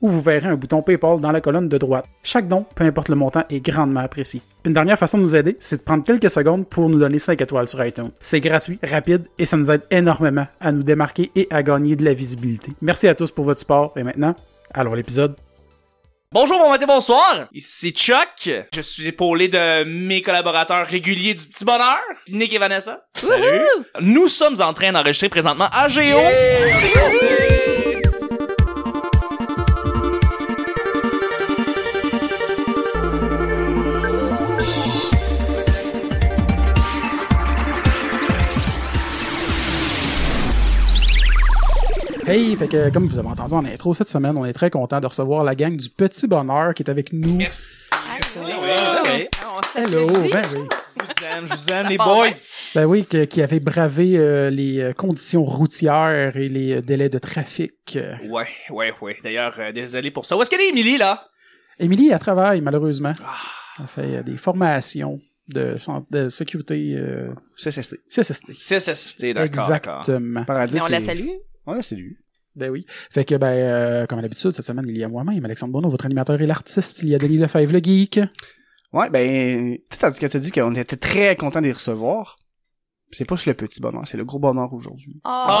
où vous verrez un bouton PayPal dans la colonne de droite. Chaque don, peu importe le montant, est grandement apprécié. Une dernière façon de nous aider, c'est de prendre quelques secondes pour nous donner 5 étoiles sur iTunes. C'est gratuit, rapide et ça nous aide énormément à nous démarquer et à gagner de la visibilité. Merci à tous pour votre support et maintenant, allons à l'épisode. Bonjour, bon matin, bonsoir. Ici Chuck. Je suis épaulé de mes collaborateurs réguliers du petit bonheur, Nick et Vanessa. Salut. Nous sommes en train d'enregistrer présentement à Géo. Hey, fait que comme vous avez entendu en intro cette semaine, on est très content de recevoir la gang du Petit Bonheur qui est avec nous. Merci. Oui, Oui, oui. On Hello, ben oui. Je vous aime, je vous aime, les boys. Ben oui, que- qui avait bravé euh, les euh, conditions routières et les euh, délais de trafic. Euh, Ouais, ouais, ouais. D'ailleurs, euh, désolé pour ça. Où est-ce qu'elle est, Émilie, là? Émilie, elle travaille malheureusement. Elle fait euh, des formations de, sécurité euh, CSST. CSST. C'était d'accord. Exactement. Paradis, Mais on la salue? On la salue. Ben oui. Fait que, ben, euh, comme à l'habitude, cette semaine, il y a moi-même, Alexandre Bono, votre animateur et l'artiste. Il y a Denis Lefebvre, le geek. Ouais, ben, tu t'as dit qu'on était très content de les recevoir, c'est pas juste le petit bonheur, c'est le gros bonheur aujourd'hui. Ah.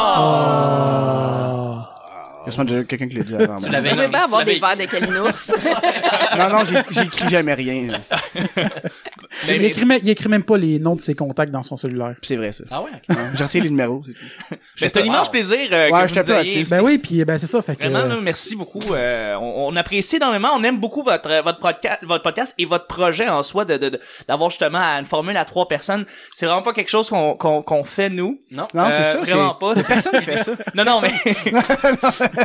Il y a sûrement déjà quelqu'un qui l'a dit avant. Tu l'avais- pas avoir l'avais- des verres de Kalinours. Non, non, écrit jamais rien. Ben, il, écrit, même- il écrit même pas les noms de ses contacts dans son cellulaire. Puis c'est vrai, ça. Ah ouais, ok. J'ai essayé les numéros, c'est tout. Mais c'est un immense plaisir euh, Ouais, que je vous t'ai nous pas ayez. Ben oui, puis ben c'est ça. Fait que, Vraiment, là, merci beaucoup. Euh, on, on apprécie énormément. On aime beaucoup votre euh, votre podcast, votre podcast et votre projet en soi de de- de- d'avoir justement une formule à trois personnes. C'est vraiment pas quelque chose qu'on qu'on qu'on fait nous. Non. Non, c'est Euh, ça. vraiment c'est- pas. c'est personne qui fait ça. Non, non, mais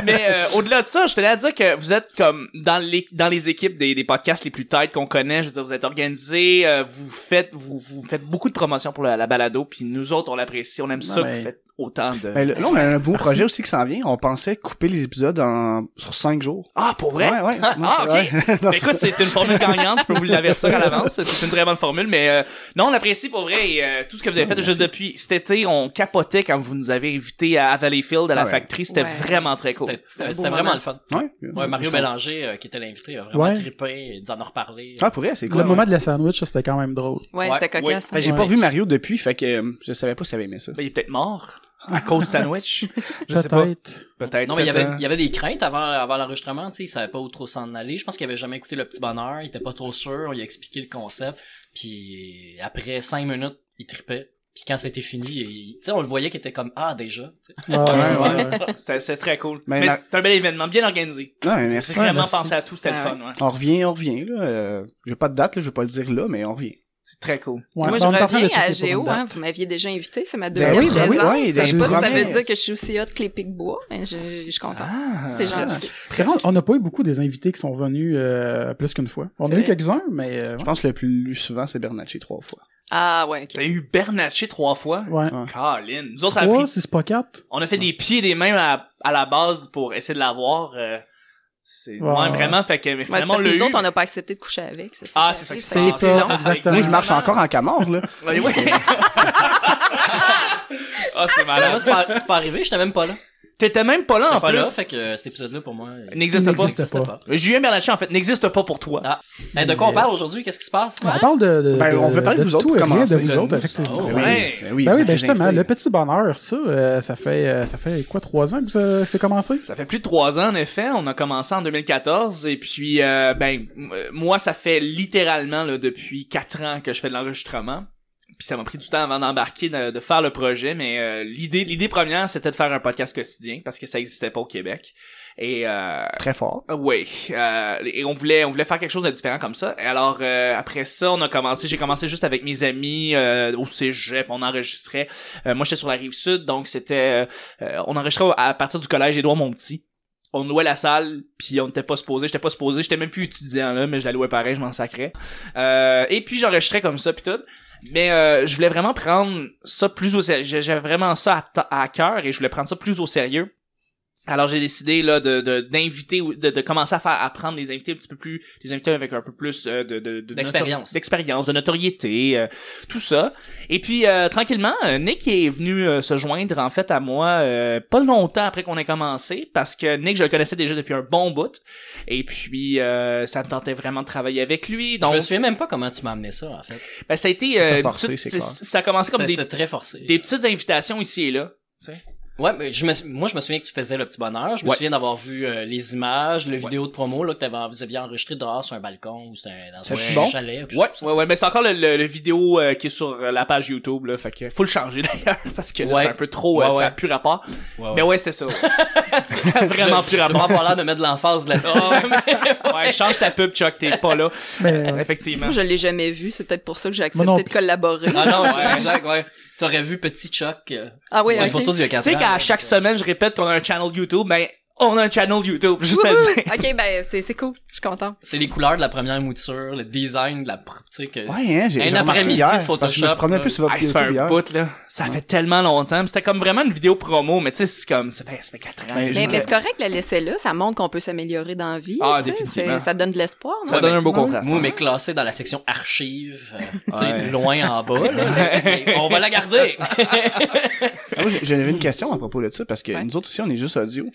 mais euh, au-delà de ça, je tenais à dire que vous êtes comme dans les dans les équipes des, des podcasts les plus tight qu'on connaît. Je veux dire, vous êtes organisés, euh, vous faites vous, vous faites beaucoup de promotion pour la, la balado, puis nous autres on l'apprécie, on aime ça que vous faites autant de. Ben, là, on a un beau projet aussi qui s'en vient. On pensait couper les épisodes en... sur cinq jours. ah, pour vrai? Ouais, ouais. Ah, ok. Ouais. Non, Mais écoute, c'est une formule gagnante, je peux vous l'avertir à l'avance. C'est une très bonne formule, mais euh, non, on l'apprécie pour vrai. Et, euh, tout ce que vous avez fait juste depuis cet été, on capotait quand vous nous avez invités à Valleyfield, à la Ah ouais. factory. C'était Ouais. vraiment très cool. C'était- vraiment le fun. Ouais. Ouais, Mario Bélanger, euh, qui était l'invité, a vraiment Ouais. trippé, il en a reparlé. Ah, pour vrai, c'est cool. le moment de la sandwich, ça, c'était quand même drôle. Ouais, Ouais, c'était cocasse. Ben, j'ai pas vu Mario depuis, fait que euh, je savais pas s'il avait aimé ça. Ben, il est peut-être mort à cause du sandwich? Je sais pas. Peut-être. Non, mais il y avait, il y avait des craintes avant, avant l'enregistrement, tu sais, il savait pas où trop s'en aller. Je pense qu'il avait jamais écouté Le Petit Bonheur, il était pas trop sûr, il a expliqué le concept, puis après cinq minutes, il trippait. Puis quand c'était fini, il- tu sais, on le voyait qu'il était comme, ah, déjà, tu sais. Ouais, ouais, ouais. C'était c'est très cool. Mais Mais c'est un bel événement, bien organisé. Non, mais J'ai merci. vraiment merci. pensé à tout, c'était le fun. Ouais. On revient, on revient, là. Euh, j'ai pas de date, là, je vais pas le dire là, mais on revient. Très cool. Ouais, Moi, ben, je reviens à Géo, hein. Vous m'aviez déjà invité, c'est ma Ben deuxième oui, ben oui, présence. oui, je sais pas si ça veut dire que je suis aussi hot que les Picbois, mais je, je suis contente. Ah. c'est gentil. On n'a pas eu beaucoup des invités qui sont venus euh, plus qu'une fois. On a eu quelques-uns, mais euh, Je pense que le plus souvent, c'est Bernatchez trois fois. Ah, ouais, ok. T'as eu Bernatchez trois fois? ouais. Caroline. Nous autres, ça a Trois, pris si c'est pas quatre. on a fait des pieds et des mains à, à la base pour essayer de l'avoir. euh, c'est Ouais. ouais, vraiment fait que mais Ouais, finalement parce eu. autres, on n'a pas accepté de coucher avec. C'est ça Ah, c'est ça c'est ça, long. exactement. Moi, je marche encore en camort, là. Ah, c'est malade. c'est pas, pas arrivé, j'étais même pas là. T'étais même pas là en pas plus. là, fait que euh, cet épisode-là, pour moi, il N'existe pas. N'existe pas. Julien Bernatchez en fait n'existe pas pour toi. Ah. Hey, de quoi on parle aujourd'hui? Qu'est-ce qui se passe? On parle de, de, Ben, de- on veut parler de vous autres tout commencer. de vous De autres, nous. effectivement. Oh, Ben ouais. Ben oui, Ben vous oui, ben justement, le petit bonheur, ça, euh, ça fait, euh, ça fait quoi, trois ans que ça- c'est commencé? Ça fait plus de trois ans en effet. On a commencé en 2014 et puis euh, ben moi ça fait littéralement là, depuis quatre ans que je fais de l'enregistrement. Puis ça m'a pris du temps avant d'embarquer de, de faire le projet, mais euh, l'idée l'idée première c'était de faire un podcast quotidien parce que ça existait pas au Québec. Et euh, Très fort. euh, Oui, euh, et on voulait on voulait faire quelque chose de différent comme ça. Et alors euh, après ça, on a commencé, j'ai commencé juste avec mes amis euh, au cégep, on enregistrait. Euh, moi j'étais sur la rive sud, donc c'était on enregistrait à partir du collège Édouard Montpetit. on louait la salle, puis on n'était pas supposé, j'étais pas supposé, j'étais même plus étudiant là, mais je la louais pareil, je m'en sacrais. Euh, et puis j'enregistrais comme ça, puis tout. Mais euh, je voulais vraiment prendre ça plus au sérieux. J'avais vraiment ça à, à cœur et je voulais prendre ça plus au sérieux. Alors j'ai décidé là de de- d'inviter ou de, de commencer à faire à prendre des invités un petit peu plus des invités avec un peu plus euh, de de- de D'expérience. d'expérience de notoriété euh, tout ça et puis euh, tranquillement Nick est venu euh, se joindre en fait à moi euh, pas longtemps après qu'on ait commencé parce que Nick je le connaissais déjà depuis un bon bout et puis euh, ça me tentait vraiment de travailler avec lui donc Je me souviens même pas comment tu m'as amené ça, en fait. ben, ça a été euh, forcé, petite- ça a commencé comme des très forcé. des petites invitations ici et là Ouais, mais je me, moi je me souviens que tu faisais le petit bonheur. Je me Ouais. souviens d'avoir vu euh, les images, le vidéo de promo là que t'avais, vous aviez enregistré dehors sur un balcon ou c'était un- dans un bon? chalet. ou quelque Ouais, ouais, ouais, mais c'est encore le, le, le vidéo euh, qui est sur euh, la page YouTube, là, fait que faut le changer d'ailleurs, parce que là, Ouais. c'est un peu trop, euh, Ouais, ça a ouais. plus rapport. Ouais, ouais. Mais ouais, c'était ça. ouais. ça a vraiment Je- plus rapport. pas l'air de mettre de l'emphase là-dessus. ouais, change ta pub, Chuck, t'es pas là. Mais, euh, Effectivement. Moi, je l'ai jamais vu. C'est peut-être pour ça que j'ai accepté de collaborer. ah non, c'est Ouais. exact, ouais. T'aurais vu Petit Chuck. euh, Ah oui, une photo d'il y a Tu 4 sais ans. qu'à chaque semaine, je répète qu'on a un channel YouTube, ben, on a un channel YouTube, juste à dire. Ok, ben, c'est, c'est cool. Je suis contente. C'est les couleurs de la première mouture, le design de la, tu sais que. Ouais, hein, j'ai Un après-midi hier, de parce que je me Photoshop, promenais plus sur votre Ah, YouTube hier. bout, là. Ça fait tellement longtemps. C'était comme vraiment une vidéo promo, mais tu sais, c'est comme, ça fait, ça fait 4 ans. Ben, Mais, mais c'est correct de la laisser là. Ça montre qu'on peut s'améliorer dans la vie. Ah, définitivement. C'est- Ça donne de l'espoir, non? Ça donne un beau contraste. Moi, mais classé dans la section archives, euh, tu sais, Ouais. loin en bas, on va la garder. Ah, j'avais une question à propos de ça, parce que nous autres aussi, on est juste audio.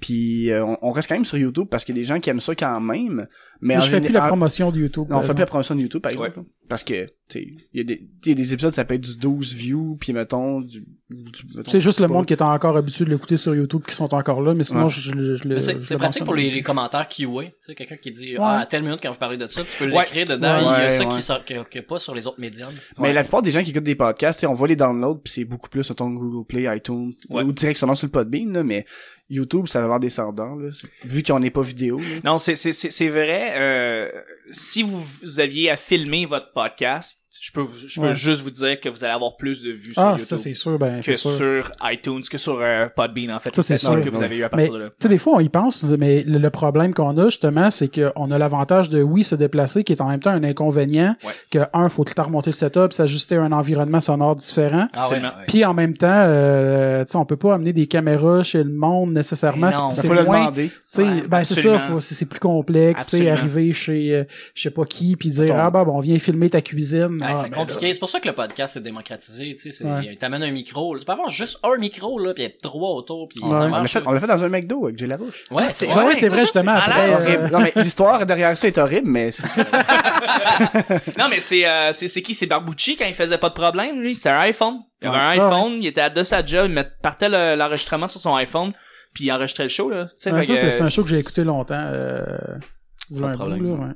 Puis euh, on, on reste quand même sur YouTube parce qu'il y a des gens qui aiment ça quand même. Mais en je fais plus la promotion de YouTube. Non, on fait plus la promotion de YouTube, par exemple. là. Parce que, tu sais, il y a des, il y a des épisodes, ça peut être du 12 views, puis mettons, du, du- mettons, C'est juste le monde qui est encore habitué de l'écouter sur YouTube qui sont encore là, mais sinon, Ouais. je, je, je, je le- Mais je C'est le c'est pratique pour les, les commentaires QA. Tu sais, quelqu'un qui dit, ah, à telle minute quand vous parlez de ça, tu peux Ouais. l'écrire dedans. Ouais, il y a ouais, ça ouais. qui sort, qui, qui est pas sur les autres médiums. Mais la plupart des gens qui écoutent des podcasts, tu sais, on voit les downloads, puis c'est beaucoup plus sur ton Google Play, iTunes, Ouais. ou directement sur le Podbean, là, mais YouTube, ça va avoir descendant, là. C'est- Vu qu'on n'est pas vidéo, là. Non, c'est vrai. Euh, si vous aviez à filmer votre podcast, je peux vous- je peux Ouais. juste vous dire que vous allez avoir plus de vues Ah, sur ça, YouTube c'est sûr, ben, que c'est sûr. sur iTunes, que sur euh, Podbean en fait. Ça, c'est sûr. que vous avez eu à partir tu de là. sais, des fois, on y pense, mais le, le problème qu'on a, justement, c'est qu'on a l'avantage de, oui, se déplacer, qui est en même temps un inconvénient, Ouais. que, un, faut tout le temps remonter le setup, s'ajuster à un environnement sonore différent. Ah. Puis en même temps, euh, tu sais, on peut pas amener des caméras chez le monde nécessairement. C'est- faut le moins- demander. Tu sais, Ouais, ben c'est ça, c'est c'est plus complexe, tu sais, arriver chez euh, je sais pas qui puis dire ah bah bon, on vient filmer ta cuisine. Ouais, Ah, c'est compliqué. C'est pour ça que le podcast est démocratisé. Tu sais, Ouais. t'amènes un micro. là. Tu peux avoir juste un micro là, puis être trois autour, puis Ouais. ça On l'a marche. fait, on l'a fait dans un McDo avec Jay Larouche. Ouais, Ah, c'est. Ouais, vrai justement. euh, Non, mais l'histoire derrière ça est horrible, mais Non, mais c'est euh, c'est qui? C'est Barbucci quand il faisait pas de problème, lui, c'était un iPhone. Il avait un Ouais. iPhone, il était à de sa job, il partait le- l'enregistrement sur son iPhone, puis il enregistrait le show là. Que, c'est un show que j'ai écouté longtemps. Euh, voilà de un problème. bout, là, ouais.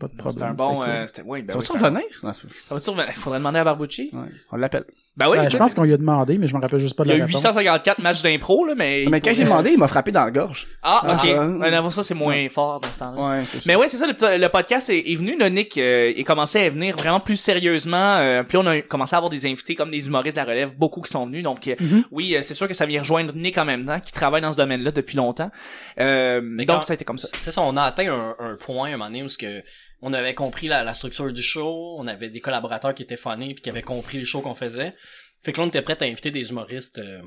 Pas de problème. C'était un bon c'était cool. euh, c'était ouais, ben ça va-tu revenir? Ça va-tu revenir? Faudrait demander à Barbucci. ouais, on l'appelle. Ben oui, Ouais, je pense qu'on lui a demandé, mais je me rappelle juste pas de il y la a réponse. 854 matchs d'impro là, mais Mais quand j'ai demandé, il m'a frappé dans la gorge. Ah, Ah, OK. ça- Ouais, non, ça c'est moins fort dans ce temps-là. Ouais. Mais ouais, c'est ça, le, le podcast est, est venu, là, Nick, euh, il commençait à venir vraiment plus sérieusement, euh, puis on a commencé à avoir des invités comme des humoristes de la relève, beaucoup qui sont venus, donc euh, Mhm. oui, euh, c'est sûr que ça vient rejoindre Nick en même temps, qui travaille dans ce domaine-là depuis longtemps. Euh, donc quand- ça a été comme ça. C'est ça, on a atteint un, un point un moment donné où ce que on avait compris la, la structure du show, on avait des collaborateurs qui étaient phonés puis qui avaient compris le show qu'on faisait. Fait que là, on était prêt à inviter des humoristes. euh,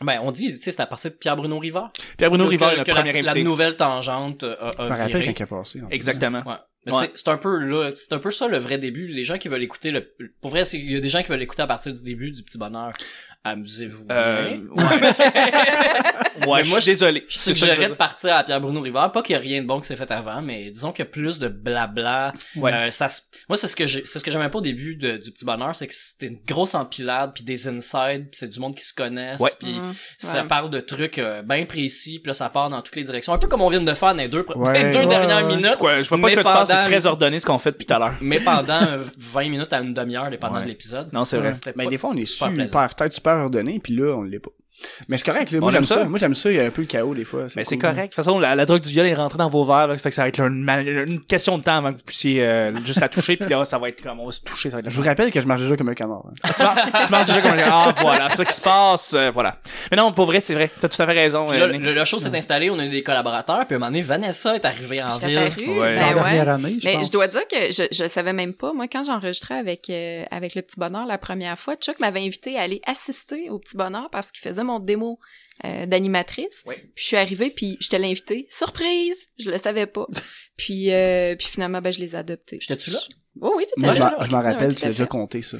Ben, on dit, tu sais, c'est à partir de Pierre-Bruno Rivard. Pierre-Bruno Rivard, le la- premier la, invité. nouvelle tangente euh, a, a Je me rappelle viré. quand il a passé. Exactement. Ouais. C'est- un peu là, c'est un peu ça le vrai début. Les gens qui veulent écouter le, pour vrai, il y a des gens qui veulent écouter à partir du début du petit bonheur. Amusez-vous. Euh, bien. ouais. ouais, je moi, suis désolé. Je veux de partir à Pierre-Bruno Rivard. Pas qu'il y a rien de bon qui s'est fait avant, mais disons qu'il y a plus de blabla. Ouais. Euh, ça, se- moi, c'est ce que j'ai, c'est ce que j'aimais pas au début de- du petit bonheur, c'est que c'était une grosse empilade, puis des insides, puis c'est du monde qui se connaissent, Ouais. puis Mhm. ça Ouais. parle de trucs euh, bien précis, puis là, ça part dans toutes les directions. Un peu comme on vient de faire dans les deux, Ouais. les deux Ouais, dernières minutes. Ouais, je vois pas que tu penses, c'est pendant- très ordonné ce qu'on fait depuis tout à l'heure. Mais pendant euh, 20 minutes à une demi-heure, dépendant Ouais. de l'épisode. Non, c'est vrai. Mais pas- des fois, on est super super, ordonné, puis là, on l'est pas. Mais c'est correct, là. Moi, j'aime aime ça. ça. Moi, j'aime ça. Il y a un peu le chaos, des fois. Mais c'est cool. correct. De toute façon, la, la drogue du viol est rentrée dans vos verres, là. Ça fait que ça va être une, une question de temps avant que vous puissiez euh, juste la toucher, puis là, ça va être comme, on va se toucher, ça va être Je vous rappelle que je marche déjà comme un canard. hein. tu, marches, tu marches déjà comme un Ah, voilà, ça qui se passe, euh, voilà. Mais non, pour vrai, c'est vrai. T'as tout à fait raison. Euh, là, Nick. le, le show s'est installé, on a eu des collaborateurs, puis à un moment donné, Vanessa est arrivée en ville. apparue. Ouais. Ben ouais. dernière année, je Mais pense. je dois dire que je, je savais même pas, moi, quand j'enregistrais avec, euh, avec le Petit Bonheur la première fois, Chuck m'avait invité à aller assister au Petit Bonheur parce qu'il faisait mon démo euh, d'animatrice. Oui. Puis je suis arrivée, puis je te l'ai invité. Surprise! Je le savais pas. puis, euh, puis finalement, ben, je les ai adoptés. J'étais-tu là? Oh oui, t'étais là. m'en- je m'en rappelle, tu l'as déjà compté, ça.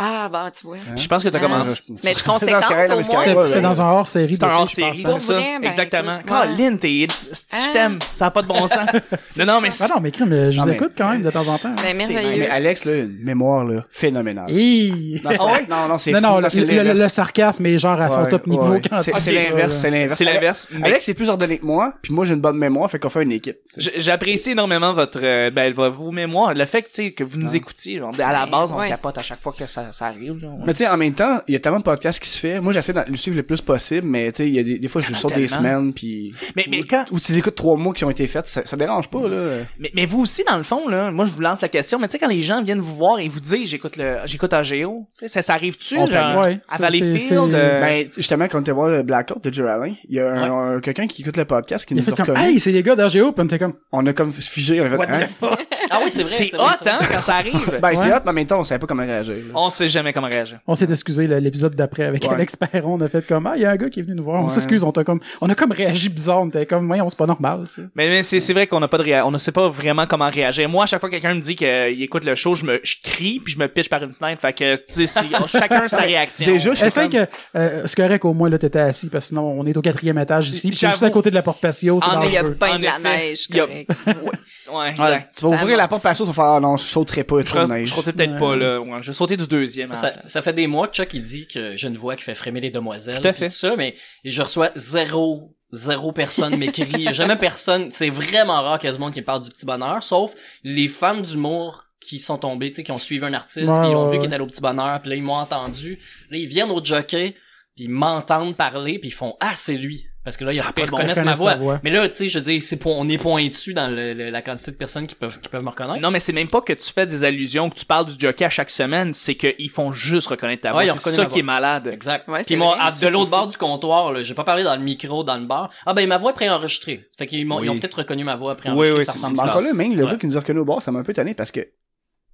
Ah, bah, tu vois. Je pense que t'as Ah. commencé. Mais je C'est conséquente, au mais c'est dans un hors-série. C'est un depuis, hors je série, pense, c'est ça. ben, Exactement. Colin, t'es, si Ah. je t'aime, ça a pas de bon sens. non, non, mais Ah non, mais crime, je Non, vous mais- écoute quand même de temps en temps. Ben, nice. merveilleux. Mais Alex, là, une mémoire, là, phénoménale. Hi! Non, c'est non, non, c'est Non, fou, non, là, le, c'est sarcasme est genre à son top niveau quand C'est c'est l'inverse, c'est l'inverse. c'est l'inverse. Mais Alex est plus ordonné que moi, puis moi j'ai une bonne mémoire, fait qu'on fait une équipe. j'apprécie énormément votre, euh, ben, vos mémoires. Le fait que, tu sais, que vous nous écoutiez. genre, à la base, on capote à chaque fois que ça, ça arrive, là. Mais tu sais, en même temps, il y a tellement de podcasts qui se fait. Moi, j'essaie de le suivre le plus possible, mais tu sais, il y a des, des fois, je en a saute des semaines, puis... Mais- mais quand- Ou tu écoutes trois mots qui ont été faits, ça, ça dérange pas, là. Mais, mais vous aussi, dans le fond, là, moi, je vous lance la question, mais tu sais, quand les gens viennent vous voir et vous disent, j'écoute le, j'écoute AGO, tu sais, ça, ça arrive-tu, genre. Ouais, à Valleyfield, euh, Ben, justement, quand on était voir le Blackout de Joe Allen, il y a un, un- quelqu'un qui écoute le podcast qui Il nous fait a comme, hey, c'est les gars d'RGO, puis on était comme, On a comme figé, on a fait, what hein? the fuck? Ah oui, c'est vrai. c'est hot, hein, quand ça arrive. Ben, c'est hot, mais en même temps, on savait pas comment réagir. On sait jamais comment réagir. On s'est excusé l'épisode d'après avec Ouais. Alex Perron, on a fait comme, ah, il y a un gars qui est venu nous voir, on Ouais. s'excuse, on t'a comme, on a comme réagi bizarre, on était comme, ouais, on c'est pas normal, ça. Mais, mais c'est, c'est vrai qu'on n'a pas de réa- on ne sait pas vraiment comment réagir. Moi, à chaque fois que quelqu'un me dit qu'il écoute le show, je me, je crie puis je me pitche par une fenêtre. Fait que, tu sais, chacun sa réaction. Déjà, je comme- que, euh, c'est correct au moins là t'étais assis, parce que sinon on est au quatrième étage ici, puis juste à côté de la porte patio, c'est Ah, Mais il y a pas En de la effet, neige, a- correct. Ouais, Ouais, exact. tu vas Ça ouvrir la porte patio, tu vas faire, ah non, je sauterai pas, Je trop neige. je sautais peut-être Ouais. pas, là. Ouais, je vais sauter du deuxième. Ça, hein. ça fait des mois que Chuck il dit que j'ai une voix qui fait frémir les demoiselles. Tout à fait. Tout ça, mais je reçois zéro, zéro personne m'écrit. Il y a Jamais personne. C'est vraiment rare qu'il y ait du monde qui me parle du petit bonheur, sauf les fans d'humour qui sont tombés, tu sais, qui ont suivi un artiste, Ouais, puis ils ont ouais, vu ouais. qu'il était allé au petit bonheur, puis là ils m'ont entendu. Là ils viennent au jockey, puis ils m'entendent parler, puis ils font ah c'est lui. Parce que là, ils Ça a pas de bon reconnaissent ma voix. voix. Mais là, tu sais, je veux dire, c'est on est pointu dans le- le- la quantité de personnes qui peuvent, qui peuvent me reconnaître. Non, mais c'est même pas que tu fais des allusions, que tu parles du jockey à chaque semaine, c'est qu'ils font juste reconnaître ta voix. Ouais, c'est ça qui est malade. Exact. Ouais, Puis moi, à- de ça l'autre bord du comptoir, là, j'ai pas parlé dans le micro, dans le bar. Ah ben ma voix est préenregistrée. Fait qu'ils m'ont, Oui. ils ont peut-être reconnu ma voix Oui, préenregistrée. oui, ça c'est- ressemble ça. là, même le gars qui nous a reconnu au bord, ça m'a un peu étonné parce que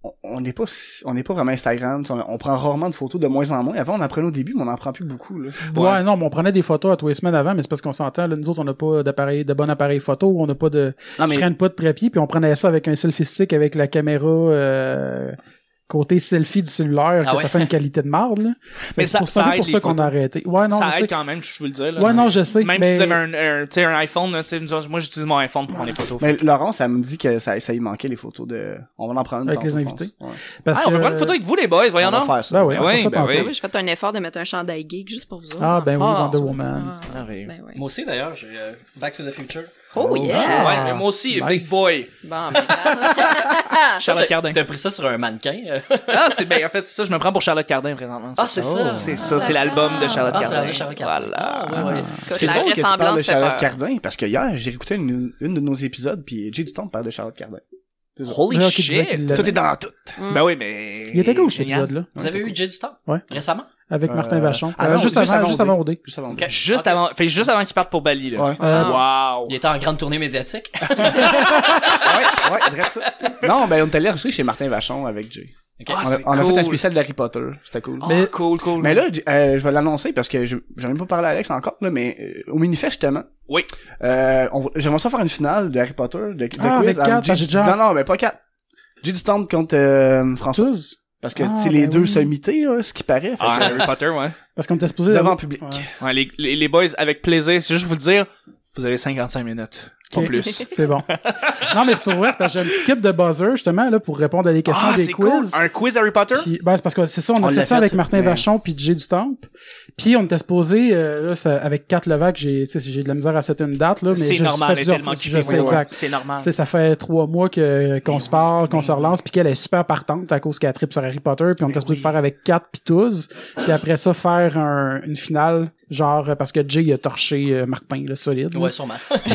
on- on n'est pas on n'est pas vraiment Instagram, tu sais, on, on prend rarement de photos de moins en moins. Avant on en prenait au début, mais on en prend plus beaucoup là. Ouais. non, mais on prenait des photos à tous les semaines avant, mais c'est parce qu'on s'entend, là, nous autres, on n'a pas d'appareil, de bon appareil photo, on n'a pas de, Non je mais traîne pas de trépied, puis on prenait ça avec un selfie stick avec la caméra, euh, côté selfie du cellulaire, Ah que ouais? ça fait une qualité de marde, là. Mais que ça- c'est pour ça ça, aide pour les ça qu'on a arrêté. Ouais, non, ça je aide sais. quand même, je veux le dire. Là, Ouais, non, je sais. Même mais... si vous avez un, un, un iPhone, là, moi j'utilise mon iPhone pour prendre les photos. mais Laurent, ça me dit que ça, ça y manquait les photos de. On va en prendre une Avec tantôt, les invités. Ouais. Parce Ah, on va que- prendre une photo avec vous, les boys, voyons On va donc. faire ça. Ben oui, Oui, ben oui. Ah oui, j'ai fait un effort de mettre un chandail geek juste pour vous. Ah, ben oui, Ah. Wonder Woman. Ah, ben. Moi aussi d'ailleurs, j'ai euh, Back to the Future. Oh, Oh, yeah! shit. Ouais, mais moi aussi, Nice. Big Boy. Bon, ben, Charlotte Cardin. T'as pris ça sur un mannequin euh? Ah, c'est, ben, en fait, c'est ça, je me prends pour Charlotte Cardin, présentement. Ah, c'est ça. C'est ça, c'est l'album de Charlotte Ah, Cardin. Charlotte Cardin. Voilà. Ah, C'est drôle que tu parles de Charlotte peur. Cardin parce que hier j'ai écouté une, une de nos épisodes puis Jay du temps parle de Charlotte Cardin. Holy shit. Tout est dans tout. Mm. Ben oui, mais. Il était cool, cet épisode-là. Vous avez eu Jay du temps? Ouais. Récemment? Avec Euh, Martin Vachon. avant- Euh, juste juste avant, avant juste OD. avant OD. Juste avant. Ok. Juste Ok. avant, fait juste avant qu'il parte pour Bali, là. Ouais. Ah. Wow. Il était en grande tournée médiatique. ouais, ouais, adresse ça. Non, ben on est allé aussi chez Martin Vachon avec Jay. Ok. Ah, on a, c'est on a fait un spécial d'Harry Potter, c'était cool. Mais Mais- cool, cool. Mais là, euh, je vais l'annoncer parce que je j'en ai même pas parlé à Alex encore là, mais euh, au Minifest justement. Oui. Euh, on va- j'aimerais ça faire une finale de Harry Potter de, de Ah, avec quiz que du- j'ai déjà- Non non, mais pas quatre. J'ai du temps contre euh, François Tous. Parce que Ah, c'est les ben deux oui. sommités là, ce qui paraît. Fait Ah, que, Harry Potter, ouais. Parce qu'on était supposé... devant public. Ouais. Ouais, les, les, les boys, avec plaisir, c'est juste vous le dire, vous avez 55 minutes. Pas Ok. plus. C'est bon. non, mais c'est pour vrai, c'est parce que j'ai un petit kit de buzzer, justement, là, pour répondre à des questions Ah, des quiz. cool. Un quiz Harry Potter? Puis, ben, c'est parce que c'est ça, on a fait ça fait, avec Martin mais- Vachon puis Jay du Temple. Puis on était supposé, euh, là, ça- avec Kat Levac, j'ai, tu sais, j'ai de la misère à setter une date, là, mais C'est normal, fait tellement fois, occupée. je sais ouais, ouais. exact. C'est normal. Tu sais, ça fait trois mois que, qu'on se parle, qu'on se relance, puis qu'elle est super partante à cause qu'elle tripe sur Harry Potter, puis on était supposé faire avec Kat puis Touze, puis après ça, faire un- une finale, genre, parce que Jay, il a torché euh, Martin, là, solide. là. Ouais, sûrement.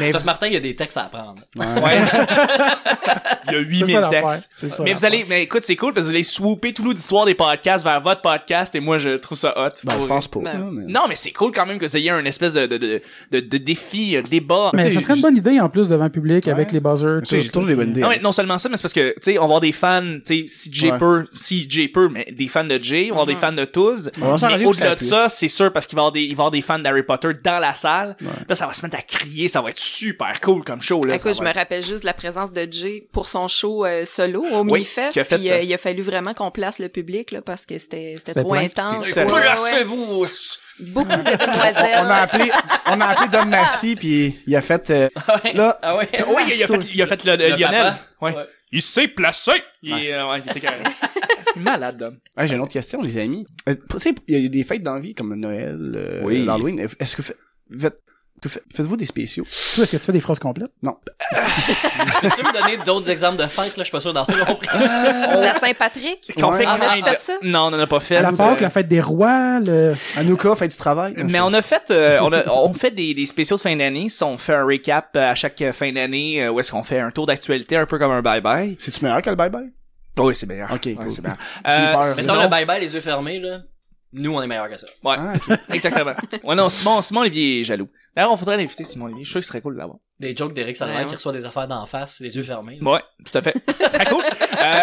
Mais Parce que Martin, il y a des textes à apprendre. Ouais. Il y a C'est 8000 ça l'affaire. textes. C'est ça Mais vous allez, mais écoute, c'est cool parce que vous allez swooper tout l'histoire des podcasts vers votre podcast et moi, je trouve ça hot. ben, je pense pas. Ben, mais- Non, mais c'est cool quand même que vous ayez un espèce de, de, de, de, de défi, un débat. Mais ça serait une bonne idée, en plus, devant le public, Ouais. avec les buzzers. Tu sais, j'ai toujours des bonnes idées. Non, mais non seulement ça, mais c'est parce que, tu sais, on va avoir des fans, tu sais, si Jay Ouais. peut, si Jay peut, mais des fans de Jay, on va avoir des fans de tous. On va s'arranger Mais au-delà de ça, c'est sûr, parce qu'il va y avoir des, il va y avoir des fans d'Harry Potter dans la salle. Là, ça va se mettre à crier, ça va être super cool comme show, là. Écoute, je va me rappelle juste de la présence de Jay pour son show euh, solo au Oui, Minifest. fait, puis, euh, euh, il a fallu vraiment qu'on place le public là parce que c'était trop plein. intense. Ouais, ouais, vous Beaucoup de On a demoiselles. appelé, on a appelé Don Massy puis il a fait, euh, là, Ah ouais. Oui, il a fait, il a fait le, Le Lionel. Ouais. Ouais. Il s'est placé. Il, est, euh, ouais, il était carré. Malade, Dom. Ah, j'ai une autre question, les amis. Euh, tu sais, il y a des fêtes dans la vie, comme Noël, euh, Oui. l'Halloween. Est-ce que, fait- faites- faites-vous des spéciaux? Toi, est-ce que tu fais des phrases complètes? Non. Peux-tu me donner d'autres exemples de fêtes, là? Je suis pas sûr d'avoir compris. La Saint-Patrick? Qu'on Ouais. fait quand- fait ça? Non, on en a pas fait. la Euh, Pâques, la fête des rois, le... Anouka, fête du travail. Mais on a fait, euh, on a, on fait des, des spéciaux de fin d'année. Si on fait un recap euh, à chaque euh, fin d'année, euh, où est-ce qu'on fait un tour d'actualité, un peu comme un bye bye. C'est-tu meilleur que le bye-bye? Oui, c'est meilleur. Ok, Ouais, cool. c'est meilleur. J'ai eu peur. Mettons sinon- le bye-bye, les yeux fermés, là. Nous, on est meilleurs que ça. Ouais, Ah, exactement. Ouais, non, Simon, Simon Olivier est jaloux. D'ailleurs, on faudrait l'inviter, Simon Olivier. Je suis sûr que ce serait cool de l'avoir. Des jokes d'Éric Salvaire Ouais, qui ouais. reçoit des affaires d'en face, les yeux fermés. Ouais, tout à fait. Très cool. Euh,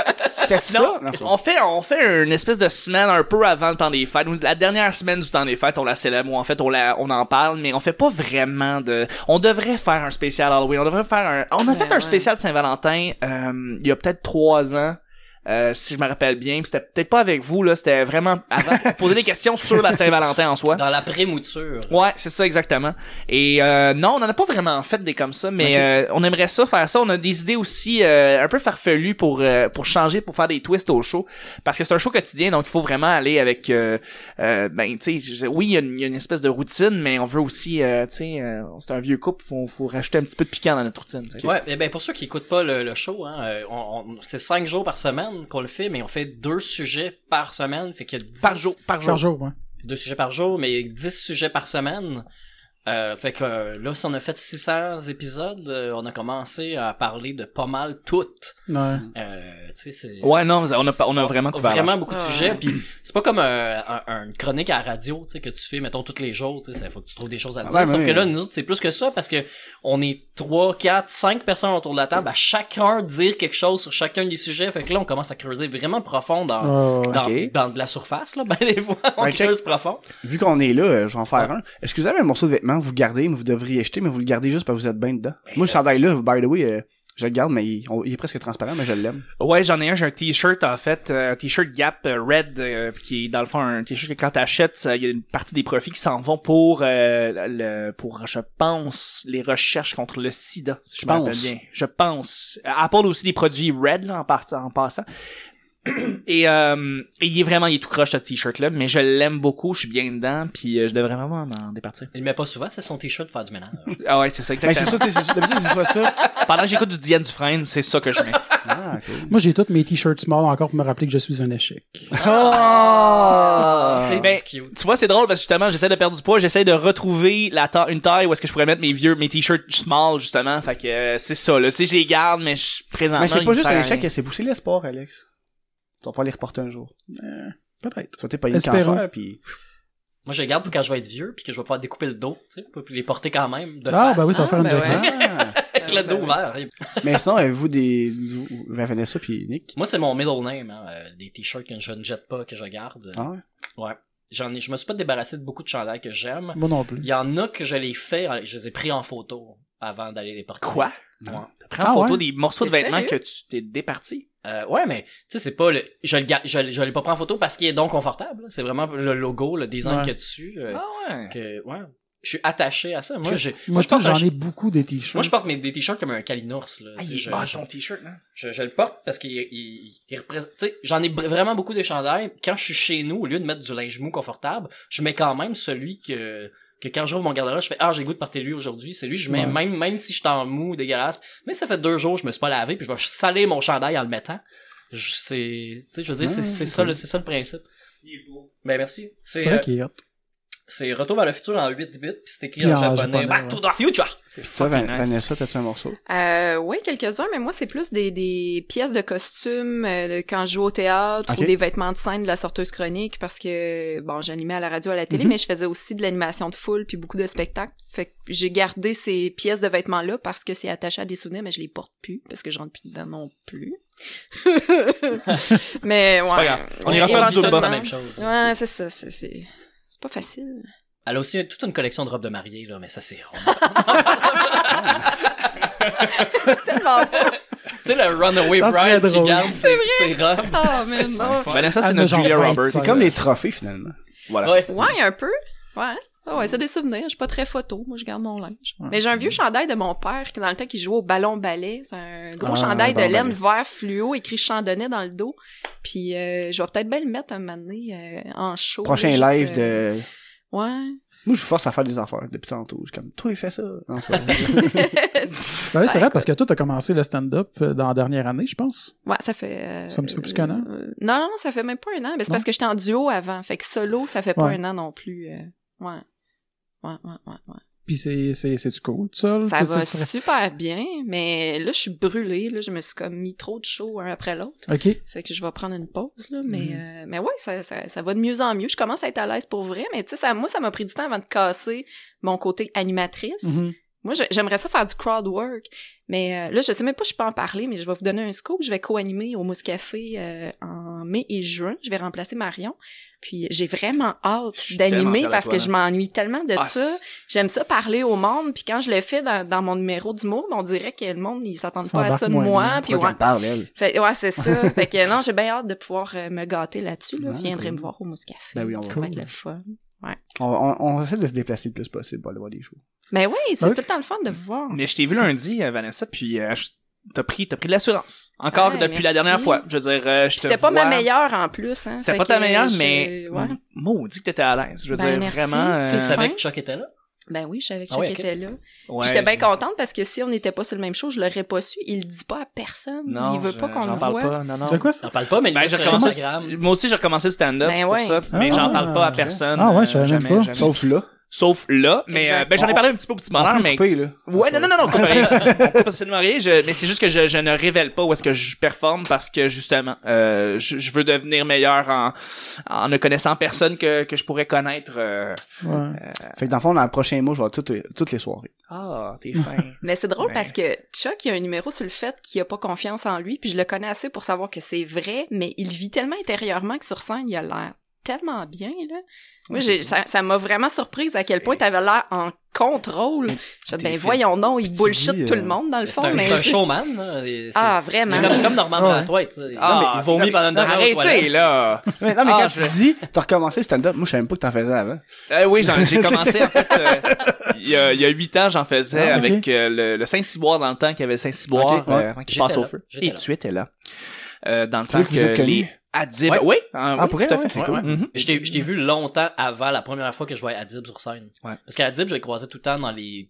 C'est ça? On fait, on fait une espèce de semaine un peu avant le temps des fêtes. La dernière semaine du temps des fêtes, on la célèbre, ou en fait, on la, on en parle, mais on fait pas vraiment de, on devrait faire un spécial Halloween. On devrait faire un, on a Ouais, fait un spécial Saint-Valentin, euh, il y a peut-être trois ans. Euh, si je me rappelle bien, c'était peut-être pas avec vous là, c'était vraiment avant pour poser des questions sur la Saint-Valentin en soi. Dans la pré-mouture. Ouais, c'est ça exactement. Et euh, non, on en a pas vraiment fait des comme ça, mais euh, on aimerait ça faire ça. On a des idées aussi euh, un peu farfelues pour euh, pour changer, pour faire des twists au show, parce que c'est un show quotidien, donc il faut vraiment aller avec. Euh, ben, tu sais, oui, il y, a une- il y a une espèce de routine, mais on veut aussi, euh, tu sais, euh, c'est un vieux couple, faut faut rajouter un petit peu de piquant dans notre routine. tu sais. Ouais, et ben pour ceux qui écoutent pas le, le show, hein, on, on- c'est cinq jours par semaine qu'on le fait, mais on fait deux sujets par semaine, fait qu'il y a 10, Par jour, par jour. Par jour, ouais. deux sujets par jour, mais 10 sujets par semaine. Euh, fait que euh, là, si on a fait 600 épisodes, euh, on a commencé à parler de pas mal toutes. Ouais. Euh, tu sais, c'est... Ouais, non, on a pas- on a vraiment couvert. Vraiment beaucoup de Ah, sujets, ouais. puis c'est pas comme euh, un, une chronique à la radio, tu sais, que tu fais, mettons, tous les jours, tu sais, faut que tu trouves des choses à dire. Ouais, Sauf que là, nous autres, c'est plus que ça, parce que on est trois, quatre, cinq personnes autour de la table, à chacun dire quelque chose sur chacun des sujets, fait que là, on commence à creuser vraiment profond dans, dans, de la surface, là, ben des fois, on Ouais, check. creuse profond. Vu qu'on est là, euh, je vais en faire un. Est-ce que vous avez un morceau de vêtement, vous le gardez, mais vous devriez jeter, mais vous le gardez juste parce que vous êtes bien dedans? Moi, le chandail là, by the way, euh, je le garde, mais il, on- il est presque transparent, mais je l'aime. Ouais, j'en ai un, j'ai un t-shirt en fait, euh, un t-shirt Gap euh, Red euh, qui est dans le fond un t-shirt que quand t'achètes, il y a une partie des profits qui s'en vont pour euh, le pour je pense les recherches contre le sida. si Je pense. bien. Je pense. Apple aussi des produits Red là en passant. Et, euh, et il est vraiment, il est tout croche ce t-shirt là, mais je l'aime beaucoup, je suis bien dedans, puis euh, je devrais vraiment m'en départir. Il le met pas souvent, c'est son t-shirt de faire du ménage. Ah ouais, c'est ça Ben, exactement. c'est ça, tu sais, c'est ça. D'habitude, c'est soit ça. Pendant que j'écoute du Diane Dufresne, c'est ça que je mets. Ah, cool. Moi, j'ai tous mes t-shirts small encore pour me rappeler que je suis un échec. Ah! c'est ben, cute. Tu vois, c'est drôle parce que justement, j'essaie de perdre du poids, j'essaie de retrouver la ta- une taille où est-ce que je pourrais mettre mes vieux, mes t-shirts small, justement. Fait que euh, c'est ça, là. Tu sais, je les garde, mais je, présentement. Mais c'est pas juste un échec, c'est pousser l'espoir, Alex. Tu vas pas les reporter un jour. Peut-être. Soit t'es pas une cancer, puis Moi, je les garde pour quand je vais être vieux, puis que je vais pouvoir découper le dos, tu sais, pour les porter quand même de Ah, face. ben oui, ça va faire une ben ouais. Ah! Avec le dos ouvert. Mais sinon, avez-vous des, vous, vous- Vanessa puis Nick? Moi, c'est mon middle name, hein, euh, des t-shirts que je ne jette pas, que je garde. Ah ouais? Ouais. J'en ai, je me suis pas débarrassé de beaucoup de chandails que j'aime. Moi non plus. Il y en a que je les fais, euh, je les ai pris en photo avant d'aller les porter. Quoi? Ouais. T'as pris en Ah, photo ouais? des morceaux de vêtements que tu t'es départi? Euh, ouais, mais tu sais, c'est pas le, je le garde, je, je l'ai pas pris en photo parce qu'il est donc confortable. là. C'est vraiment le logo, le design Ouais. qu'il y a dessus. euh, Ah ouais. que, ouais. je suis attaché à ça. Moi, j'ai, Moi, je pense que porte un j'en ai beaucoup des t-shirts. Moi, je porte mes, des t-shirts comme un calinours, là. Ah, Tu sais, il je, est bon, je- ton t-shirt, là. je, je le porte parce qu'il il, il représente, tu sais, j'en ai br- vraiment beaucoup de chandails. Quand je suis chez nous, au lieu de mettre du linge mou confortable, je mets quand même celui que, que quand j'ouvre mon garde-robe, je fais, ah, j'ai goût de porter lui aujourd'hui. C'est lui, je mets, Ouais. même, même si je suis en mou, dégueulasse. Mais ça fait deux jours, je me suis pas lavé, puis je vais saler mon chandail en le mettant. Je- C'est, tu sais, je veux dire, c'est, c'est ça, le- c'est ça le principe. Ben, merci. C'est, C'est euh, c'est Retour vers le futur en 8 bits, puis c'est écrit Puis en, en japonais. japonais, Back to the future! Toi, Van- nice. Vanessa, t'as-tu un morceau? Euh, oui, quelques-uns, mais moi, c'est plus des, des pièces de costume euh, de- quand je joue au théâtre ou des vêtements de scène de la sorteuse chronique parce que, bon, j'animais à la radio, à la télé, Mhm. mais je faisais aussi de l'animation de foule puis beaucoup de spectacles. Fait que j'ai gardé ces pièces de vêtements-là parce que c'est attaché à des souvenirs, mais je les porte plus parce que je rentre plus dedans non plus. mais ouais. pas grave. On ira faire du la même chose. Ouais, c'est ça, c'est, c'est, c'est pas facile. Elle a aussi toute une collection de robes de mariée, là, mais ça, c'est... Tellement pas. tu sais, le runaway Ça serait bride qui drôle. garde ses, ses robes. Oh, man, non. Vanessa, c'est notre Julia 25. Roberts. C'est comme les trophées, finalement. Voilà. Ouais. Ouais, un peu. Ouais. Ah ouais, c'est des souvenirs. Je suis pas très photo. Moi, je garde mon linge. Mais j'ai un vieux chandail de mon père qui, dans le temps, qui jouait au ballon ballet. C'est un gros Ah, chandail de laine ballet. vert fluo écrit chandonnet dans le dos. Puis euh, je vais peut-être bien le mettre un moment donné euh, en show. Prochain là, live juste, euh, de... Ouais. Moi, je vous force à faire des affaires depuis tantôt. Je suis comme, toi, il fait ça. Non. Ben oui, c'est vrai, parce que toi, t'as commencé le stand-up euh, dans la dernière année, je pense. Ouais, ça fait... euh, C'est un petit peu plus qu'un an? euh, non, non, non, ça fait même pas un an. Mais c'est parce que j'étais en duo avant. Fait que solo, ça fait pas Ouais. un an non plus. euh, Ouais. Ouais, ouais, ouais, ouais. Puis c'est, c'est, c'est-tu cool, tout ça? là? Ça va super bien, mais là, je suis brûlée. Là, je me suis comme mis trop de show un après l'autre. OK. Fait que je vais prendre une pause, là. Mais, Mhm. euh, mais ouais, ça, ça, ça va de mieux en mieux. Je commence à être à l'aise pour vrai, mais tu sais, ça, moi, ça m'a pris du temps avant de casser mon côté animatrice. Mhm. Moi, j'aimerais ça faire du crowd work, mais euh, là, je sais même pas si je peux en parler, mais je vais vous donner un scoop. Je vais co-animer au Mousse Café euh, en mai et juin. Je vais remplacer Marion. Puis j'ai vraiment hâte d'animer parce toi, que là. je m'ennuie tellement de Ah, ça. J'aime ça parler au monde, puis quand je le fais dans, dans mon numéro d'humour, on dirait que le monde, ils s'attendent pas à ça de moi. bien. Puis ouais, parle, elle? fait, ouais, c'est ça. fait que non, j'ai bien hâte de pouvoir euh, me gâter là-dessus. Là. Ouais, Viendrez cool. me voir au Mousse Café. Ben oui, on va. Ça va être Cool. le fun. On, on, on essaie de se déplacer le plus possible pour aller voir des shows. Mais oui, c'est tout le temps le fun de vous voir. Mais je t'ai vu lundi, euh, Vanessa, puis euh, t'as pris, t'as pris de l'assurance. Encore Ouais, depuis la dernière fois. Je veux dire, euh, je te C'était pas ma meilleure en plus. Hein. C'était pas ta meilleure, mais Ouais. maudit que t'étais à l'aise. Je veux Ben, dire, merci. vraiment. Tu euh, savais que Chuck était là? Ben oui, je savais que Ah Chuck était là. ouais, J'étais bien contente parce que si on n'était pas sur le même show, je l'aurais pas su. Il le dit pas à personne. Non, il veut je- pas qu'on j'en le parle voit. pas. Non, non. De quoi T'en ça? parles pas, mais Ben, sur Instagram. Moi aussi, j'ai recommencé le stand-up, Ben c'est pour ouais. ça. Mais j'en parle pas à Ah, personne. ah ouais, euh, je savais même jamais, pas. jamais. Sauf là. Sauf là. Mais euh, ben, j'en ai parlé un petit peu au petit On bonheur, mais. couper, là. Ouais, non, non, non, non, je- mais c'est juste que je, je ne révèle pas où est-ce que je performe parce que justement, euh, je, je veux devenir meilleur en, en ne connaissant personne que, que je pourrais connaître. euh. Ouais. Fait que dans le fond, dans le prochain mois, je vais toutes, toutes les soirées. Ah, t'es fin. Mais c'est drôle Ben. parce que Chuck, il a un numéro sur le fait qu'il a pas confiance en lui, puis je le connais assez pour savoir que c'est vrai, mais il vit tellement intérieurement que sur scène, il a l'air tellement bien, là. Moi, j'ai, ça, ça m'a vraiment surprise à quel point t'avais l'air en contrôle. Je fais, T'es ben voyons non, il bullshit dis, tout euh, le monde dans le C'est fond, un, mais... c'est un showman, là. et c'est- Ah, vraiment. Comme, comme Norman Ah. Ah, il vomit pendant une demi-heure aux Arrêtez, toilettes. là! Mais, non, mais Ah, quand je- tu dis, t'as recommencé stand-up, moi, je savais même pas que t'en faisais avant. Euh, oui, j'en- j'ai commencé en fait euh, il y a il y a huit ans, j'en faisais Ah, avec euh, le, le Saint-Cyboire dans le temps qu'il y avait le Saint-Cyboire euh, J'étais passe au feu. Et tu étais là. Euh, dans le temps que les Adib, Ouais. oui, ah, Ah, oui, pour tout vrai, à fait. c'est Ouais, cool. ouais. Mhm. Je t'ai, je t'ai vu longtemps avant la première fois que je voyais Adib sur scène. Ouais. Parce qu'Adib, je le croisais tout le temps dans les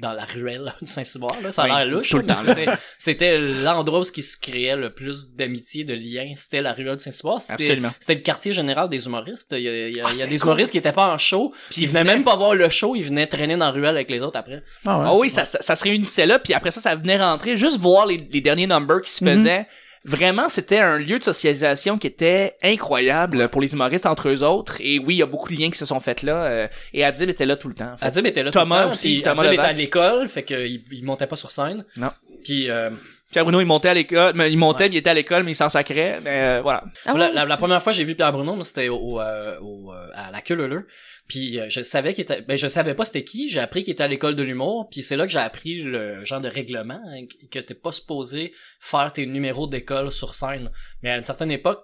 dans la ruelle du Saint-Cyboire. Là. Ça a l'air louche, tout le là, temps, mais c'était, l'endroit où il se créait le plus d'amitié, de liens. C'était la ruelle du Saint-Cyboire. C'était, Absolument. c'était le quartier général des humoristes. Il y a, il y a- Ah, il y a c'est des cool. humoristes qui étaient pas en show, puis ils venaient même pas voir le show, ils venaient traîner dans la ruelle avec les autres après. Ah ouais. Ah oui, ça, ça, ça se réunissait là, puis après ça, ça venait rentrer, juste voir les, les derniers numbers qui se Mhm. faisaient. Vraiment, c'était un lieu de socialisation qui était incroyable pour les humoristes entre eux autres. Et oui, il y a beaucoup de liens qui se sont faits là. euh, et Adib était là tout le temps. en fait. Adib était là Thomas tout le temps, aussi, Thomas Adib était Levac. à l'école, fait qu'il il montait pas sur scène. Non. Puis euh, Pierre Bruno, il montait à l'école, mais il montait, Ouais. il était à l'école, mais il s'en sacrait. Mais euh, voilà. Ah la, ouais, la- la excuse- première fois que j'ai vu Pierre Bruno, c'était au, euh, au, euh, à la queue leu Puis euh, je savais qu'il était, ben je savais pas c'était qui. J'ai appris qu'il était à l'école de l'humour. Puis c'est là que j'ai appris le genre de règlement hein, que t'es pas supposé faire tes numéros d'école sur scène. Mais à une certaine époque,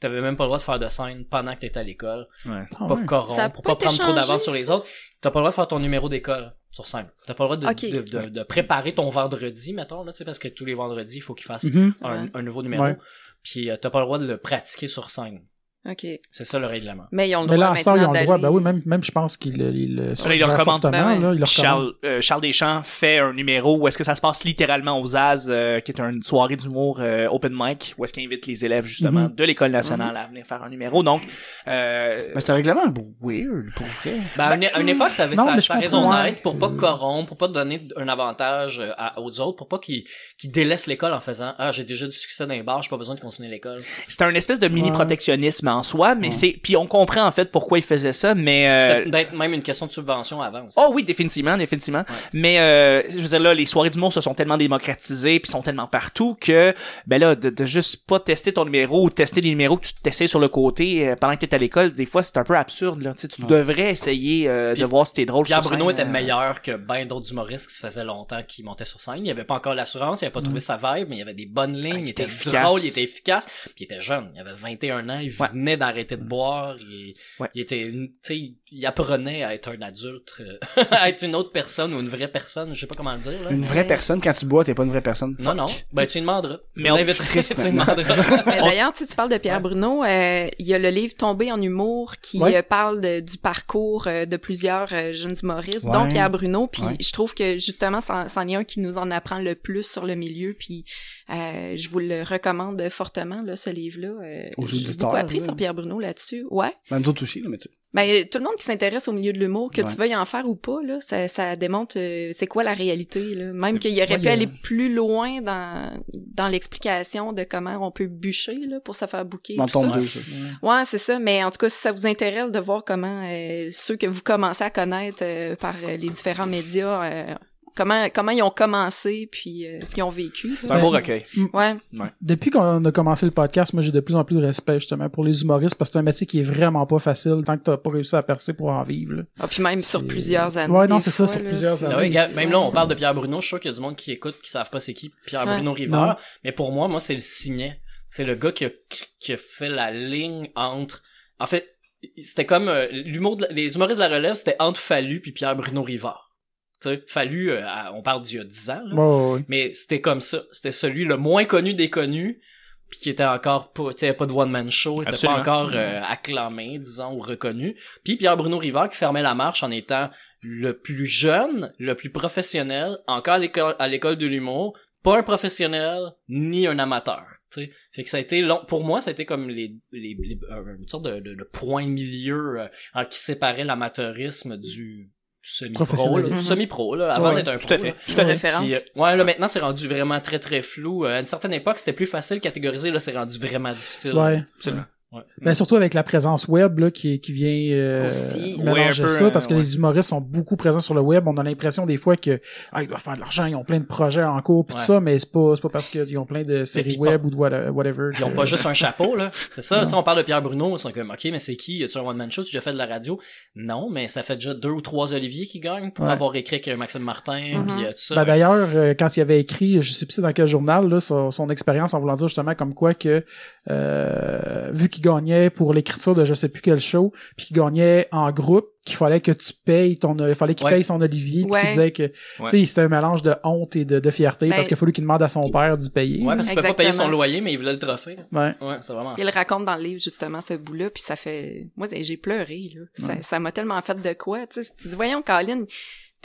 t'avais même pas le droit de faire de scène pendant que t'étais à l'école. Ouais. Ah pas ouais. corrompre, pour pas prendre trop d'avance sur les autres. T'as pas le droit de faire ton numéro d'école sur scène. T'as pas le droit de, de, de, préparer ton vendredi, mettons, là, tu sais, parce que tous les vendredis, il faut qu'il fasse Mhm. un, Ouais. un nouveau numéro. Ouais. Puis euh, t'as pas le droit de le pratiquer sur scène. OK. C'est ça le règlement. Mais ils ont le Mais droit là, à ce temps, ils ont le droit. Ben oui, même, même je pense qu'il il, il, il le Ben ouais. là, il le recommande. Charles, euh, Charles Deschamps fait un numéro où est-ce que ça se passe littéralement aux Az, euh, qui est une soirée d'humour euh, open mic, où est-ce qu'il invite les élèves justement Mhm. de l'école nationale à venir faire un numéro. Donc, euh, Mais c'est un règlement weird, pour vrai. Ben, à, une, à une époque, ça avait non, sa, mais raison d'être pour pas corrompre, pour pas donner un avantage euh, à- aux autres, pour pas qu'ils qu'ils délaissent l'école en faisant « Ah, j'ai déjà du succès dans les bars, j'ai pas besoin de continuer l'école. c'est un espèce de mini protectionnisme en soi, mais c'est puis on comprend en fait pourquoi il faisait ça, mais euh, C'était d'être même une question de subvention avant aussi. Oh oui, définitivement, définitivement. Mais euh, je veux dire là, les soirées d'humour se sont tellement démocratisées puis sont tellement partout que ben là, de, de juste pas tester ton numéro ou tester les numéros que tu t'essayes sur le côté euh, pendant que t'es à l'école, des fois c'est un peu absurde là. Tu sais, tu devrais essayer euh, de voir si t'es drôle. Pierre sur Bruno scène, était euh. meilleur que ben d'autres humoristes qui se faisaient longtemps qui montaient sur scène. Il avait pas encore l'assurance, il avait pas trouvé sa vibe, mais il avait des bonnes lignes, Ah, il il, était était drôle, il était efficace, puis il était jeune, il avait 21 ans, il Ouais. venait d'arrêter de boire, il, Ouais. il était, tu il apprenait à être un adulte, euh, à être une autre personne ou une vraie personne, je sais pas comment le dire, là. Une vraie personne, quand tu bois, t'es pas une vraie personne. Non, non. Ben, tu demanderas. Mais Mais on- on l'inviterait, tu d'ailleurs, tu sais, tu parles de Pierre Bruno, euh, il y a le livre Tombé en humour qui Ouais. euh, parle de- du parcours euh, de plusieurs euh, jeunes humoristes, Ouais. dont Pierre Bruno, puis Ouais. je trouve que justement, c'en c'en est un qui nous en apprend le plus sur le milieu, puis euh, je vous le recommande fortement, là, ce livre-là. Euh, Aux J'ai beaucoup appris là. sur Pierre Bruno là-dessus. Ouais. Ben, nous autres aussi, là, mais tu. Ben, tout le monde qui s'intéresse au milieu de l'humour, que Ouais. tu veuilles en faire ou pas, là, ça, ça démontre euh, c'est quoi la réalité. Là. Même qu'il aurait pu aller plus loin dans, dans l'explication de comment on peut bûcher là, pour se faire bouquer. Dans ton ça. deux, ça. Ouais, c'est ça. Mais en tout cas, si ça vous intéresse de voir comment euh, ceux que vous commencez à connaître euh, par euh, les différents médias, euh, comment comment ils ont commencé, puis euh, ce qu'ils ont vécu. C'est un beau recueil. Ouais. Depuis qu'on a commencé le podcast, moi j'ai de plus en plus de respect justement pour les humoristes parce que c'est un métier qui est vraiment pas facile tant que t'as pas réussi à percer pour en vivre. là. Ah, puis même sur plusieurs années. Ouais, non, c'est ça, sur là, plusieurs années. Ah même là, on parle de Pierre Bruno. Je suis sûr qu'il y a du monde qui écoute qui savent pas c'est qui Pierre Ouais. Bruno Non. Rivard. Mais pour moi, moi, c'est le signet. C'est le gars qui a, qui a fait la ligne entre. En fait, c'était comme euh, l'humour, de la- les humoristes de la relève, c'était entre Fallu puis Pierre Bruno Rivard. Tu sais, Fallu, euh, à- on parle d'il y a 10 ans. Là. Ouais, ouais, ouais. Mais c'était comme ça. C'était celui le moins connu des connus, puis qui était encore pas, tu sais, pas de one man show, il était pas encore euh, acclamé, disons, ou reconnu. Puis Pierre Bruno Rivard qui fermait la marche en étant le plus jeune, le plus professionnel, encore à l'école, à l'école de l'humour, pas un professionnel ni un amateur. tu sais. Fait que ça a été long. Pour moi, ça a été comme les, les, les- euh, une sorte de, de, de point milieu euh, qui séparait l'amateurisme du semi-pro, là, Mhm. semi-pro, là, avant Ouais, d'être un tout pro. à fait. là. Tout à fait. Référence. Puis, euh, ouais, là, maintenant, c'est rendu vraiment très, très flou. Euh, à une certaine époque, c'était plus facile de catégoriser. Là, c'est rendu vraiment difficile. Ouais. Absolument. Ouais. Ben, surtout avec la présence web là, qui, qui vient euh, Aussi. mélanger Ouais, un peu, ça, parce que ouais. les humoristes sont beaucoup présents sur le web. On a l'impression des fois que ah, ils doivent faire de l'argent, ils ont plein de projets en cours, pis Ouais. tout ça, mais c'est pas c'est pas parce qu'ils ont plein de séries web ou de what- whatever. Ils ont pas juste un chapeau, là. C'est ça, tu sais, on parle de Pierre Bruno, ils sont comme, OK, mais c'est qui? Y a-tu un one-man show? Tu as déjà fait de la radio? Non, mais ça fait déjà deux ou trois Olivier qui gagnent pour Ouais. avoir écrit avec Maxime Martin, Mhm. puis euh, tout ça. Ben, d'ailleurs, euh, quand il avait écrit, je sais plus c'est dans quel journal, là, son, son expérience en voulant dire justement comme quoi que euh, vu qu'il gagnait pour l'écriture de je sais plus quel show, puis qu'il gagnait en groupe, qu'il fallait que tu payes ton il fallait qu'il Ouais. paye son Olivier, puis qu'il disait que Ouais. tu sais, c'était un mélange de honte et de, de fierté Ben- parce qu'il fallu qu'il demande à son père d'y payer. ouais, parce qu'il peut pas payer son loyer, mais il voulait le trophée. Ouais. Ouais, c'est vraiment Il le raconte dans le livre, justement, ce bout-là, puis ça fait... Moi, j'ai pleuré, là. Ça- Ça m'a tellement fait de quoi, tu sais. Tu dis, voyons, Colin,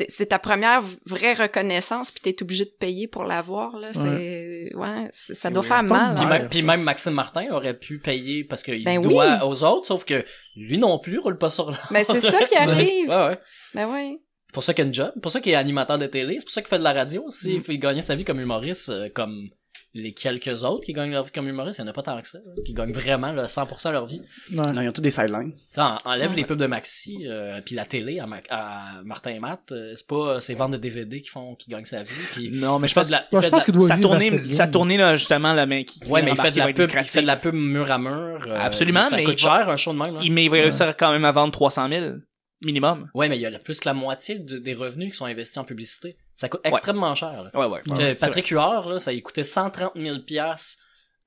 c'est ta première vraie reconnaissance, puis t'es obligé de payer pour l'avoir, là. C'est... Ouais, c'est- ça doit Oui, faire mal. Puis hein. même, puis même Maxime Martin aurait pu payer parce qu'il Ben doit oui. aux autres, sauf que lui non plus roule pas sur l'or. Mais c'est ça qui arrive. Ouais, ouais. Ben ouais. pour ça qu'il a une job, pour ça qu'il est animateur de télé, c'est pour ça qu'il fait de la radio aussi, Mm. il fait gagner sa vie comme humoriste, euh, comme les quelques autres qui gagnent leur vie comme humoriste, il y en a pas tant que ça, là, qui gagnent vraiment le 100% leur vie. Ouais. Non, ils ont tous des sidelines. En- enlève Ouais. les pubs de Maxi, euh, puis la télé à, Ma- à Martin et Matt, euh, c'est pas ses ventes de DVD qui font qui gagnent sa vie, puis Non, mais je pense de la, Ouais, je de pense la- doit sa tournée, sa tournée là justement là, mais qui Ouais, mais il fait de la pub, il fait de la pub mur à mur. euh, Absolument, ça mais coûte il va- cher un show de même. là. Il, mais il va réussir quand même à vendre 300 000 minimum. Ouais, mais il y a plus que la moitié de- des revenus qui sont investis en publicité. Ça coûte extrêmement cher. Là. Ouais, ouais. Patrick Huard, là, ça lui coûtait 130 000 piastres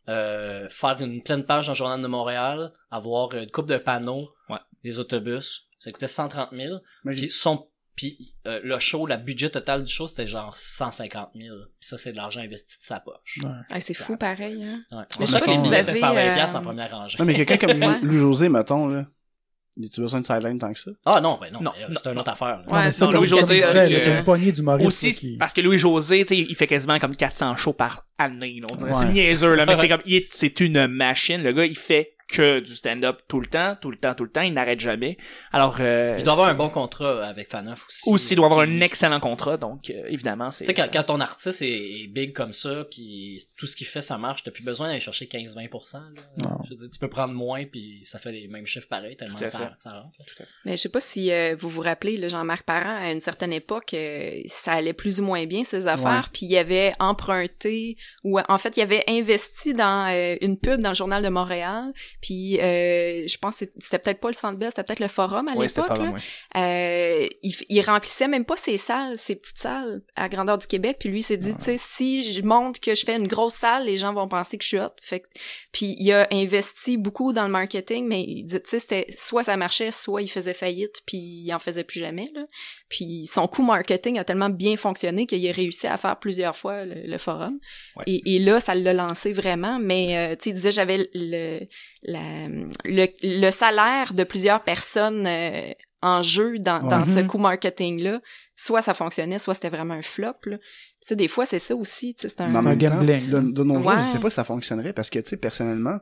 euh, faire une pleine page dans le journal de Montréal, avoir une coupe de panneaux, Ouais. des autobus. Ça coûtait 130 000. Mais Puis son puis euh, le show, la budget total du show, c'était genre 150 000. Puis ça, c'est de l'argent investi de sa poche. Ouais. Ah, c'est fou pareil. Hein. Ouais. Mais je sais a pas si vous avez, 120 euh, piastres en première rangée. Non, mais quelqu'un comme Ouais. Lou José, mettons, là. Tu besoin de sideline tant que ça? Ah non, ben non, Non, c'est une autre affaire. là. Ouais, c'est, t'as euh, une poignée d'humoristes, Aussi, qui- parce que Louis-José, tu sais, il fait quasiment comme 400 shows par année. là, on dirait. C'est Ouais. niaiseux, là, mais c'est comme, c'est une machine. Le gars, il fait que du stand-up tout le temps, tout le temps, tout le temps. Il n'arrête jamais. Alors, euh, Il doit avoir un bon contrat avec Faneuf aussi. aussi, il doit avoir un excellent contrat. Donc, euh, évidemment, c'est... Tu sais, quand, quand ton artiste est, est big comme ça, puis tout ce qu'il fait, ça marche, t'as plus besoin d'aller chercher 15-20%. Là. Non. Je veux dire, tu peux prendre moins, puis ça fait les mêmes chiffres pareils, tellement Tout à ça, fait. ça rentre. Mais je sais pas si euh, vous vous rappelez, le Jean-Marc Parent, à une certaine époque, euh, ça allait plus ou moins bien, ses affaires, puis il avait emprunté, ou en fait, il avait investi dans euh, une pub dans le Journal de Montréal, puis euh, je pense que c'était peut-être pas le Centre Bell, c'était peut-être le Forum à Ouais, l'époque, ouais. Euh, il, remplissait même pas ses salles, ses petites salles à grandeur du Québec. Puis lui il s'est dit, tu sais, si je montre que je fais une grosse salle, les gens vont penser que je suis hot. Fait que, puis il a investi beaucoup dans le marketing, mais il dit, tu sais, c'était soit ça marchait, soit il faisait faillite, puis il en faisait plus jamais. Là. Puis son coût marketing a tellement bien fonctionné qu'il a réussi à faire plusieurs fois le, le forum. Ouais. Et, et là, ça l'a lancé vraiment. Mais euh, tu sais, il disait, j'avais le, la- le, le salaire de plusieurs personnes euh, en jeu dans, dans Ouais. ce coup marketing-là. Soit ça fonctionnait, soit c'était vraiment un flop. Là. Tu sais, des fois, c'est ça aussi. tu sais, C'est un... Un gambling. de, de nos jours, Ouais. je sais pas si ça fonctionnerait parce que, tu sais, personnellement,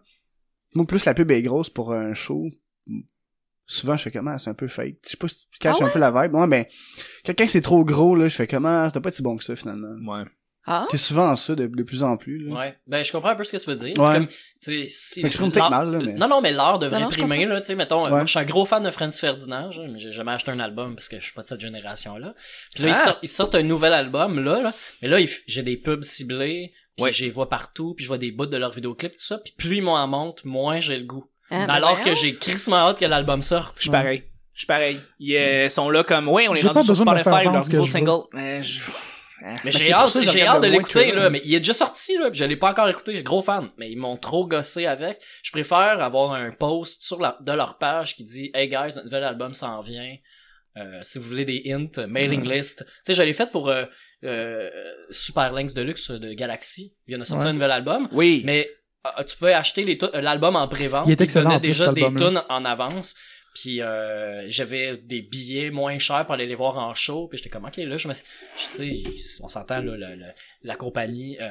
moi, plus la pub est grosse pour un show, souvent, je fais comment, c'est un peu fake. Je sais pas si tu caches Ah un peu la vibe. Ouais, ben, quelqu'un c'est trop gros, là, je fais comment, c'est pas si bon que ça, finalement. Ouais. Ah, C'est souvent ça, de, de plus en plus, là. Ouais. Ben, je comprends un peu ce que tu veux dire. Ouais. C'est Comme, tu sais, peut-être mal, là, mais- Non, non, mais l'art devrait Non, non, je primer, là, tu sais, mettons, Ouais. moi, je suis un gros fan de Franz Ferdinand, genre, mais j'ai jamais acheté un album parce que je suis pas de cette génération-là. Puis là, Ah! ils, sortent, ils sortent un nouvel album, là, là. Mais là, j'ai des pubs ciblés, puis Ouais. je les vois partout, puis je vois des bouts de leurs vidéoclips, tout ça, puis plus ils m'en montent, moins j'ai le goût. Ah, ben alors que j'ai crissement hâte que l'album sorte. Je suis pareil. Je suis pareil. Ils euh, sont là comme, ouais, on est J'ai rendu pas sur besoin de me Spotify, leur nouveau single. Mais je... Mais j'ai hâte, j'ai hâte de l'écouter, là, mais il est déjà sorti, là, je l'ai pas encore écouté, j'ai gros fan. Mais ils m'ont trop gossé avec. Je préfère avoir un post sur la, de leur page qui dit, hey guys, notre nouvel album s'en vient. Euh, si vous voulez des hints, mailing list. Tu sais, je l'ai fait pour, euh, euh, Super Lynx Deluxe de Galaxy. Il vient de sortir Ouais. un nouvel album. Oui. Mais tu pouvais acheter l'album en pré-vente. Il Ils excellent, plus, déjà des tunes en avance. Puis euh, j'avais des billets moins chers pour aller les voir en show. Puis j'étais comme, ok, là, je me... je- Tu sais, on s'entend, là, la, la, la compagnie euh,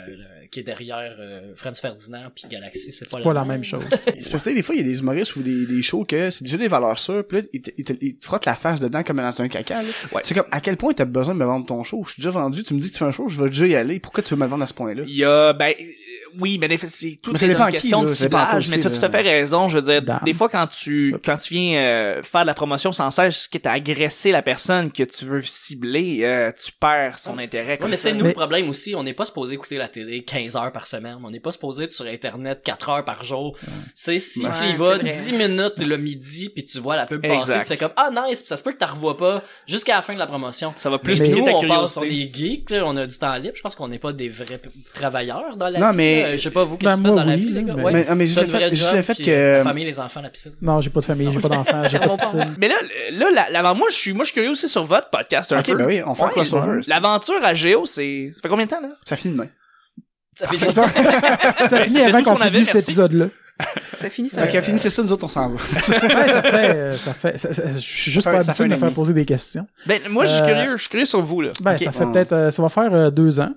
qui est derrière euh, Franz Ferdinand puis Galaxy, c'est pas, C'est pas la même chose. C'est parce que des fois, il y a des humoristes ou des, des shows que c'est déjà des valeurs sûres, pis là, ils te, ils te- ils te frottent la face dedans comme dans un caca, là. Ouais. C'est comme, à quel point t'as besoin de me vendre ton show? Je suis déjà vendu, tu me dis que tu fais un show, je vais déjà y aller. Pourquoi tu veux me le vendre à ce point-là? Il y a, ben, euh, oui, mais c'est tout est une qui, question là, de ciblage, mais tu as tout à fait raison. Je veux dire, des fois, quand tu, quand tu viens euh, faire de la promotion sans cesse, que t'as agressé la personne que tu veux cibler, euh, tu perds son intérêt. Ouais, mais c'est nous le problème aussi. On n'est pas supposé écouter la télé 15 heures par semaine. On n'est pas supposé être sur Internet 4 heures par jour. C'est si Ouais, tu y vas vrai. 10 minutes le midi puis tu vois la pub passer, Exact. tu fais comme ah nice, puis ça se peut que tu revois pas jusqu'à la fin de la promotion. Ça va plus Mais piquer nous, ta on passe, on est geeks, là, on a du temps libre. Je pense qu'on n'est pas des vrais travailleurs dans la Non, vie. mais- là. Je sais pas vous, Ben, qu'est-ce que tu fais dans la vie, les là, gars? mais- Ouais. Mais, mais juste le fait, juste le fait que, euh, La famille, les enfants, la piscine. Non, j'ai pas de famille, j'ai pas d'enfants, j'ai pas de piscine. Mais là, là, la- moi, je suis, moi, je suis curieux aussi sur votre podcast un ok, peu. ben oui, on fait un Ouais, crossover. L'aventure à Géo, c'est, ça fait combien de temps, là? Ça finit demain. Ça fait C'est ça. Ça finit avant qu'on publie cet épisode-là. ça finit ça. Ok, finissez ça, nous autres, on s'en va. Ouais, ça fait, euh, ça fait, ça- ça- je suis juste Ça pas fait- habitué fait de me faire poser des questions. Ben, moi, je suis Euh, curieux, je suis curieux sur vous, là. Ben, ça fait on- peut-être, euh, ça va faire euh, deux ans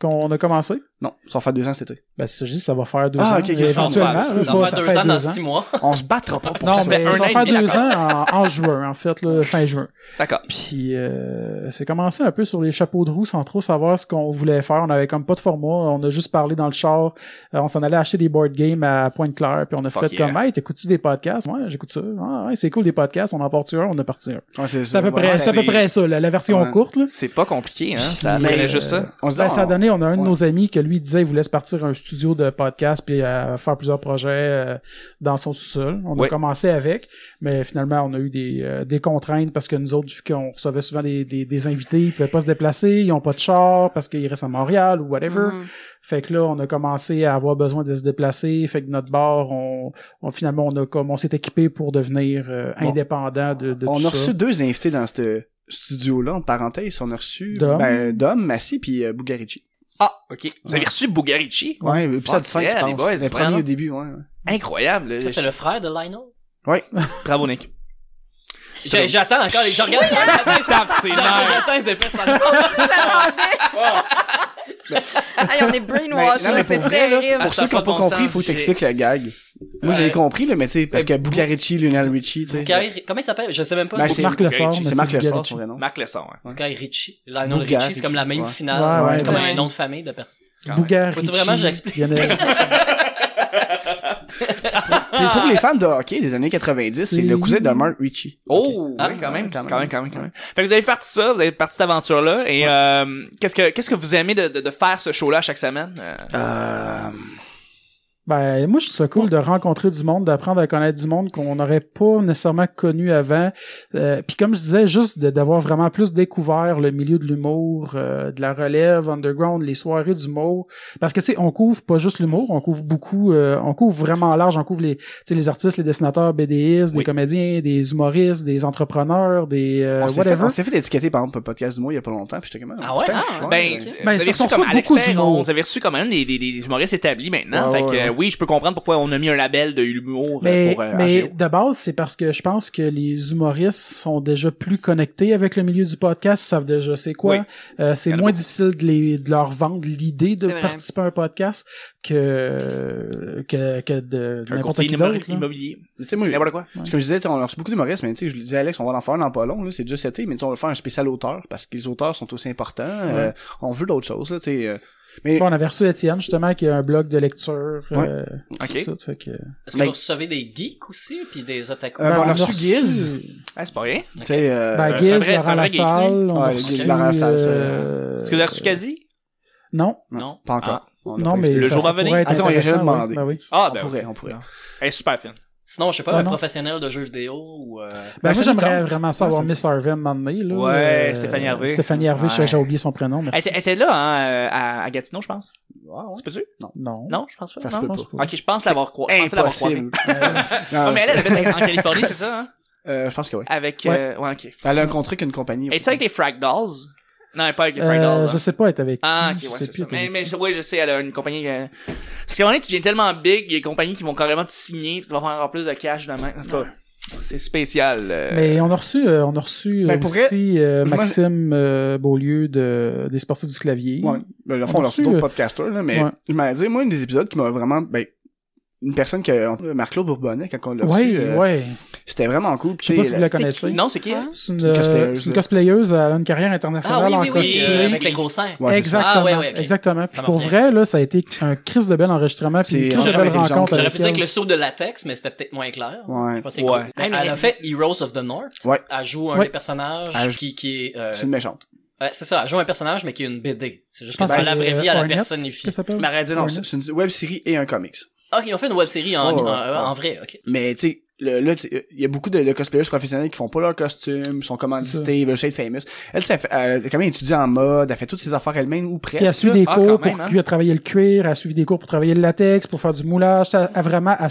qu'on a commencé. Non, ça va faire deux ans cet été. Ben, c'est ça, je dis, ça va faire deux Ah, ans. ok, ok, Et ça va éventuellement, Ça va faire deux ans dans six mois. On se battra pas pour Non, ça. mais un ça va faire deux ans en, en juin, en fait, là, fin juin. D'accord. Puis euh, c'est commencé un peu sur les chapeaux de roue sans trop savoir ce qu'on voulait faire. On avait comme pas de format. On a juste parlé dans le char. Euh, on s'en allait acheter des board games à Pointe-Claire. Puis on a Fuck fait yeah. comme Hey, t'écoutes-tu des podcasts? Ouais, j'écoute ça. Ah, ouais, c'est cool des podcasts. On en porte un, on a parti un. Ouais, c'est C'est à peu ouais, près, c'est à peu c'est- près ça, la, la version Ouais. courte, là. C'est pas compliqué, hein. Ça euh, juste ça. Dit, Ben, ça a on- donné, on a un de nos amis que lui, lui il disait il voulait se partir un studio de podcast puis euh, faire plusieurs projets euh, dans son sous-sol. On a commencé avec, mais finalement on a eu des, euh, des contraintes parce que nous autres, vu qu'on recevait souvent des, des, des invités, ils pouvaient pas se déplacer, ils ont pas de char parce qu'ils restent à Montréal ou whatever. Mhm. Fait que là, on a commencé à avoir besoin de se déplacer. Fait que notre bar, on, on finalement, on a comme, on s'est équipé pour devenir euh, Bon. indépendant de, de On tout a ça. reçu deux invités dans ce studio-là, en parenthèse. On a reçu Dom. ben, Dom, Massy puis euh, Bugarici. Ah, ok. Vous avez reçu Bugarici? Ouais, épisode Fuck 5, yeah, je les pense. boys, le vraiment. premier au début, ouais. ouais. Incroyable. Ça, c'est le frère de Lionel? Ouais. Bravo, Nick. J'attends encore, les- je regarde, c'est j'attends j'attends les effets sonores. Hey, on est brainwashed, c'est pour vrai, là, terrible. Pour Ça ceux qui n'ont pas pas de bon compris, il faut t'expliquer le gag. Moi, Ouais. j'ai compris, là, mais tu sais, parce que Bugarici, Lionel Richie, tu sais. Comment il s'appelle? Je sais même pas. Ben, c'est Marc Lessard, C'est Marc Lessard, son vrai nom. Marc Lesson, ouais. Guy Ritchie. Lionel Richie, c'est comme la même ouais. finale. Ouais, c'est comme un nom de famille de personne. Bugarici. Faut-tu vraiment que je l'explique? Puis pour les fans de hockey des années 90, c'est le cousin de Mark Richie. Oh, Ah, oui, quand même, quand quand même. même, quand même, quand même. Fait que vous avez parti ça, vous avez parti cette aventure-là, et euh, qu'est-ce que qu'est-ce que vous aimez de, de, de faire ce show-là chaque semaine? Euh, Euh, Ben, moi, je trouve ça cool de rencontrer du monde, d'apprendre à connaître du monde qu'on n'aurait pas nécessairement connu avant. Euh, Puis comme je disais, juste d'avoir vraiment plus découvert le milieu de l'humour, euh, de la relève, underground, les soirées d'humour. Parce que, tu sais, on couvre pas juste l'humour, on couvre beaucoup, euh, on couvre vraiment large, on couvre les, tu sais, les artistes, les dessinateurs, BDistes, des comédiens, des humoristes, des entrepreneurs, des euh, on s'est fait, whatever. on s'est fait étiqueter, par exemple, un podcast du mois il y a pas longtemps, puis j'étais comme, Ah ouais? putain, Ah, ben, ok. Ben, vous avez reçu comme Alex d'humour. Perron, vous avez reçu quand même des, des, des humoristes établis maintenant, Ouais, fait ouais, que ouais. Oui, je peux comprendre pourquoi on a mis un label de l'humour euh, Mais, pour euh, mais AGO. de base, c'est parce que je pense que les humoristes sont déjà plus connectés avec le milieu du podcast, ils savent déjà c'est quoi. Oui. Euh, c'est moins difficile de, les, de leur vendre l'idée de C'est vrai. participer à un podcast que que, que de, de Un n'importe qui d'autre. immobilier. Tu sais, moi, N'importe quoi. Parce que comme je disais, tu sais, on a reçu beaucoup d'humoristes, mais tu sais, je le disais Alex, on va en faire dans pas long, là, c'est déjà cet été, mais tu sais, on va faire un spécial auteur, parce que les auteurs sont aussi importants, euh, on veut d'autres choses, là, tu sais, euh, mais, Bon, on avait reçu Étienne, justement, qui a un blog de lecture. euh, Ok. tout ça, fait que... Est-ce que Ben- vous recevez des geeks aussi, puis des otaku? Euh, ben, on a a reçu Giz. Ah, c'est pas rien. tu sais, euh, Ben, Giz, vrai- Laurent Lassalle, on a Ouais, reçu... Laurent Lassalle, ça, euh, Est-ce que vous avez reçu Kazi? Non, Non. pas encore. On l'a non, pas mais. Le jour va venir. pourrait Ah, on y a intéressant, demandé. ouais. Ben. Ah, on ben pourrait, oui. on pourrait. Elle est super fine. Sinon, je sais pas, un non. professionnel de jeux vidéo ou... Euh... Ben, Ben, moi, ça j'aimerais vraiment savoir Ouais, ça Miss Harvey à un moment donné, là. Ouais, Euh, Stéphanie Harvey. Stéphanie Harvey, j'ai- Ouais. j'ai oublié son prénom, Elle merci. était, elle était là, hein, euh, à, à Gatineau, je pense. Ouais, ouais. Tu peux-tu? Non. Non, je pense pas. Ça se non? peut pas. pas. Ok, je pense l'avoir croi- je pensais l'avoir croisé. Impossible. Ah, mais elle, elle habite en Californie, c'est ça, hein? Euh, je pense que oui. Avec, Ouais. euh, ouais, ok. Elle a un contrat qu'une compagnie. Es-tu avec les Frag Dolls? Non, pas avec les Frag Dolls. Euh, hein. je sais pas être avec Ah, ok, je ouais, c'est ça. Mais, mais, ouais, je sais, elle a une compagnie, euh... Parce qu'à un moment donné, tu viens tellement big, il y a des compagnies qui vont carrément te signer, pis tu vas faire encore plus de cash demain. En tout cas, c'est spécial. euh. Mais on a reçu, euh, on a reçu Ben, pour vrai, aussi euh, moi, Maxime euh, Beaulieu de des sportifs du clavier. Ouais. Ben, le fond, On a reçu d'autres euh, podcasters, là, mais ouais. il m'a dit, moi, un des épisodes qui m'a vraiment, ben, une personne que, Marc-Claude Bourbonnet, quand on l'a reçu, Ouais, euh, ouais. c'était vraiment cool. Je sais pas si vous la connaissez. qui? Non, c'est qui, Hein? C'est une, une euh, cosplayeuse, c'est une cosplayeuse, elle a une carrière internationale Ah oui, en oui, oui, cosplay. euh, avec les gros seins. Ouais, exactement, Ah, ouais, ouais, exactement. Puis pour vrai, là, ça a été un crise de bel enregistrement, puis une crise de j'aurais belle rencontre J'aurais pu dire avec le saut de latex, mais c'était peut-être moins clair. Ouais. Je sais pas si c'est Ouais. cool. Mais- Elle a fait Heroes of the North. Ouais. Elle joue un Ouais. des personnages qui, qui est... euh, C'est une méchante. ouais, c'est ça, elle joue un personnage, mais qui est une BD. C'est juste Je que dans que la vraie vie, euh, elle la personnifie. Que Ouais. c'est c'est une web série et un comics. Ah, ils ont fait une web série en, Oh, ouais, en, ouais. en vrai, ok. Mais, tu sais, le- là, tu sais, il y a beaucoup de, de cosplayers professionnels qui font pas leur costume, sont commandités, ils veulent être famous. Elle, ça fait, elle a quand même étudié en mode, elle fait toutes ses affaires elle-même ou presque. Puis elle a suivi des Ah, cours quand pour même, hein. puis elle a travaillé le cuir, elle a suivi des cours pour travailler le latex, pour faire du moulage. Ça a vraiment, elle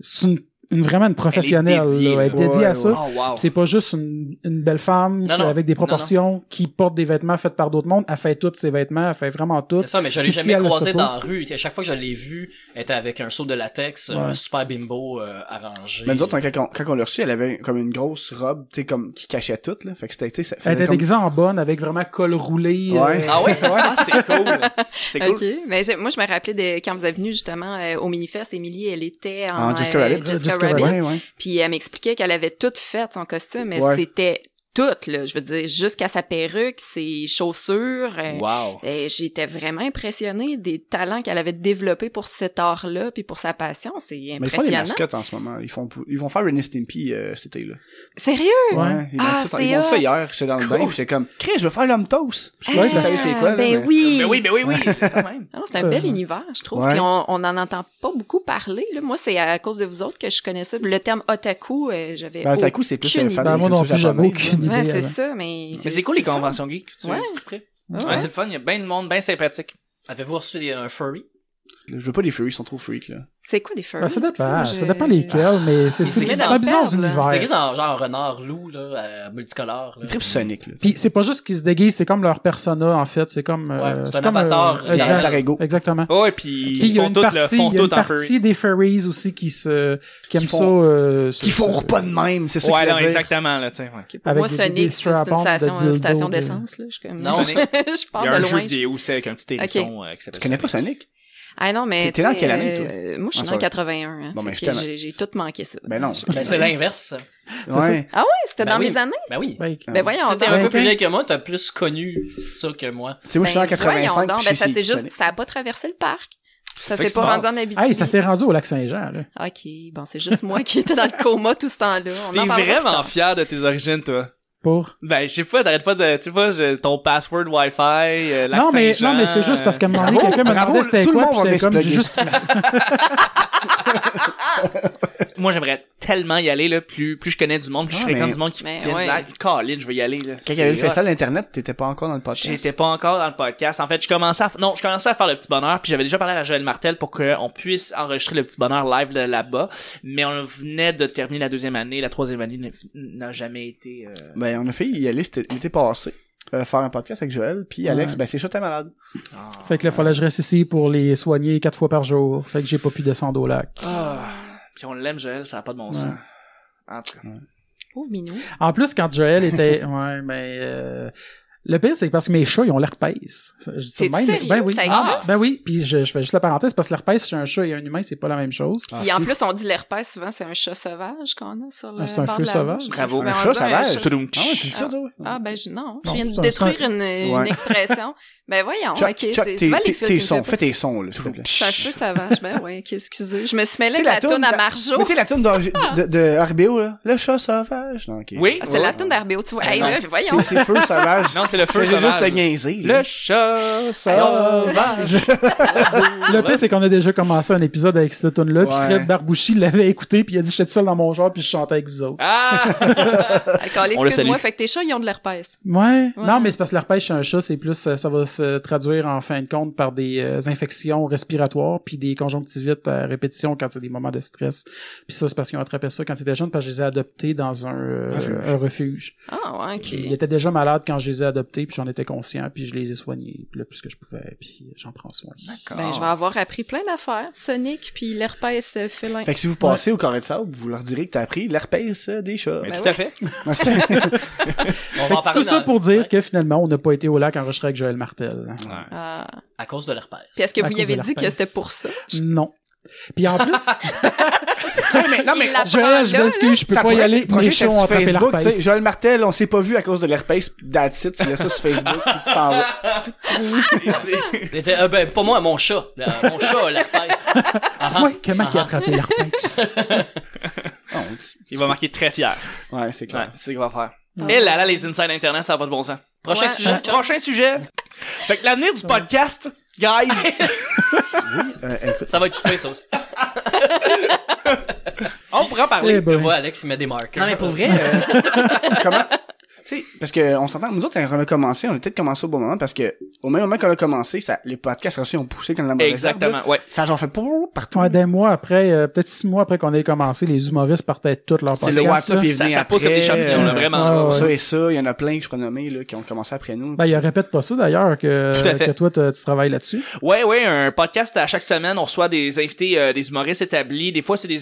c'est une, une- vraiment une professionnelle. dédiée, là. Elle est dédiée Ouais, à ça. Oh, wow. C'est pas juste une, une belle femme Non, qui- non. avec des Non, non. proportions qui porte des vêtements faits par d'autres mondes. Elle fait tous ses vêtements, elle fait vraiment tout. C'est ça, mais je l'ai Ici, jamais croisée dans la rue. À chaque fois que je l'ai vue, elle était avec un saut de latex, Ouais. un super bimbo euh, arrangé. Mais nous autres, quand on, quand on l'a reçu, elle avait comme une grosse robe, tu sais, comme, qui cachait tout, là. Fait que c'était, tu sais, ça Elle était comme- déguisée en bonne avec vraiment col roulé. Ouais. euh, Ah ouais? Ah, c'est cool. C'est cool. Ok. Mais c'est- moi, je me rappelais de quand vous êtes venu justement euh, au Minifest, Émilie, elle était en, En euh, Rabbit. Puis elle m'expliquait qu'elle avait tout fait son costume, mais c'était tout, là. Je veux dire, jusqu'à sa perruque, ses chaussures. euh, Wow. et j'étais vraiment impressionnée des talents qu'elle avait développés pour cet art-là, puis pour sa passion. C'est Mais ils font des impressionnant. mascottes en ce moment. Ils font, ils vont faire Ren Stimpy euh, cet été, là. Sérieux? Ouais. Ils Ah, ça, c'est ils ça hier. J'étais dans le bain, puis j'étais comme, Chris, je veux faire l'homme toast. Je sais Ah, pas si vous savez c'est quoi, là, ben mais- oui. Ben oui, ben oui, oui. Ah non, c'est un bel Euh, univers, je trouve. ouais. Puis on on en entend pas beaucoup parler. Là. Moi, c'est à cause de vous autres que je connais ça. Le terme otaku, euh, j'avais. Ben, Otaku, c'est plus un fan Ben, de moi non plus, j'avais aucune. Idée. Ouais, c'est ça, mais. Mais c'est cool les conventions geeks. Tu Ouais. c'est le fun. Il y a bien de monde, bien sympathique. Avez-vous reçu des, un furry? Je veux pas des furries, ils sont trop freaks, là. C'est quoi des furries? Ben, ça dépend, je- ça dépend lesquels, mais c'est Il c'est c'est un bizarre là. C'est en genre renard loup, là, euh, multicolore. Là. Trippent Sonic, là. Puis c'est pas juste qu'ils se déguisent, c'est comme leur persona en fait, c'est comme euh, Ouais, c'est un comme avatar euh, exact-. Exactement. Ouais, puis Puis il ils y a font une tout, partie, le, font il y a une tout en furry. partie des furries aussi qui se qui aiment font- ça euh, Qui se- pas de même, c'est ça Ouais, non, exactement, là, tu sais. Pour moi, Sonic, c'est c'est une de station, de- d'essence. Là. Je, suis comme... Non, je, Sonic. pars Il y a de un jeu loin. vidéo aussi avec un petit hérisson euh, qui s'appelle Tu connais pas Sonic? Ah non, mais. T'es- tu sais, quelle année, toi? euh, Moi, je suis Ah, dans c'est 81. Hein, Bon, ben, j'ai j'ai tout manqué ça. Ben non. Ben, c'est l'inverse. C'est Ouais. Ah ouais, c'était Ben dans oui. mes années? Ben oui. Ben voyons Si t'es donc. un peu Ben, plus vieille que moi, t'as plus connu ça que moi. Tu sais, moi, je suis en Ben, voyons 85, donc, puis ben, ça qui juste, ça a pas traversé le parc. Ça s'est pas rendu en. Abitibi. Hey, ça s'est rendu au lac Saint-Jean là. Ok, bon, c'est juste moi qui étais dans le coma tout ce temps-là. T'es en vraiment fier de tes origines, toi. Pour? Ben, je sais pas, t'arrêtes pas de, tu sais pas, je- ton password Wi-Fi, euh, Non mais non mais c'est juste parce qu'à un moment donné quelqu'un me demandait c'était tout le quoi, monde puis va j'étais comme juste Moi, j'aimerais tellement y aller, là, plus, plus je connais du monde, plus je Ah, fréquente mais- du monde qui Mais vient ouais. du lac. Colin, je veux y aller, là. Quand il y avait le C'est festival d'Internet, t'étais pas encore dans le podcast. J'étais pas encore dans le podcast. En fait, je commençais à, f- non, je commençais à faire le petit bonheur, puis j'avais déjà parlé à Joël Martel pour qu'on puisse enregistrer le petit bonheur live de là-bas. Mais on venait de terminer la deuxième année, la troisième année n'a- n'a jamais été, euh, Ben, on a fait y aller c'était l'été passé. Euh, faire un podcast avec Joël, puis Alex, Ouais. ben c'est chaud, t'es malade. ah. Fait que là, fallait que je reste ici pour les soigner quatre fois par jour. Fait que j'ai pas pu descendre au lac. Ah. Puis on l'aime, Joël, ça a pas de bon sens. En tout cas. Oh, minou. En plus, quand Joël était, ouais, mais euh, le pire, c'est que parce que mes chats, ils ont l'herpès. Je C'est de sérieux? Ben oui. Ça Ah, existe? ben oui. Puis je, je fais juste la parenthèse parce que l'herpès chez un chat et un humain, c'est pas la même chose. Puis en plus, on dit l'herpès, souvent, c'est un chat sauvage qu'on a sur le Ah, c'est un de la sauvage? Bravo. Ben, Un chat sauvage? chat-. Ah ouais, tu dis ça, toi? Ah ben je- non, je Non, viens c'est de un- détruire c'est une, une Ouais. expression. Ben voyons, Chuck, ok, c'est tes, sons, fais tes sons, là, s'il te plaît. C'est un peu sauvage, ben ouais, ok, excusez. Je me suis mêlée avec la toune à de- Marjo. Mais tu la tune de, de, de RBO, là. Le chat sauvage. Oui. Ah, c'est la toune d'RBO, tu vois. Là, voyons. C'est, c'est feu sauvage. C'est le feu faisais juste sauvage. le niaiser. Le chat sauvage. Le pire, c'est qu'on a déjà commencé un épisode avec cette tune là puis. Fred Barbouchi l'avait écouté, puis il a dit j'étais seul dans mon genre, puis je chantais avec vous autres. Ah! Excuse-moi, fait que tes chats, ils ont de l'herpès. Ouais. Ouais. Non, mais c'est parce que l'herpès chez un chat, c'est plus, euh, ça va se traduire en fin de compte par des euh, infections respiratoires puis des conjonctivites à répétition quand c'est des moments de stress. Puis ça, c'est parce qu'ils ont attrapé ça quand ils étaient jeunes parce que je les ai adoptés dans un, euh, Refuge. un refuge. Ah, ouais, ok. Ils étaient déjà malades quand je les ai adoptés puis j'en étais conscient puis je les ai soignés le plus que je pouvais puis j'en prends soin. Ben, je vais avoir appris plein d'affaires. Sonic, puis l'herpès euh, félin. Fait que si vous passez au carré de sable, vous leur direz que t'as appris l'herpès euh, des chats. Mais Ben tout oui. à fait. On va en parler Tout ça pour dire que finalement, on n'a pas été au lac enregistré avec Joël Martel. Ah. À cause de l'herpès. Puis est-ce que À vous y avez dit que c'était pour ça? Non. Puis en plus, non, mais l'apprend Joël, je m'excuse, je peux ça pas y aller. chats test ont attrapé Facebook, l'herpès. Joël Martel, on s'est pas vu à cause de l'herpès, that's it, tu laisses ça sur Facebook, puis tu t'en vas. Euh, ben, pas moi, mon chat. Mon chat, l'herpès. Ah, Ouais, comment il a attrapé l'herpès? Non, tu- Il va marquer très fier. Ouais, c'est Ouais, clair. c'est ce qu'il va faire. Et là, là, les inside internet, ça va pas de bon sens. Prochain Ouais. sujet. Prochain sujet. fait que l'avenir du podcast, guys. Euh, Ça va être coupé, ça aussi. on pourra en Eh parler. Je ben, vois Alex, il met des marqueurs. Non, mais pour vrai, euh, comment, sais, parce que on s'entend, nous autres, quand on a commencé, on a peut-être commencé au bon moment, parce que, au même moment qu'on a commencé, ça, les podcasts aussi ont poussé comme la mauvaise herbe. Exactement, ouais. Ça a genre fait pou- partout. Ouais, des mois après, euh, peut-être six mois après qu'on ait commencé, les humoristes partaient tous leur C'est podcast. le WhatsApp est Ça, ça pousse comme des champignons, là, euh, vraiment. Ah, ouais. Ça et ça, il y en a plein que je pourrais nommer, là, qui ont commencé après nous. Ben, il répète pas ça d'ailleurs que, Tout à fait. que toi, tu travailles là-dessus. Ouais, ouais, un podcast à chaque semaine. On reçoit des invités, euh, des humoristes établis. Des fois, c'est des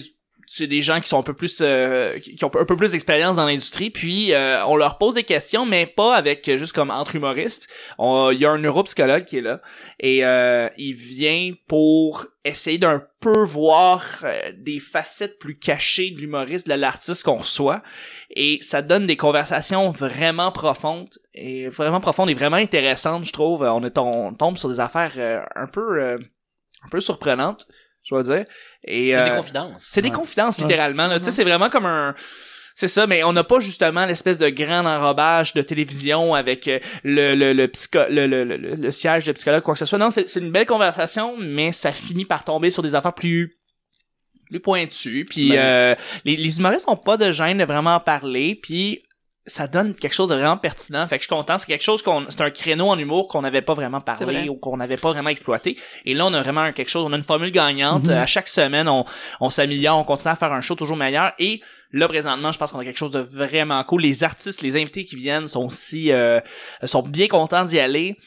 c'est des gens qui sont un peu plus euh, qui ont un peu plus d'expérience dans l'industrie puis euh, on leur pose des questions mais pas avec juste comme entre humoristes. Il y a un neuropsychologue qui est là et euh, il vient pour essayer d'un peu voir euh, des facettes plus cachées de l'humoriste de l'artiste qu'on reçoit et ça donne des conversations vraiment profondes et vraiment profondes et vraiment intéressantes je trouve. On, est, on tombe sur des affaires euh, un peu euh, un peu surprenantes je dois dire et C'est euh, des confidences. c'est des Ouais. confidences Ouais. littéralement. là. Tu sais, c'est vraiment comme un. C'est ça, mais on n'a pas justement l'espèce de grand enrobage de télévision avec euh, le le le, psycho- le, le, le, le siège de psychologue quoi que ce soit. Non, c'est c'est une belle conversation, mais ça finit par tomber sur des affaires plus plus pointues. Puis Ben- euh, les, les humoristes ont pas de gêne de vraiment en parler. Puis ça donne quelque chose de vraiment pertinent. Fait que je suis content. C'est quelque chose qu'on, c'est un créneau en humour qu'on n'avait pas vraiment parlé vrai. ou qu'on n'avait pas vraiment exploité. Et là, on a vraiment quelque chose. On a une formule gagnante. À chaque semaine, on, on s'améliore, on continue à faire un show toujours meilleur. Et là, présentement, je pense qu'on a quelque chose de vraiment cool. Les artistes, les invités qui viennent sont aussi, euh, sont bien contents d'y aller.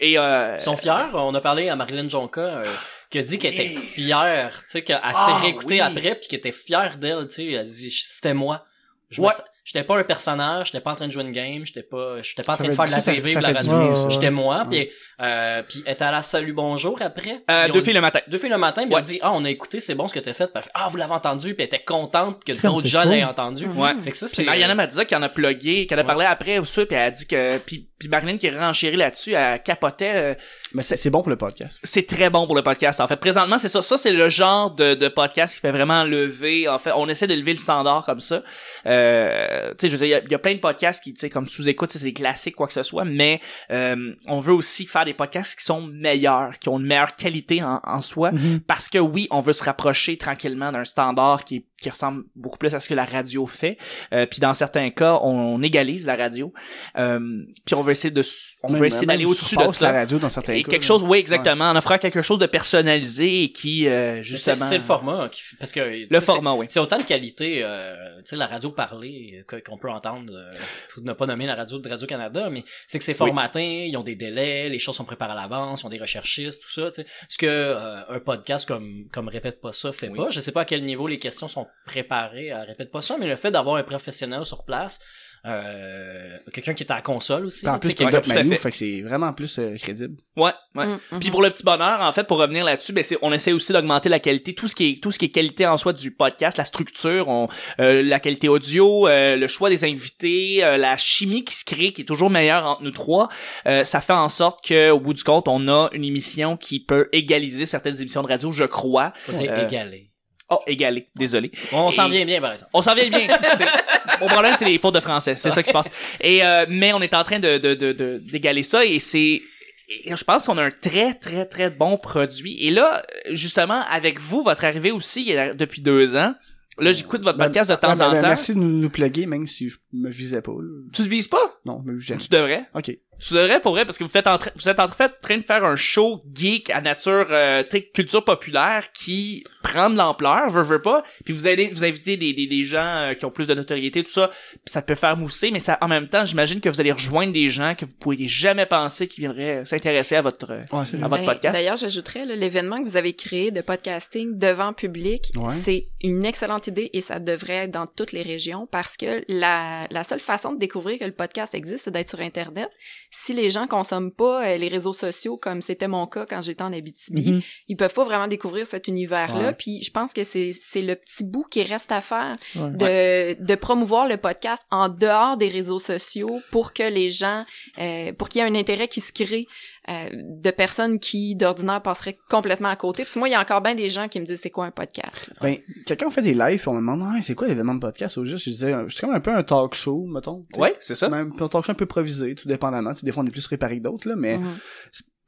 Et euh, Ils sont fiers. On a parlé à Marilyn Jonca, euh, qui a dit qu'elle était fière, tu sais, qu'elle s'est Ah, réécoutée oui. après puis qu'elle était fière d'elle, tu sais. Elle a dit, c'était moi. Je Ouais. J'étais pas un personnage, j'étais pas en train de jouer une game, j'étais pas, j'étais pas en train de faire de la TV, de la radio. J'étais moi, puis euh, puis elle était à la Salut Bonjour après. euh, deux filles dit- le matin. Deux filles le matin, puis Ouais. elle a dit, ah, on a écouté, c'est bon ce que t'as fait. Puis elle fait, ah, vous l'avez entendu, puis elle était contente que d'autres gens l'aient entendu. Ouais. Fait que ça, Puis c'est... Mariana Mazza qui en a plugué, qu'elle a parlé après ou ça, puis elle a dit que puis, puis Marilyn qui renchérit là-dessus, elle capotait. euh, Mais c'est bon pour le podcast. c'est très bon pour le podcast. En fait, présentement, c'est ça. Ça, c'est le genre de, de podcast qui fait vraiment lever. En fait, on essaie de lever le standard comme ça. Euh, tu sais, je veux dire, il y a- il y, a plein de podcasts qui, tu sais, comme sous-écoute, c'est des classiques, quoi que ce soit, mais euh, on veut aussi faire des podcasts qui sont meilleurs, qui ont une meilleure qualité en, en soi, Mhm. parce que oui, on veut se rapprocher tranquillement d'un standard qui, qui ressemble beaucoup plus à ce que la radio fait. Euh, puis dans certains cas, on, égalise la radio. Euh, puis on veut essayer de, on Même- veut essayer d'aller au-dessus de ça. la radio dans certains Et cas, quelque chose, oui, exactement, en offrant quelque chose de personnalisé et qui, euh, justement... c'est le format qui parce que Le format, oui. C'est autant de qualité, euh, tu sais, la radio parlée euh, qu'on peut entendre, euh, faut ne pas nommer la radio de Radio-Canada, mais c'est que c'est formaté, ils ont des délais, les choses sont préparées à l'avance, ils ont des recherchistes, tout ça, tu sais. Ce que euh, un podcast comme comme Répète pas ça fait Oui. pas. Je sais pas à quel niveau les questions sont préparées à Répète pas ça, mais le fait d'avoir un professionnel sur place, euh, quelqu'un qui est à la console aussi, en plus, qui- Manu, fait. fait que c'est vraiment plus euh, crédible. Ouais, ouais. Mm, mhm. Puis pour le petit bonheur, en fait, pour revenir là-dessus, ben c'est, on essaie aussi d'augmenter la qualité, tout ce qui est, tout ce qui est qualité en soi du podcast, la structure, on, euh, la qualité audio, euh, le choix des invités, euh, la chimie qui se crée, qui est toujours meilleure entre nous trois, euh, ça fait en sorte que, au bout du compte, on a une émission qui peut égaliser certaines émissions de radio, je crois. faut dire Euh, égaler. Oh, égaler, désolé. On s'en vient bien par exemple. On s'en vient bien. C'est- Mon problème, c'est les fautes de français. C'est ça qui se passe. Et euh, mais on est en train de de de de- d'égaler ça et c'est et je pense qu'on a un très très très bon produit. Et là, justement, avec vous, votre arrivée aussi il y a- depuis deux ans. Là, j'écoute votre Ben, podcast de temps Ouais, ben, en ben, temps. Merci de nous, nous plugger, même si je me visais pas. là. Tu te vises pas? Non, mais j'aime. Tu devrais. Ok. Tu devrais pour vrai parce que vous faites en train vous êtes en train de faire un show geek à nature euh, culture populaire qui prend de l'ampleur, veut veut pas, puis vous allez vous invitez des, des, des gens euh, qui ont plus de notoriété tout ça, puis ça peut faire mousser mais ça en même temps, j'imagine que vous allez rejoindre des gens que vous pourriez jamais penser qui viendraient s'intéresser à votre euh, Ouais, à votre Ben, podcast. D'ailleurs, j'ajouterais là, l'événement que vous avez créé de podcasting devant public, Ouais. c'est une excellente idée et ça devrait être dans toutes les régions parce que la, la seule façon de découvrir que le podcast existe, c'est d'être sur Internet. Si les gens consomment pas euh, les réseaux sociaux comme c'était mon cas quand j'étais en Abitibi, Mhm. ils peuvent pas vraiment découvrir cet univers-là. Ouais. Puis je pense que c'est c'est le petit bout qui reste à faire Ouais. de, de promouvoir le podcast en dehors des réseaux sociaux pour que les gens, euh, pour qu'il y ait un intérêt qui se crée euh, de personnes qui d'ordinaire passeraient complètement à côté. Parce que moi, il y a encore bien des gens qui me disent c'est quoi un podcast. là? Ben, quelqu'un fait des lives, puis on me demande, ah, c'est quoi l'événement de podcast? Au juste? Je disais, c'est comme un peu un talk show, mettons. Ouais, c'est ça. Même un talk show un peu improvisé, tout dépendamment. Tu sais, des fois, on est plus préparé que d'autres, là, mais,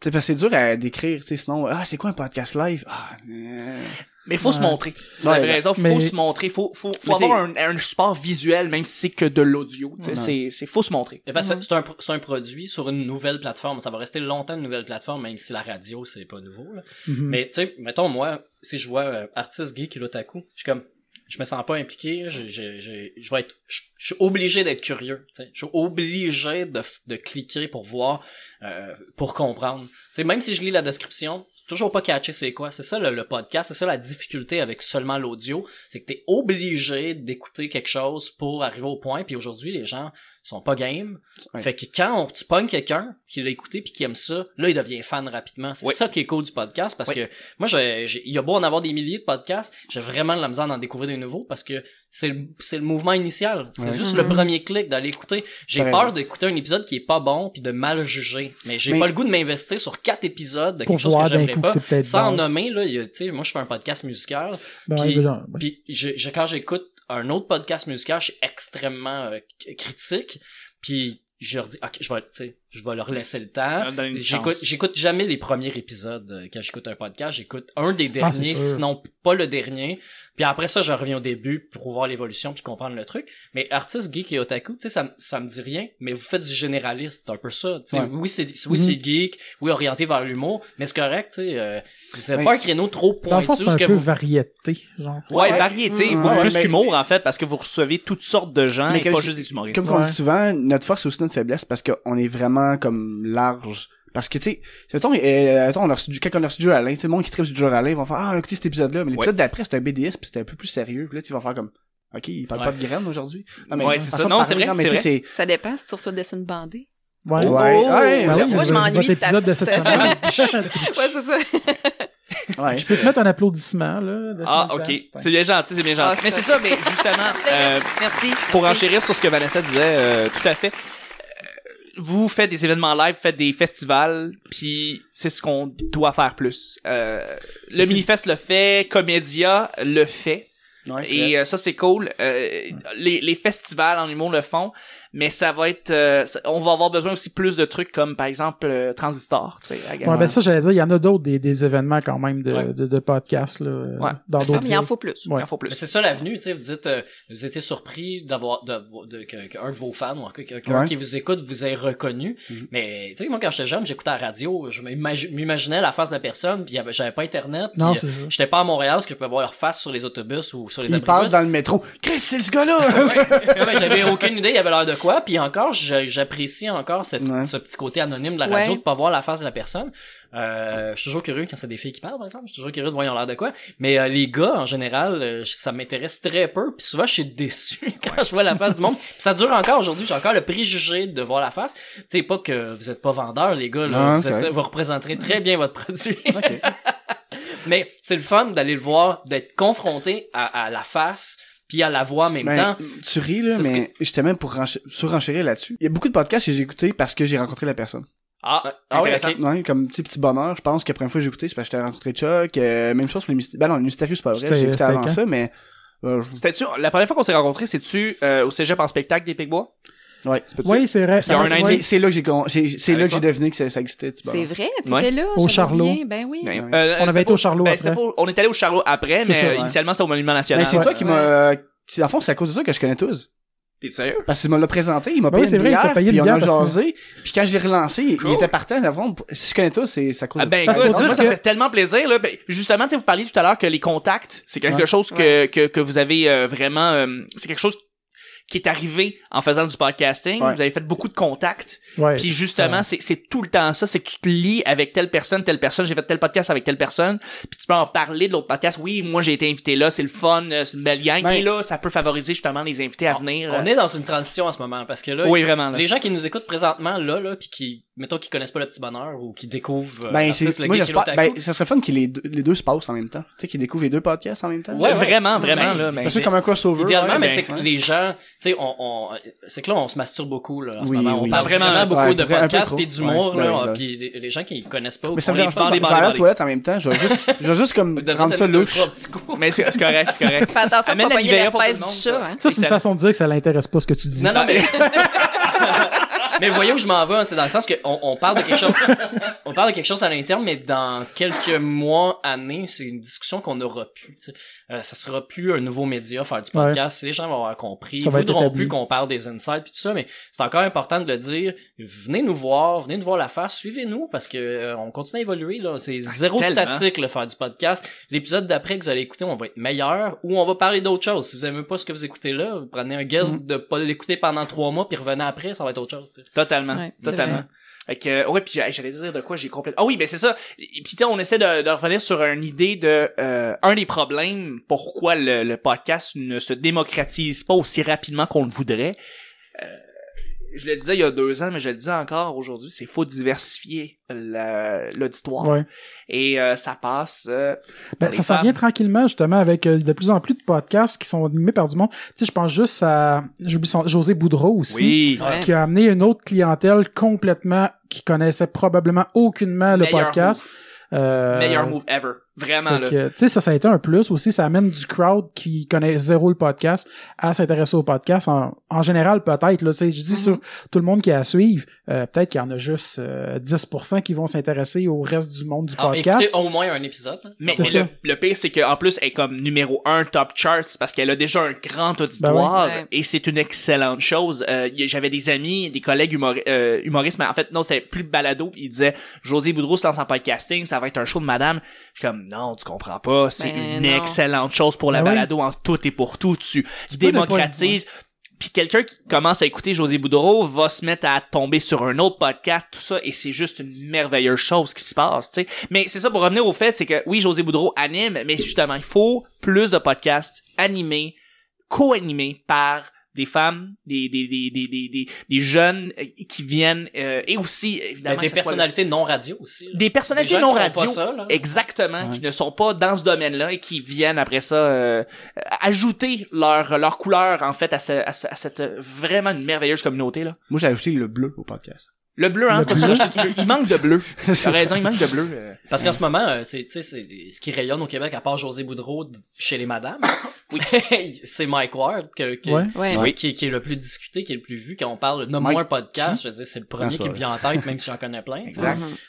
c'est parce que c'est dur à décrire, tu sais, sinon, ah, c'est quoi un podcast live? Ah, euh, Mais il faut se montrer. Vous avez Ouais, raison, faut mais- se montrer, faut faut, faut avoir un, un support visuel même si c'est que de l'audio, tu sais, Ouais. c'est c'est faut se montrer. Mais parce que c'est un, c'est un produit sur une nouvelle plateforme. Ça va rester longtemps une nouvelle plateforme, même si la radio, c'est pas nouveau. Là. Mhm. Mais tu sais, mettons, moi, si je vois euh, artiste geek et l'otaku, je suis comme, je me sens pas impliqué, je, je, je, je vais être, je, je suis obligé d'être curieux, tu sais. je suis obligé de, f- de cliquer pour voir, euh, pour comprendre. Tu sais, même si je lis la description, toujours pas catché c'est quoi. C'est ça le, podcast, c'est ça la difficulté avec seulement l'audio, c'est que t'es obligé d'écouter quelque chose pour arriver au point. Puis aujourd'hui, les gens sont pas game. Ouais. Fait que quand on- tu pognes quelqu'un qui l'a écouté puis qui aime ça, là il devient fan rapidement. C'est Oui. ça qui est cool du podcast parce Oui. que moi j'ai, j'ai- il y a beau en avoir des milliers de podcasts, j'ai vraiment de la misère d'en découvrir des nouveaux parce que c'est le, c'est le mouvement initial. C'est Ouais. juste Mhm. le premier clic d'aller écouter. J'ai peur d'écouter un épisode qui est pas bon puis de mal juger. Mais j'ai pas le goût de m'investir sur quatre épisodes de quelque chose que j'aimerais pas. Sans bon. nommer là, tu sais, moi je fais un podcast musical. Ben, Puis- ouais, ben, ouais. Puis je, je- quand j'écoute un autre podcast musical, je suis extrêmement euh, critique. Puis je leur dis, ok, je vais, tu sais, je vais leur laisser le temps. J'écoute, j'écoute jamais les premiers épisodes euh, quand j'écoute un podcast. J'écoute un des Ah, c'est derniers, sinon pas le dernier. Puis après ça, je reviens au début pour voir l'évolution puis comprendre le truc. Mais artiste, geek et otaku, tu sais, ça, ça me dit rien. Mais vous faites du généraliste, c'est un peu ça. tu sais. Ouais. Oui, c'est, oui, Mhm. c'est geek, oui, orienté vers l'humour, mais c'est correct, tu sais. Euh, Ouais. pas un créneau trop pointu, c'est ce un que peu vous variété, genre. Ouais, Ouais. variété, Mm. beaucoup Ouais, plus mais- qu'humour en fait, parce que vous recevez toutes sortes de gens Mais et comme pas juste des humoristes. Comme on dit souvent, notre force c'est aussi notre faiblesse parce qu'on est vraiment comme large. Parce que, tu sais, mettons, euh, mettons, on a reçu du, quand on a reçu du Alain, tu sais, le monde qui tripe du Alain, ils vont faire, ah, écoutez cet épisode-là. Mais l'épisode d'après, c'était un BDS, puis c'était un peu plus sérieux. Puis là, tu vas faire comme, ok, il parle Ouais. pas de graines aujourd'hui. Non, Ouais, c'est ça. de Non, c'est vrai, mais c'est Ça dépend si tu reçois dessin bandé. Ouais. c'est, ouais, Oh! ouais, Ben ouais, tu vois, je votre- m'ennuie épisode de cette semaine. Ouais, c'est ça. ouais. Je peux te mettre un applaudissement, là. Ah, ok. C'est bien gentil, c'est bien gentil. Ah, mais c'est ça, mais justement, euh, Merci. pour Merci. enchérir sur ce que Vanessa disait, euh, tout à fait. Vous faites des événements live, faites des festivals, puis c'est ce qu'on doit faire plus. Euh, le Minifest le fait, Comédia le fait, Ouais, et euh, ça c'est cool. Euh, les, les festivals en humour le font, mais ça va être, euh, ça- on va avoir besoin aussi plus de trucs comme par exemple euh, Transistor, tu sais. Ouais, ben ça, j'allais dire, il y en a d'autres, des, des événements quand même de, Ouais. de, de podcasts, là. Ouais. Dans Mais ça, d'autres Mais il en faut plus. Ouais. Il en faut plus. Mais c'est ça l'avenue, tu sais, vous dites, euh, vous étiez surpris d'avoir, de, de, que, qu'un de vos fans ou que- quelqu'un Ouais. qui vous écoute vous ait reconnu. Mhm. Mais, tu sais, moi, quand j'étais jeune, j'écoutais la radio, je m'imagi- m'imaginais la face de la personne, puis il y avait- j'avais pas internet, puis Non, euh, j'étais pas à Montréal, parce que je pouvais voir leur face sur les autobus ou sur les Il parle abribus. dans le métro. Chris, c'est ce gars-là! Ouais, ouais, j'avais aucune idée, il avait l'air de quoi, puis encore, j'a- j'apprécie encore cette, Ouais. ce petit côté anonyme de la radio, Ouais. de pas voir la face de la personne. Euh, je suis toujours curieux quand c'est des filles qui parlent, par exemple. Je suis toujours curieux de voir ils ont l'air de quoi. Mais euh, les gars, en général, euh, ça m'intéresse très peu. Puis souvent, je suis déçu quand je vois la face du monde. Puis ça dure encore aujourd'hui. J'ai encore le préjugé de voir la face. Tu sais, pas que vous êtes pas vendeurs, les gars. Là, vous, êtes- vous représenterez très bien votre produit. Mais c'est le fun d'aller le voir, d'être confronté à, à la face puis à la voix en même Ben, temps. tu ris, là, mais j'étais même pour rench- surenchérir là-dessus. Il y a beaucoup de podcasts que j'ai écoutés parce que j'ai rencontré la personne. Ah, Ah intéressant. Ouais, comme petit petit bonheur, je pense que la première fois que j'ai écouté, c'est parce que j'étais rencontré Chuck, euh, même chose pour les mystérieux. Ben non, les mystérieux, c'est pas vrai, j'ai écouté avant quand? ça, mais, euh, je- C'était-tu, la première fois qu'on s'est rencontrés, c'est-tu euh, au cégep en spectacle des Pigbois? Ouais. Oui, c'est vrai. Ça-. C'est là que j'ai, c'est, là que j'ai deviné que ça, ça existait, tu vois. C'est vrai, t'étais Ouais. là. Au j'avais Charlot. oublié. Ben oui. Euh, On avait été au Charlot ben, après. c'était pas- on est allé au Charlot après, mais ça, euh, ouais. initialement c'était au Monument National. Mais c'est toi qui Ouais. m'a, c'est, en fond, c'est à cause de ça que je connais tous. T'es sérieux? Parce qu'il me l'a présenté, il m'a Ben payé oui, c'est une vrai, bière, payé puis on a que- jasé, puis quand je l'ai relancé, il- Cool. il était partant, avant, si je connais tous, c'est, à cause Ah de ben, Parce moi, dire ça que- me fait tellement plaisir. Là. Ben, justement, tu sais, vous parliez tout à l'heure que les contacts, c'est quelque Ouais. chose que, que, que vous avez euh, vraiment... euh, c'est quelque chose qui est arrivé en faisant du podcasting. Ouais. Vous avez fait beaucoup de contacts. Ouais. Puis justement, Ouais. c'est, c'est tout le temps ça. C'est que tu te lis avec telle personne, telle personne. J'ai fait tel podcast avec telle personne. Puis tu peux en parler de l'autre podcast. Oui, moi j'ai été invité là. C'est le fun. euh, C'est une belle gang. Et là, ça peut favoriser justement les invités à venir. On est dans une transition en ce moment parce que là, Oui, vraiment. Là. les gens qui nous écoutent présentement là, là, puis qui, mettons, qui connaissent pas le petit bonheur ou qui découvrent euh, Ben, c'est, le moi, l'otaku. ben, ça serait fun que les deux, les deux se passent en même temps. Tu sais, qu'ils découvrent les deux podcasts en même temps. Ouais, ouais. Vraiment, vraiment. Ben, là, c'est mais- Parce que comme un crossover. Idéalement, ouais, mais ben, c'est que ouais. les gens, tu sais, on, on, c'est que là, on se masturbe beaucoup, là, en ce Oui, moment. On oui. parle Vraiment, vraiment, beaucoup ouais, de podcasts pis d'humour, Ouais, là, ouais. pis les, les gens qui connaissent pas ou Mais ça qu'on me les dérange pas, parle ça des va faire la toilette en même temps. Je vais juste, je vais juste comme rendre ça louche. Mais c'est, c'est correct, c'est correct. Fais attention pas la du chat, ça. hein. Ça, c'est une façon de dire que ça l'intéresse pas ce que tu dis. Non, non, mais, mais voyez où je m'en vais, hein, c'est dans le sens que on, parle de quelque chose, on parle de quelque chose à l'interne, mais dans quelques mois, années, c'est une discussion qu'on n'aura plus. tu sais. Euh, ça sera plus un nouveau média faire du podcast. Les gens vont avoir compris. Ça Ils voudront plus qu'on parle des insights puis tout ça, mais c'est encore important de le dire. Venez nous voir, venez nous voir la face, suivez-nous parce que euh, on continue à évoluer là. C'est zéro tellement. statique le faire du podcast. L'épisode d'après que vous allez écouter, on va être meilleur ou on va parler d'autre chose. Si vous aimez pas ce que vous écoutez là, vous prenez un guess Mm. de pas l'écouter pendant trois mois puis revenez après, ça va être autre chose. tu sais. Totalement. Ouais, totalement. Fait que, ouais, puis j'allais dire de quoi j'ai complètement. Ah oui, ben c'est ça. Puis tu on essaie de, de revenir sur une idée de euh, un des problèmes pourquoi le, le podcast ne se démocratise pas aussi rapidement qu'on le voudrait. Euh, je le disais il y a deux ans, mais je le dis encore aujourd'hui, c'est faut diversifier la- l'auditoire. Ouais. Et euh, ça passe. euh, Ben, ça s'en vient tranquillement, justement, avec euh, de plus en plus de podcasts qui sont animés par du monde. Tu sais, je pense juste à, j'oublie son, José Boudreau aussi. Oui. Ouais. Qui a amené une autre clientèle complètement, qui connaissait probablement aucunement le Meilleur podcast. Euh, Meilleur move ever. Vraiment fait là. Tu sais, ça, ça a été un plus aussi. Ça amène du crowd qui connaît zéro le podcast à s'intéresser au podcast. En, en général, peut-être, là, tu sais, je dis sur tout le monde qui a à suivre, euh, peut-être qu'il y en a juste euh, 10% qui vont s'intéresser au reste du monde du Ah, podcast. écoutez au moins un épisode. hein. Mais, mais le, le pire, c'est qu'en plus, elle est comme numéro un top charts parce qu'elle a déjà un grand auditoire Ben oui. Ouais. et c'est une excellente chose. Euh, J'avais des amis, des collègues humori- euh, humoristes, mais en fait, non, c'était plus balado. Ils disaient, José Boudreau se lance en podcasting, ça va être un show de madame. Je suis comme, non, tu comprends pas. C'est Ben une non. excellente chose pour la Ben oui. balado en tout et pour tout. Tu, pas- démocratises. Puis quelqu'un qui commence à écouter José Boudreau va se mettre à tomber sur un autre podcast, tout ça, et c'est juste une merveilleuse chose qui se passe, tu sais. Mais c'est ça, pour revenir au fait, c'est que oui, José Boudreau anime, mais justement, il faut plus de podcasts animés, co-animés par des femmes, des, des, des, des, des, des, des jeunes euh, qui viennent, euh, et aussi, évidemment, des soit personnalités non radio aussi. là. des personnalités non radio ça, exactement Ouais. qui ne sont pas dans ce domaine-là et qui viennent après ça euh, ajouter leur leur couleur en fait à, ce- à, ce- à cette vraiment une merveilleuse communauté là Moi, j'ai ajouté le bleu au podcast. Le bleu hein Le ça bleu. il manque de bleu t'as raison il manque de bleu. Parce qu'en ce moment, euh, c'est, tu sais, c'est ce qui rayonne au Québec, à part José Boudreau de- chez les madames, oui, c'est Mike Ward que, que- Ouais. Ouais. oui, qui, qui est le plus discuté, qui est le plus vu. Quand on parle de un podcast, je veux dire, c'est le premier c'est qui me vient en tête, même si j'en connais plein.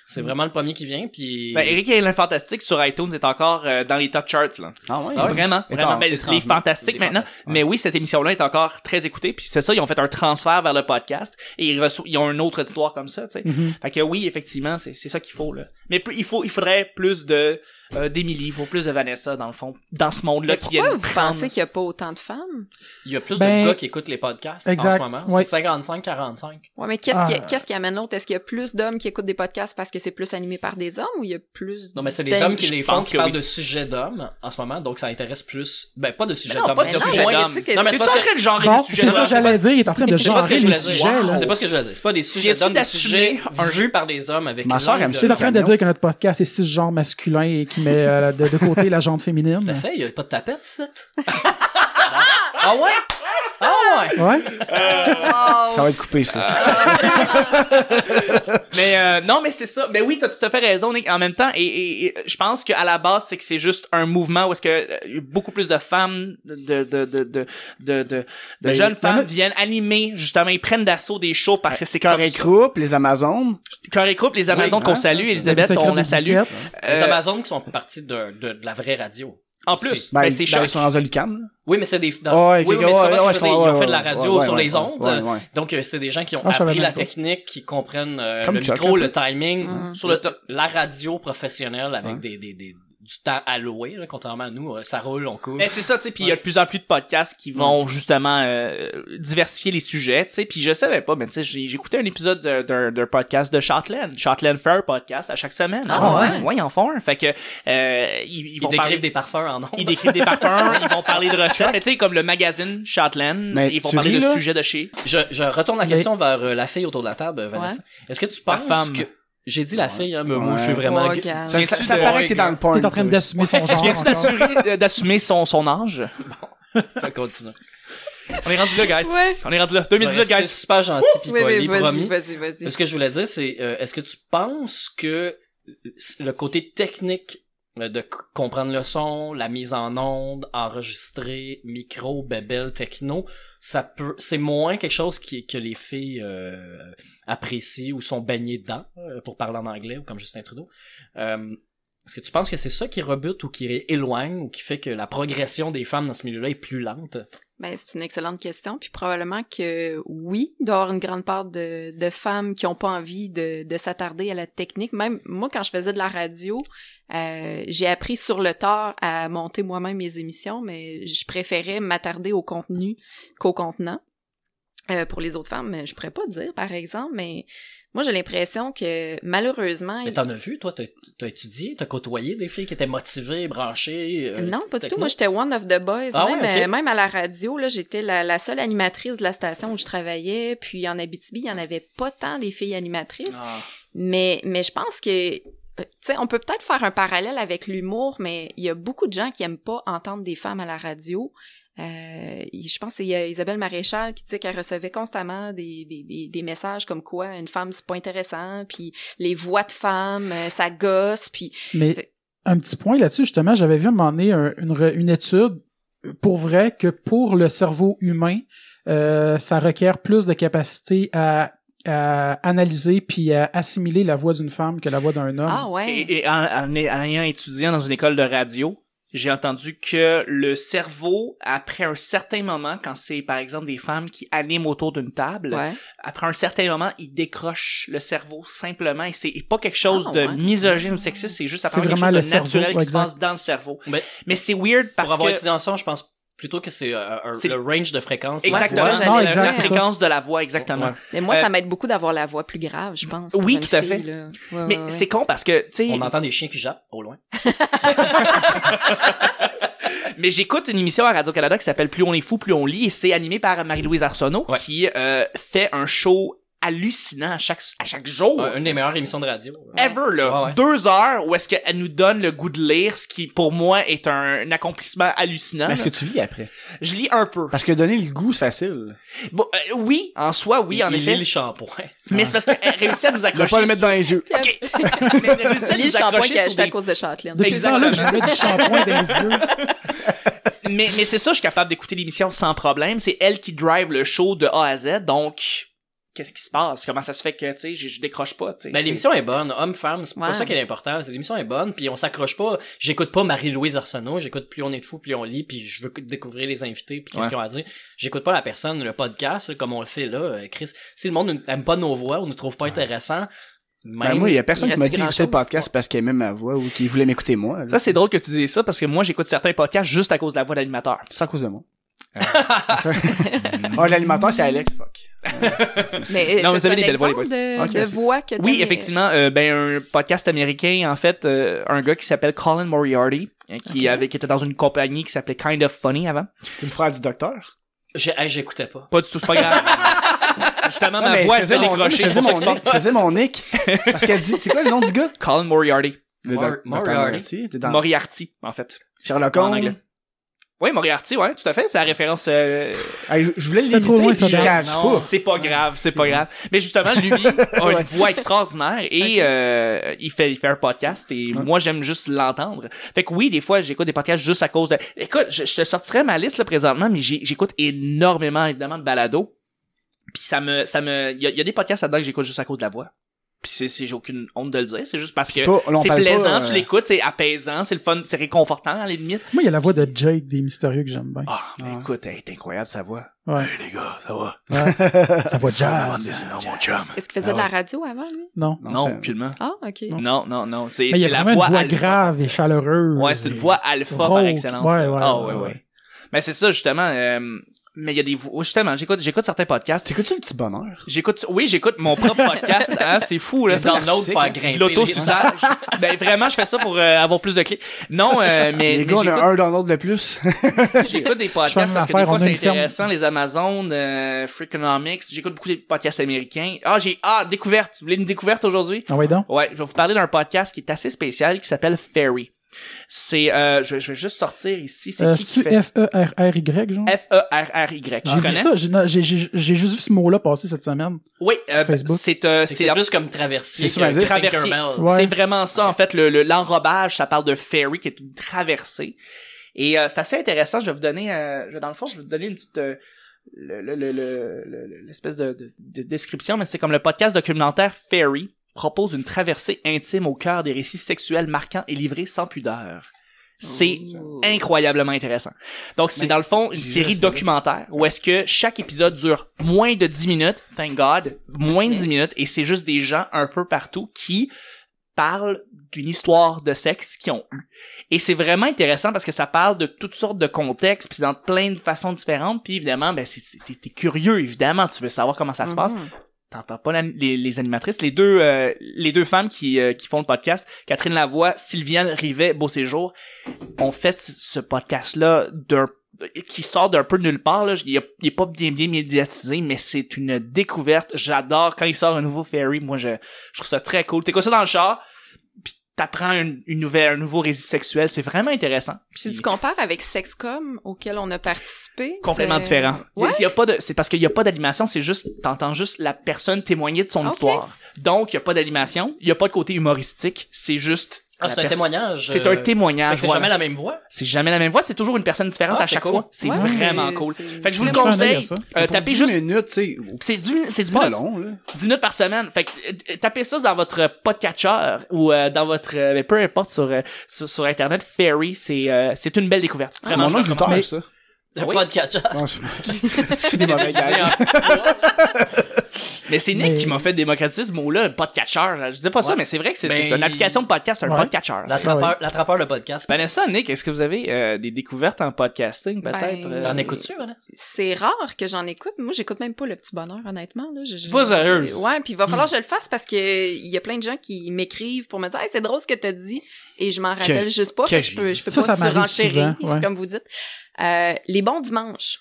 C'est vraiment le premier qui vient, puis... ben, Eric et l'un fantastique sur iTunes est encore euh, dans les top charts là Ah ouais? vraiment Étrange- vraiment ben, les fantastiques maintenant Fantastiques, mais oui cette émission là est encore très écoutée puis c'est ça ils ont fait un transfert vers le podcast et ils, reço- ils ont un autre auditoire comme ça tu sais Mhm. Fait que oui, effectivement, c'est ça qu'il faut là. Mais il faut il faudrait plus de euh, d'Emily, il faut plus de Vanessa dans le fond, dans ce monde-là qui pourquoi vous prendre. pensez qu'il y a pas autant de femmes? Il y a plus Ben, de gars qui écoutent les podcasts en exact, ce moment. ouais. C'est 55-45. Ouais, mais qu'est-ce qui, Ah. qu'est-ce qui amène l'autre? Est-ce qu'il y a plus d'hommes qui écoutent des podcasts parce que c'est plus animé par des hommes ou il y a plus Non, mais c'est les hommes qui les font qui que parlent oui. de sujets d'hommes en ce moment, donc ça intéresse plus... Ben, pas de sujets non, d'hommes. pas mais de sujets mais d'hommes. tu sais que Non, mais c'est- en train de genrer les sujets c'est ça, j'allais dire, il est en train de genrer les sujets, là. C'est pas ce que je voulais dire. C'est pas des sujets d'hommes, des sujets vus par des hommes avec Ma ça, Tu es en train de dire que notre podcast est cisgenre masculin et qui met euh, de, de côté la jante féminine. Tout à fait, il y a pas de tapette, ça? ah ouais? Ah ouais? Ouais. Wow. Ça va être coupé, ça. Mais euh, non, mais c'est ça. Mais oui, t'as tout à fait raison, Nick. En même temps, et, et- et je pense qu'à la base, c'est que c'est juste un mouvement où est-ce que euh, beaucoup plus de femmes, de de de de de de, de, de Ben, jeunes femmes viennent animer justement, ils prennent d'assaut des shows parce que c'est Cœur comme et croupe, les Amazones. Cœur et croupe, les Amazones Oui, qu'on hein, salue, Elisabeth, on la salue. Les Euh, Amazones qui sont partie de, de, de la vraie radio. En plus, ben, Ben, c'est ben, choc. ils sont là. Oui, mais c'est des... Dans... Ouais, oui, mais je veux dire, ils ont fait de la radio ouais, sur ouais, les ouais, ondes. ouais, ouais. Donc, euh, c'est des gens qui ont Ah, appris la technique, qui comprennent euh, Comme le micro, le timing, Mhm. sur la radio professionnelle avec Ouais. des, des, des, du temps alloué, là, contrairement à nous. euh, ça roule, on coule. Mais c'est ça, tu sais, puis il y a de plus en plus de podcasts qui vont justement euh, diversifier les sujets, tu sais, puis je savais pas, mais tu sais, écouté un épisode de- d'un podcast de Shotland, Shotland Fair podcast à chaque semaine. Ah ouais? ouais, ils en font un, fait que euh, ils, ils Ils vont décrivent parler des parfums en ils décrivent des parfums, ils vont parler de recettes, mais tu sais comme le magazine Shotland, Mais ils vont parler ris, de sujets de chez. Je, je retourne la Mais- question vers euh, la fille autour de la table, Vanessa. Est-ce que tu penses femme. que... J'ai dit la fille, hein, mais moi, Ouais. je suis vraiment... Oh, regarde. Ça, ça, Viens-tu ça de- paraît que t'es dans le porn. T'es en train toi. d'assumer son genre. Viens-tu d'assurer- euh, d'assumer son, son âge? Fait continue. On est rendu là, guys. Ouais. On est rendu là. Ouais, 2018, c'était guys. super gentil puis Oui, oui, poli, vas-y, promis. vas-y, vas-y. Ce que je voulais dire, c'est, euh, est-ce que tu penses que le côté technique euh, de c- comprendre le son, la mise en onde, enregistrer, micro, bebel, techno, ça peut, c'est moins quelque chose qui, que les filles euh, apprécient ou sont baignées dedans, euh, pour parler en anglais ou comme Justin Trudeau. Euh, est-ce que tu penses que c'est ça qui rebute ou qui éloigne ou qui fait que la progression des femmes dans ce milieu-là est plus lente? Ben, c'est une excellente question. Puis probablement que oui, il doit y avoir une grande part de, femmes qui ont pas envie de, de s'attarder à la technique. Même moi, quand je faisais de la radio, euh, j'ai appris sur le tard à monter moi-même mes émissions, mais je préférais m'attarder au contenu qu'au contenant. Euh, pour les autres femmes, je pourrais pas dire, par exemple, mais moi, j'ai l'impression que malheureusement... Mais t'en as vu, toi, t'as étudié, t'as côtoyé des filles qui étaient motivées, branchées. euh, Non, pas du tout. Moi, j'étais one of the boys. Ah même, ouais, même à la radio, là, j'étais la, la seule animatrice de la station où je travaillais. Puis en Abitibi, il y en avait pas tant des filles animatrices. Ah. Mais, mais je pense que, euh, tu sais, on peut peut-être faire un parallèle avec l'humour, mais il y a beaucoup de gens qui aiment pas entendre des femmes à la radio. Euh, je pense que c'est Isabelle Maréchal qui disait qu'elle recevait constamment des, des, des, des messages comme quoi une femme c'est pas intéressant, puis les voix de femmes, euh, ça gosse, puis Mais Fait- un petit point là-dessus, justement, j'avais vu à un moment donné un- une, une étude pour vrai que pour le cerveau humain, euh, ça requiert plus de capacité à, à analyser puis à assimiler la voix d'une femme que la voix d'un homme. ah ouais. Et, et en, en- en ayant étudié dans une école de radio, j'ai entendu que le cerveau, après un certain moment, quand c'est par exemple des femmes qui animent autour d'une table, Ouais. après un certain moment, il décroche le cerveau simplement et c'est pas quelque chose Ah, de ouais. misogyne ou sexiste, c'est juste apparemment quelque chose de le naturel cerveau, qui se passe dans le cerveau. Mais c'est weird parce pour avoir que étudié en son, je pense plutôt que c'est euh, C'est- le range de fréquence. la exactement, voix. La, dire. la fréquence de la voix exactement. Ouais. Mais moi, Euh, ça m'aide beaucoup d'avoir la voix plus grave, je pense. Oui, tout à fille, fait. Ouais, Mais ouais, c'est con parce que tu sais On entend des chiens qui jappent au loin. Mais j'écoute une émission à Radio-Canada qui s'appelle Plus on est fou, plus on lit, et c'est animé par Marie-Louise Arsenault, Ouais. qui euh, fait un show hallucinant à chaque, à chaque jour. Euh, une des meilleures émissions de radio. Ever, là. Ouais, ouais. Deux heures où est-ce qu'elle nous donne le goût de lire, ce qui, pour moi, est un, un accomplissement hallucinant. Mais est-ce que tu lis après? Je lis un peu. Parce que donner le goût, c'est facile. Bon, euh, oui, en soi, oui, en il effet. lit le shampoing. Mais c'est parce qu'elle réussit à nous Ne accrocher. pas le mettre dans les yeux. Ok. Mais elle réussit à nous accrocher sur acheté à des cause de Châtelaine. Que je me mets du shampoing dans les yeux. mais, mais c'est ça, je suis capable d'écouter l'émission sans problème. C'est elle qui drive le show de A à Z, donc qu'est-ce qui se passe? Comment ça se fait que, tu sais, je, je décroche pas, tu sais. Ben, l'émission est bonne. Homme-femme, c'est pas Ouais. ça qui est important. C'est l'émission est bonne, puis on s'accroche pas. J'écoute pas Marie-Louise Arsenault, j'écoute Plus on est de fou, plus on lit, puis je veux découvrir les invités, puis qu'est-ce Ouais. qu'ils ont à dire. J'écoute pas la personne, le podcast, comme on le fait là, euh, Chris. Si le monde ne- aime pas nos voix ou nous trouve pas intéressants, Ben, même... moi, il y a personne qui m'a dit le podcast parce qu'il aimait ma voix ou qu'il voulait m'écouter moi. là. Ça, c'est drôle que tu dises ça parce que moi, j'écoute certains podcasts juste à cause de la voix d'animateur. C'est à cause de moi. Ah, l'animateur, c'est Alex, fuck. Mais Non, vous avez des belles voix, les de, de c'est- voix que Oui, effectivement, euh, ben un podcast américain, en fait, euh, un gars qui s'appelle Colin Moriarty, hein, qui avait qui était dans une compagnie qui s'appelait Kind of Funny avant. C'est le frère du docteur? J'ai- hey, j'écoutais pas. Pas du tout, c'est pas grave. Justement, ma voix mon- décrocher. Je faisais mon pas- Je faisais mon nick. Parce qu'elle dit, c'est quoi le nom du gars? Colin Moriarty. Le Mor- Moriarty. Moriarty. En fait. Sherlock En Holmes. Oui, Moriarty, ouais, tout à fait. C'est la référence. euh, Hey, je- voulais C'était trop loin, ça, pas. c'est pas grave, c'est pas grave. Mais justement, lui a une voix extraordinaire et euh, il fait il fait un podcast et Ouais. moi j'aime juste l'entendre. Fait que oui, des fois j'écoute des podcasts juste à cause de. Écoute, je, je te sortirais ma liste là présentement, mais j'écoute énormément évidemment de balado. Puis ça me ça me il y a, il y a des podcasts là-dedans que j'écoute juste à cause de la voix. Puis c'est c'est j'ai aucune honte de le dire, c'est juste parce que c'est pas, plaisant, euh, tu l'écoutes, c'est apaisant, c'est le fun, c'est réconfortant à la limite. Moi, il y a la voix de Jake des Mystérieux que j'aime bien. Ah, mais Ouais. écoute, elle est incroyable sa voix. Ouais. les gars, ça va? Ça voit jazz. c'est mon chum. Est-ce qu'il faisait de la radio avant, lui? Non. Non, aucunement. Ah, ok. Non, non, non. C'est Mais il y c'est a la voix, une voix alpha. grave et chaleureuse. Ouais, c'est une voix alpha par excellence. Ouais, ouais, Ah, ouais, ouais, ouais. ouais. Mais c'est ça, justement. euh, mais il y a des voix. Justement, j'écoute, j'écoute certains podcasts. T'écoutes-tu le petit bonheur? J'écoute, oui, j'écoute mon propre podcast. Hein, c'est fou, là. C'est nôtre classique, faire hein. grimper. L'autosuçage. ben vraiment, je fais ça pour euh, avoir plus de clics. Non, euh, mais, Les mais gars, on a un dans l'autre de plus. J'écoute des podcasts parce que des fois c'est ferme. intéressant, les Amazones, euh, Freakonomics. J'écoute beaucoup des podcasts américains. Ah, j'ai ah découverte. Vous voulez une découverte aujourd'hui? Ah ouais, donc? Ouais, je vais vous parler d'un podcast qui est assez spécial qui s'appelle Fairy. C'est, euh, je, je vais juste sortir ici. C'est Euh, qui fait F-E-R-R-Y, genre? F-E-R-R-Y. J'ai Tu connais? ça, j'ai- non, j'ai j'ai- j'ai juste vu ce mot-là passer cette semaine. Oui, Sur euh, Facebook. c'est, euh, C'est plus comme traversier. C'est. Traversier. Ouais. c'est vraiment ça, en fait, le, le- l'enrobage, ça parle de ferry, qui est une traversée. Et euh, c'est assez intéressant, je vais vous donner, euh, je- dans le fond, je vais vous donner une petite... euh, le- le- le- le- le- l'espèce de, de- de description, mais c'est comme le podcast documentaire Ferry propose une traversée intime au cœur des récits sexuels marquants et livrés sans pudeur. C'est incroyablement intéressant. Donc c'est dans le fond une série documentaire où est-ce que chaque épisode dure moins de 10 minutes, thank God, moins de 10 minutes et c'est juste des gens un peu partout qui parlent d'une histoire de sexe qu'ils ont eu. Et c'est vraiment intéressant parce que ça parle de toutes sortes de contextes puis dans plein de façons différentes puis évidemment ben t'es curieux évidemment, tu veux savoir comment ça se passe Mhm. T'entends pas les, les animatrices, les deux euh, les deux femmes qui, euh, qui font le podcast, Catherine Lavoie, Sylviane Rivet, Beau Séjour, ont fait ce- ce podcast-là d'un qui sort d'un peu de nulle part là, il, est- pas bien bien médiatisé mais c'est une découverte, j'adore quand il sort un nouveau Fairy, moi je, je trouve ça très cool. T'écoutes ça dans le char, t'apprends une, une nouvelle un nouveau récit sexuel, c'est vraiment intéressant. Puis si tu compares avec Sexcom, auquel on a participé. complètement différent. Ouais. Il y a pas de, c'est parce qu'il y a pas d'animation, c'est juste, t'entends juste la personne témoigner de son histoire. Donc, il y a pas d'animation, il y a pas de côté humoristique, c'est juste. Ah, c'est un témoignage. C'est euh, un fait témoignage. que c'est voilà. jamais la même voix? C'est jamais la même voix, c'est toujours une personne différente Ah, à c'est chaque cool. fois. C'est Ouais, vraiment mais cool. c'est- Fait que je vous le conseille. Euh, tapez 10 juste. minutes, tu sais, C'est du, c'est 10 c'est pas minutes. long, là. 10 minutes par semaine. Fait que, euh, tapez ça dans votre podcatcher ou euh, dans votre, euh, ben, peu importe sur, euh, sur, sur internet. Fairy, c'est, euh, c'est une belle découverte. C'est Vraiment, mon nom ça. Le oui. podcast. Non, je je fais des mauvais gags. Mais c'est Nick Mais- qui m'a fait démocratiser ce mot-là, podcatcher. Je dis pas ça, mais c'est vrai que c'est Ben, une application de podcast, un Ouais. podcatcher. L'attrapeur, l'attrapeur de podcast. Vanessa, Nick, est-ce que vous avez euh, des découvertes en podcasting, peut-être? Ben, euh? T'en écoutes-tu, Vanessa? C'est rare que j'en écoute. Moi, j'écoute même pas le petit bonheur, honnêtement. Là. Je- je- pas sérieuse? Ouais, puis il va falloir que je le fasse parce que il y a plein de gens qui m'écrivent pour me dire hey, c'est drôle ce que t'as dit et je m'en rappelle juste pas. que je peux, je peux Ça, pas ça surenchérir, ouais. comme vous dites. Euh, les bons dimanches.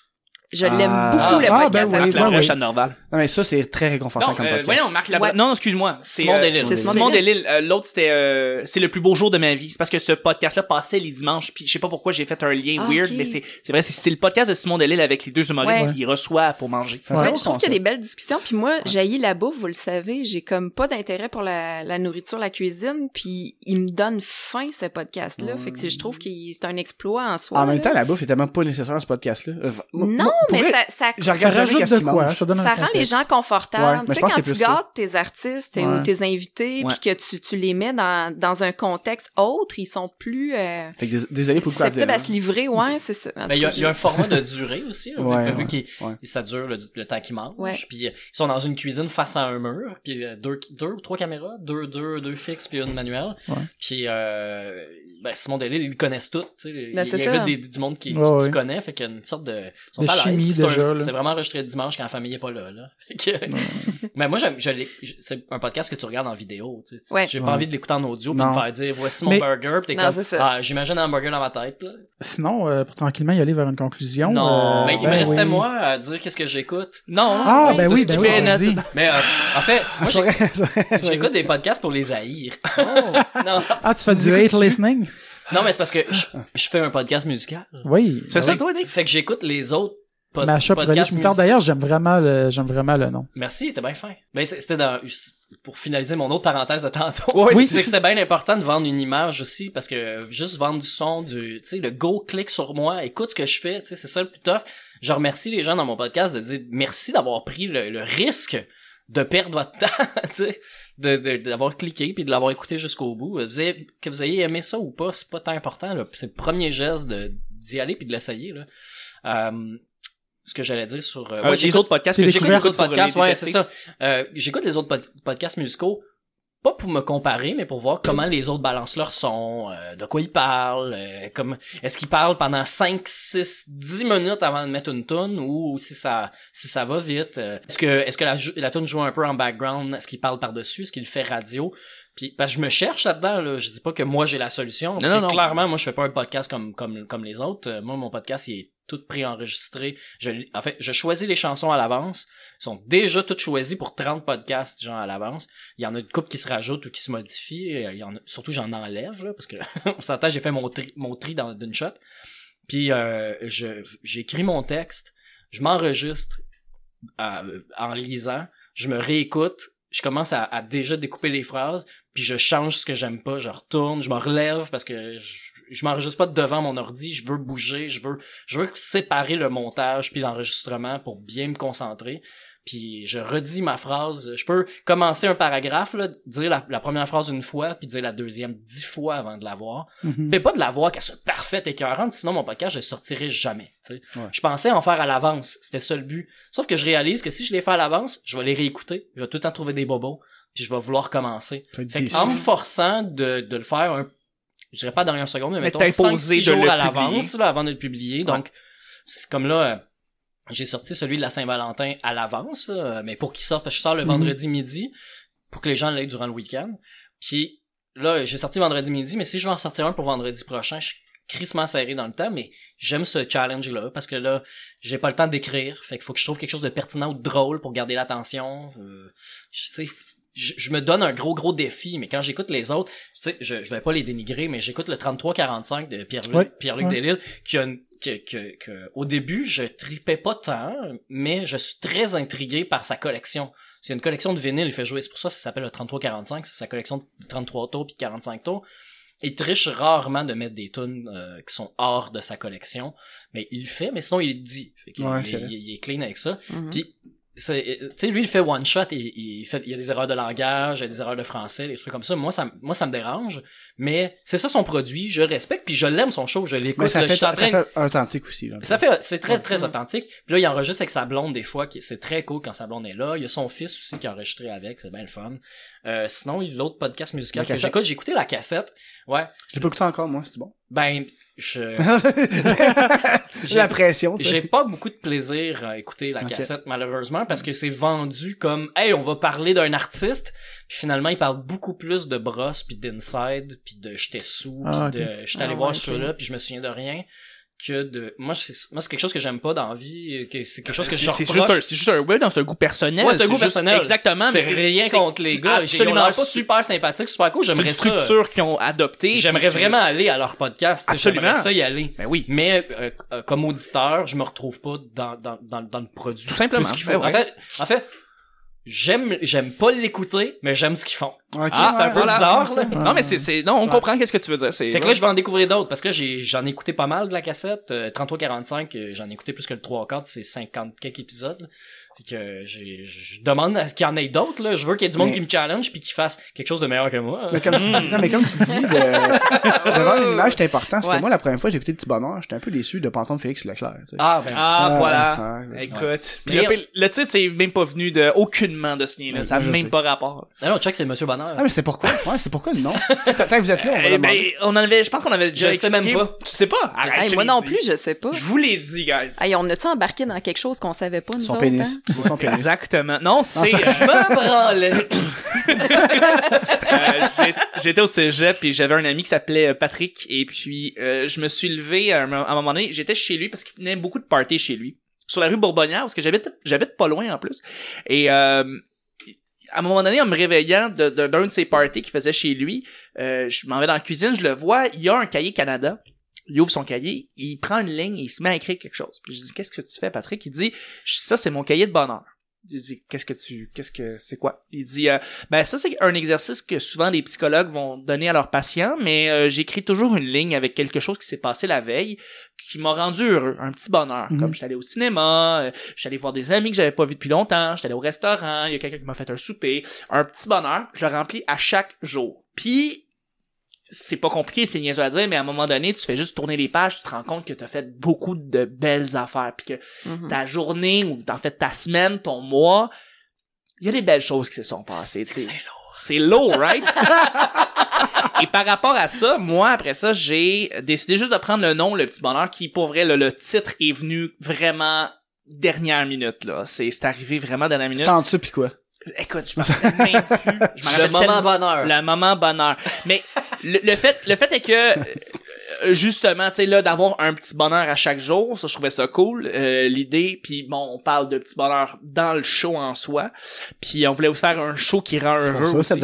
Je Ah. l'aime beaucoup, le Ah, podcast. ben à oui, ben oui. à Norval. Non, mais ça, c'est très réconfortant Non, comme euh, podcast. voyons, Marc Labrèche. Ouais. Non, excuse-moi. C'est Simon euh, Delille. c'est Simon Delille. Euh, L'autre, c'était euh, c'est le plus beau jour de ma vie. C'est parce que ce podcast-là passait les dimanches. Puis je sais pas pourquoi j'ai fait un lien Ah, weird, mais c'est c'est vrai, c'est c'est le podcast de Simon Delille avec les deux humoristes Ouais. qu'il reçoit pour manger. Ouais, bon je trouve qu'il y a des belles discussions. Puis moi, j'haïs la bouffe, vous le savez. J'ai comme pas d'intérêt pour la, la nourriture, la cuisine. Puis il me donne faim, ce podcast-là. Fait que je trouve que c'est un exploit en soi. En même temps, la bouffe est tellement pas nécessaire ce podcast-là. Non, mais vrai, ça, ça, Ça rajoute de quoi? Ça donne un ça rend les gens confortables. Ouais, mais tu sais, quand que tu gâtes tes artistes Ouais. ou tes invités, puis que tu, tu les mets dans, dans un contexte autre, ils sont plus euh, Fait que dés- désolé pour le coup, susceptibles à se livrer. Ouais, c'est ça. Ben, tout il y, a- y a un format de durée aussi, là, Ouais, vu, ouais. ça dure le, le temps qu'ils mangent. Ouais. Puis euh, ils sont dans une cuisine face à un mur, puis euh, deux, deux ou trois caméras, deux, deux, deux fixes puis une manuelle. Ouais. Puis euh, ben, Simon Delille, ils le connaissent tous. Tu sais, Ben, il invite des- du monde qui, qui, connaît, fait qu'il y a une sorte de, ils sont l'aise, chimie, c'est déjà, vraiment enregistré le dimanche quand la famille est pas là. là? Mais moi, c'est un podcast que tu regardes en vidéo. Tu sais. Ouais. J'ai pas Ouais. envie de l'écouter en audio de me faire dire voici mon Mais- burger, puis comme ah j'imagine un hamburger dans ma tête. Là. Sinon, euh, pour tranquillement y aller vers une conclusion. Non, euh, mais il ben me restait oui. moi à dire qu'est-ce que j'écoute. Non, non. Ah, ben oui, ce ben qui oui, notre- Mais euh, en fait, moi j'écoute des podcasts pour les haïr. non, Ah, tu fais du hate listening? non, mais c'est parce que je, je fais un podcast musical. Oui. C'est ben ça, toi, Nick? Fait que j'écoute les autres Mashup Relish podcasts Moutarde. D'ailleurs, j'aime vraiment le, j'aime vraiment le nom. Merci, t'es bien fin. Ben c'était dans pour finaliser mon autre parenthèse de tantôt. Oui, oui, c'est- que c'était bien important de vendre une image aussi parce que juste vendre du son, du, tu sais, le go click sur moi, écoute ce que je fais, tu sais, c'est ça le plus tough. Je remercie les gens dans mon podcast de dire merci d'avoir pris le, le risque de perdre votre temps, tu sais, de, de- d'avoir cliqué puis de l'avoir écouté jusqu'au bout. Vous avez- que vous ayez aimé ça ou pas, c'est pas tant important là. C'est le premier geste de d'y aller puis de l'essayer là. Euh, ce que j'allais dire sur euh, Euh, ouais, les autres podcasts que les J'écoute les autres les podcasts, ouais, c'est ça. Euh, j'écoute les autres pod- podcasts musicaux, pas pour me comparer, mais pour voir comment les autres balancent leur son, euh, de quoi ils parlent, euh, comme est-ce qu'ils parlent pendant 5, 6, 10 minutes avant de mettre une tune ou si ça si ça va vite. euh, est-ce que est-ce que la, la tune joue un peu en background, est-ce qu'il parle par-dessus, est-ce qu'il fait radio? Puis parce que je me cherche là-dedans là, je dis pas que moi j'ai la solution. parce non, que non. clairement moi je fais pas un podcast comme comme comme les autres. Euh, moi mon podcast il est toutes préenregistrées. Je, en fait, je choisis les chansons à l'avance. Ils sont déjà toutes choisies pour 30 podcasts, genre, à l'avance. Il y en a une couple qui se rajoutent ou qui se modifient. Il y en a, surtout, j'en enlève, là, parce que, on s'entend, j'ai fait mon tri, mon tri dans d'une shot. Puis, euh, je, j'écris mon texte, je m'enregistre euh, en lisant, je me réécoute, je commence à, à déjà découper les phrases, puis je change ce que j'aime pas, je retourne, je me relève parce que je, je m'enregistre pas devant mon ordi, je veux bouger, je veux je veux séparer le montage puis l'enregistrement pour bien me concentrer. Puis je redis ma phrase. Je peux commencer un paragraphe, là, dire la, la première phrase une fois, puis dire la deuxième dix fois avant de la voir. Mhm. Mais pas de la voir qu'elle soit parfaite et écœurante, sinon mon podcast, je sortirai jamais. tu sais. Ouais. Je pensais en faire à l'avance. C'était ça le but. Sauf que je réalise que si je les fais à l'avance, je vais les réécouter. Je vais tout le temps trouver des bobos. Puis je vais vouloir commencer. Fait déçu. en me forçant de, de le faire un, je dirais pas dans dernière seconde, mais, Mais mettons t'imposer 5-6 de jours le à l'avance, là, avant de le publier. Ouais. Donc, c'est comme là, euh, j'ai sorti celui de la Saint-Valentin à l'avance, là, mais pour qu'il sorte, parce que je sors le Mhm. vendredi midi, pour que les gens l'aient durant le week-end. Puis là, j'ai sorti vendredi midi, mais si je vais en sortir un pour vendredi prochain, je suis crissement serré dans le temps, mais j'aime ce challenge-là, parce que là, j'ai pas le temps d'écrire, fait qu'il faut que je trouve quelque chose de pertinent ou de drôle pour garder l'attention. Euh, je sais, je, je me donne un gros gros défi, mais quand j'écoute les autres, tu sais, je, je vais pas les dénigrer, mais j'écoute le 33-45 de Pierre-Luc Ouais. Delisle, qui a une- que, que, que, au début, je tripais pas tant, mais je suis très intrigué par sa collection. C'est une collection de vinyles, il fait jouer, c'est pour ça que ça s'appelle le 33-45, c'est sa collection de 33 tours puis 45 tours. Il triche rarement de mettre des tunes euh, qui sont hors de sa collection, mais il le fait, mais sinon il le dit. Fait qu'il- Ouais, il, il- il est clean avec ça. Mhm. Puis, c'est- euh, tu sais, lui, il fait one shot, et il fait, il y a des erreurs de langage, il y a des erreurs de français, des trucs comme ça. Moi, ça, moi, ça me dérange. Mais c'est ça son produit, je respecte, puis je l'aime son show, je l'écoute. Ça là, fait, je ça fait authentique aussi. Là. ça fait, c'est très, très authentique. Puis là, il enregistre avec sa blonde des fois, qui c'est très cool quand sa blonde est là. Il y a son fils aussi qui a enregistré avec, c'est bien le fun. Euh, sinon, il l'autre podcast musical La que j'écoute, j'ai écouté la cassette. Ouais. Je l'ai pas écouté encore, moi, c'est bon. Ben, je, J'ai la pression, j'ai pas beaucoup de plaisir à écouter la cassette, malheureusement, parce que c'est vendu comme, hey, on va parler d'un artiste. Puis finalement, il parle beaucoup plus de Bross, puis d'Inside, puis de J'étais sous, puis Ah, ok. de J'étais allé Ah, voir ouais, ce show-là, puis je me souviens de rien. Que de, moi, c'est, moi, c'est quelque chose que j'aime pas dans la vie, que c'est quelque chose que je C'est juste un, c'est juste un, ouais, c'est un goût personnel. Ouais, c'est un goût juste- personnel. Exactement. mais c'est rien contre les gars. J'ai- Ils ont absolument l'air pas. super sympathiques, super cool. C'est J'aimerais ça. structure qu'ils ont adoptée. J'aimerais vraiment aller à leur podcast. J'aimerais ça y aller. Ben oui. Mais euh, euh, comme auditeur, je me retrouve pas dans dans dans, dans le produit. Tout simplement. Ben ouais. En fait, en fait, j'aime j'aime pas l'écouter, mais j'aime ce qu'ils font. Ah, c'est un peu voilà. bizarre, là. Non, mais c'est, c'est, non, on Ouais. comprend qu'est-ce que tu veux dire. C'est, Fait que là, je vais en découvrir d'autres parce que j'ai j'en ai écouté pas mal de la cassette. Euh, 33-45, euh, j'en ai écouté plus que le 3 quarts, c'est 50 quelques épisodes. Là. Que j'ai je demande à ce qu'il y en ait d'autres là. Je veux qu'il y ait du monde Mais- qui me challenge puis qui fasse quelque chose de meilleur que moi. Mais comme, tu, non, mais comme tu dis, de, d'avoir une image, c'est important. Parce Ouais. que moi, la première fois j'ai écouté Petit Bonheur, j'étais un peu déçu de pas entendre Félix Leclerc. tu sais. Ah ben Ah, voilà. Écoute. Le, le titre, c'est même pas venu de, aucunement de ce lien-là. Ouais, Ça je même sais. pas rapport. non, non, check c'est Monsieur Bonheur. Ah, mais c'était pourquoi? Ouais, c'est pourquoi le nom? Tant que vous êtes là, on va Eh ben, on en avait, je pense qu'on avait déjà Je sais même pas. Tu sais pas? Arrête, Hey, je moi non plus, je sais pas. Je vous l'ai dit, guys. Hey, on a-tu embarqué dans quelque chose qu'on savait pas, nous autres, pénis. hein? C'est son pénis. Exactement. Non, c'est, Je me branlais. Euh, j'étais au cégep puis j'avais un ami qui s'appelait euh, Patrick et puis euh, je me suis levé à un, à un moment donné j'étais chez lui parce qu'il venait beaucoup de parties chez lui sur la rue Bourbonnière parce que j'habite j'habite pas loin en plus et euh, à un moment donné en me réveillant de- de- d'un de, ses parties qu'il faisait chez lui euh, je m'en vais dans la cuisine je le vois il y a un cahier Canada il ouvre son cahier il prend une ligne et il se met à écrire quelque chose puis je dis qu'est-ce que tu fais Patrick? Il dit ça c'est mon cahier de bonheur je dis qu'est-ce que tu qu'est-ce que c'est quoi? Il dit euh, ben ça c'est un exercice que souvent les psychologues vont donner à leurs patients, mais euh, j'écris toujours une ligne avec quelque chose qui s'est passé la veille qui m'a rendu heureux, un petit bonheur. Mhm. Comme j'étais allé au cinéma, euh, j'étais allé voir des amis que j'avais pas vus depuis longtemps, j'étais allé au restaurant, il y a quelqu'un qui m'a fait un souper, un petit bonheur, je le remplis à chaque jour. Puis c'est pas compliqué, c'est niaiseux à dire, mais à un moment donné, tu fais juste tourner les pages, tu te rends compte que tu as fait beaucoup de belles affaires, puis que Mhm. ta journée ou en fait ta semaine, ton mois, il y a des belles choses qui se sont passées. tu sais. C'est lourd, right? Et par rapport à ça, moi, après ça, j'ai décidé juste de prendre le nom, le petit bonheur, qui, pour vrai, le, le titre est venu vraiment dernière minute, là. C'est, c'est arrivé vraiment dernière minute. C'était en dessous pis quoi? Écoute, je m'en rappelle même plus. Je m'en Le moment tellement- bonheur. le moment bonheur. Mais le, le fait, le fait est que euh, euh, justement, tu sais là d'avoir un petit bonheur à chaque jour, ça je trouvais ça cool. Euh, L'idée, puis bon, on parle de petit bonheur dans le show en soi, puis on voulait vous faire un show qui rend C'est heureux pour ça, aussi.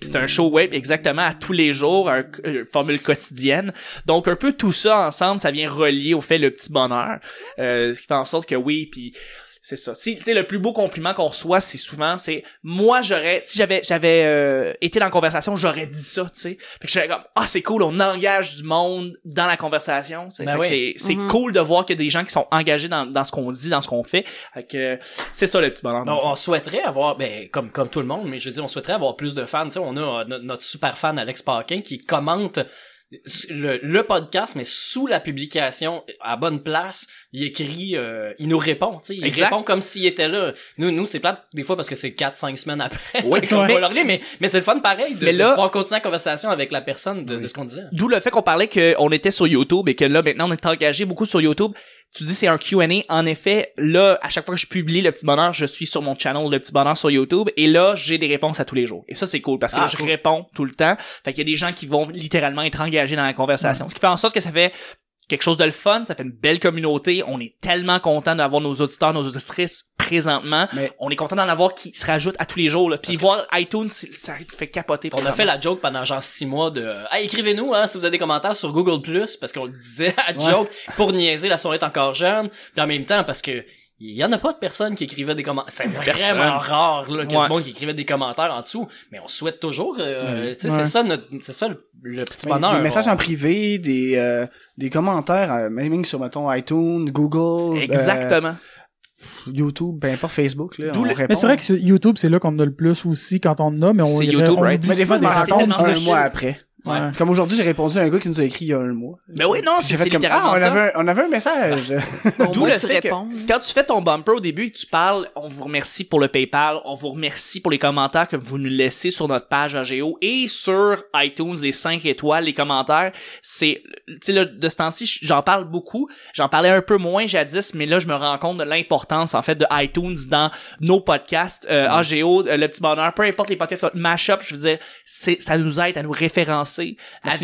Puis c'est un show web exactement à tous les jours, un, une formule quotidienne. Donc un peu tout ça ensemble, ça vient relier au fait le petit bonheur, euh, ce qui fait en sorte que oui, puis c'est ça. Si tu sais le plus beau compliment qu'on reçoit, c'est souvent c'est moi j'aurais si j'avais j'avais euh, été dans la conversation, j'aurais dit ça, tu sais. Fait que j'étais comme ah c'est cool, on engage du monde dans la conversation. Ben Fait que oui. c'est c'est Mhm. cool de voir qu'il y a des gens qui sont engagés dans, dans ce qu'on dit, dans ce qu'on fait. Fait que c'est ça le petit bonheur. le On, souhaiterait avoir, ben, comme, comme tout le monde, mais je veux dire, on souhaiterait avoir plus de fans. Tu sais, on a euh, no- notre super fan Alex Paquin qui commente le, le podcast, mais sous la publication, à bonne place, il écrit, euh, il nous répond, tu sais, il Exact. répond comme s'il était là. Nous, nous, c'est plate des fois parce que c'est 4-5 semaines après Ouais, qu'on va leur lire, mais, mais c'est le fun pareil de, Mais de là- pouvoir continuer la conversation avec la personne de, de ce qu'on disait. D'où le fait qu'on parlait qu'on était sur YouTube et que là, maintenant, on est engagé beaucoup sur YouTube. Tu dis c'est un Q&A. En effet, là, à chaque fois que je publie Le Petit Bonheur, je suis sur mon channel Le Petit Bonheur sur YouTube et là, j'ai des réponses à tous les jours. Et ça, c'est cool parce que Ah, là, je cool. réponds tout le temps. Fait qu'il y a des gens qui vont littéralement être engagés dans la conversation. Ce qui fait en sorte que ça fait quelque chose de le fun, ça fait une belle communauté. On est tellement content d'avoir nos auditeurs, nos auditrices présentement. Mais- On est content d'en avoir qui se rajoutent à tous les jours. Là. Puis voir iTunes, ça fait capoter. On a fait la joke pendant genre six mois de hey, écrivez-nous hein, si vous avez des commentaires sur Google Plus parce qu'on le disait à joke pour niaiser la soirée est encore jeune puis en même temps parce que il y en a pas de personnes qui écrivaient des commentaires c'est Personne. vraiment rare là qu'il y a Ouais. du monde qui écrivait des commentaires en dessous mais on souhaite toujours euh, tu sais Ouais. c'est ça notre c'est ça le, le petit Mais bonheur Des messages en privé, des, euh, des commentaires, euh, même sur, mettons, iTunes, Google, euh, Exactement. YouTube, peu importe, Facebook, là, D'où on le- répond. Mais c'est vrai que YouTube, c'est là qu'on en a le plus aussi quand on en a, mais on C'est YouTube, on right? Mais des fois, je c'est rends compte un mois après. Ouais. Comme aujourd'hui, j'ai répondu à un gars qui nous a écrit il y a un mois. Ben oui, non, c'est J'ai fait c'est comme, littéralement ah, on ça. avait, un, on avait un message. Au D'où le tu fait que réponds. quand tu fais ton bumper au début et que tu parles, on vous remercie pour le PayPal, on vous remercie pour les commentaires que vous nous laissez sur notre page AGO et sur iTunes, les 5 étoiles, les commentaires. C'est, tu sais, là, de ce temps-ci, j'en parle beaucoup. J'en parlais un peu moins jadis, mais là, je me rends compte de l'importance, en fait, de iTunes dans nos podcasts, euh, AGO, euh, Le Petit Bonheur, peu importe les podcasts, Mashup, je veux dire, c'est, ça nous aide à nous référencer Merci,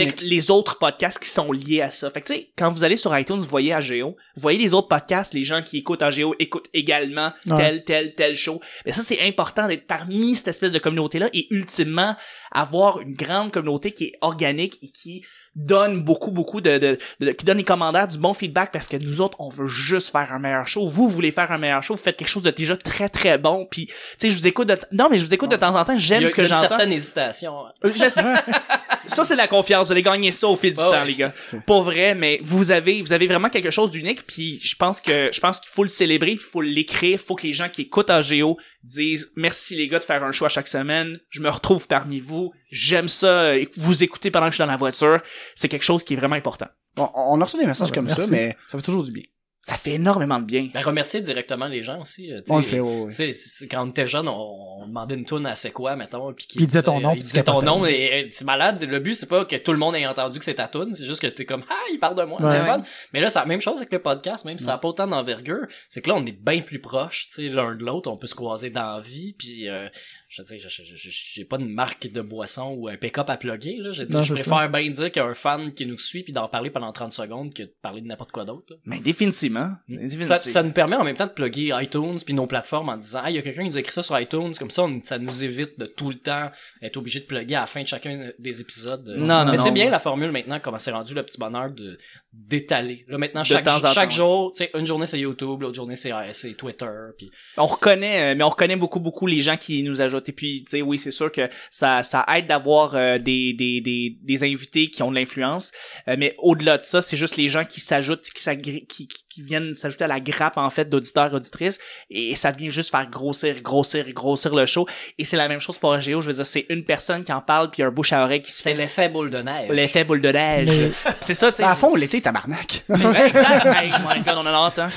avec les autres podcasts qui sont liés à ça. Fait que tu sais, quand vous allez sur iTunes, vous voyez AGO, vous voyez les autres podcasts, les gens qui écoutent AGO écoutent également Ouais. tel, tel, tel show. Mais ça, c'est important d'être parmi cette espèce de communauté-là et ultimement avoir une grande communauté qui est organique et qui donne beaucoup, beaucoup de, de, de- qui donne des commentaires, du bon feedback parce que nous autres, on veut juste faire un meilleur show. Vous voulez faire un meilleur show, vous faites quelque chose de déjà très, très bon. Puis, tu sais, je vous écoute de, non, mais je vous écoute de temps en temps, j'aime ce que il y a une j'entends. certaine hésitation hein. Euh, Je sais. ça c'est la confiance, vous allez gagner ça au fil du temps ouais. les gars. Pas vrai, mais vous avez vous avez vraiment quelque chose d'unique puis je pense que je pense qu'il faut le célébrer, il faut l'écrire, il faut que les gens qui écoutent AGO disent merci les gars de faire un choix chaque semaine, je me retrouve parmi vous, j'aime ça vous écouter pendant que je suis dans la voiture, c'est quelque chose qui est vraiment important. Bon, on a reçu des messages Ah ben, comme ça, mais ça fait toujours du bien. Ça fait énormément de bien. ben, remercier directement les gens aussi euh, tu On le sais, fait, ouais, ouais. Tu sais, c'est- quand on était jeune, on, on demandait une tune à c'est quoi, mettons, puis Puis il disait ton nom, Il disait ton nom, et, et c'est malade. Le but, c'est pas que tout le monde ait entendu que c'est ta tune, c'est juste que t'es comme, ah, il parle de moi, Ouais. c'est Ouais. fun. Mais là, c'est la même chose avec le podcast, même si ça a pas autant d'envergure, c'est que là, on est bien plus proches, tu sais, l'un de l'autre, on peut se croiser dans la vie, puis euh, je veux dire, je- je- je- j'ai pas de marque de boisson ou un pick-up à plugger, là. Je veux dire, Non, je préfère bien dire qu'il y a un fan qui nous suit puis d'en parler pendant 30 secondes que de parler de n'importe quoi d'autre, là. Mais définitivement. Ça, définitivement. ça nous permet en même temps de plugger iTunes puis nos plateformes en disant ah il y a quelqu'un qui nous a écrit ça sur iTunes comme ça on- ça nous évite de tout le temps être obligé de plugger à la fin de chacun des épisodes. Non, non, Mais c'est bien la formule maintenant comment c'est rendu le petit bonheur de d'étaler. Là maintenant chaque chaque temps, jour, tu sais une journée c'est YouTube, l'autre journée c'est c'est Twitter puis on reconnaît euh, mais on reconnaît beaucoup beaucoup les gens qui nous ajoutent et puis tu sais oui c'est sûr que ça ça aide d'avoir euh, des, des des des invités qui ont de l'influence. Euh, mais au-delà de ça c'est juste les gens qui s'ajoutent qui qui, qui viennent s'ajouter à la grappe en fait d'auditeurs auditrices et ça vient juste faire grossir grossir grossir le show et c'est la même chose pour AGO je veux dire c'est une personne qui en parle puis un bouche à oreille qui se c'est l'effet boule de neige. l'effet boule de neige Mais- c'est ça tu sais À fond, l'été, tabarnak. Ouais, exact. Hey, my God, on en a hâte, hein.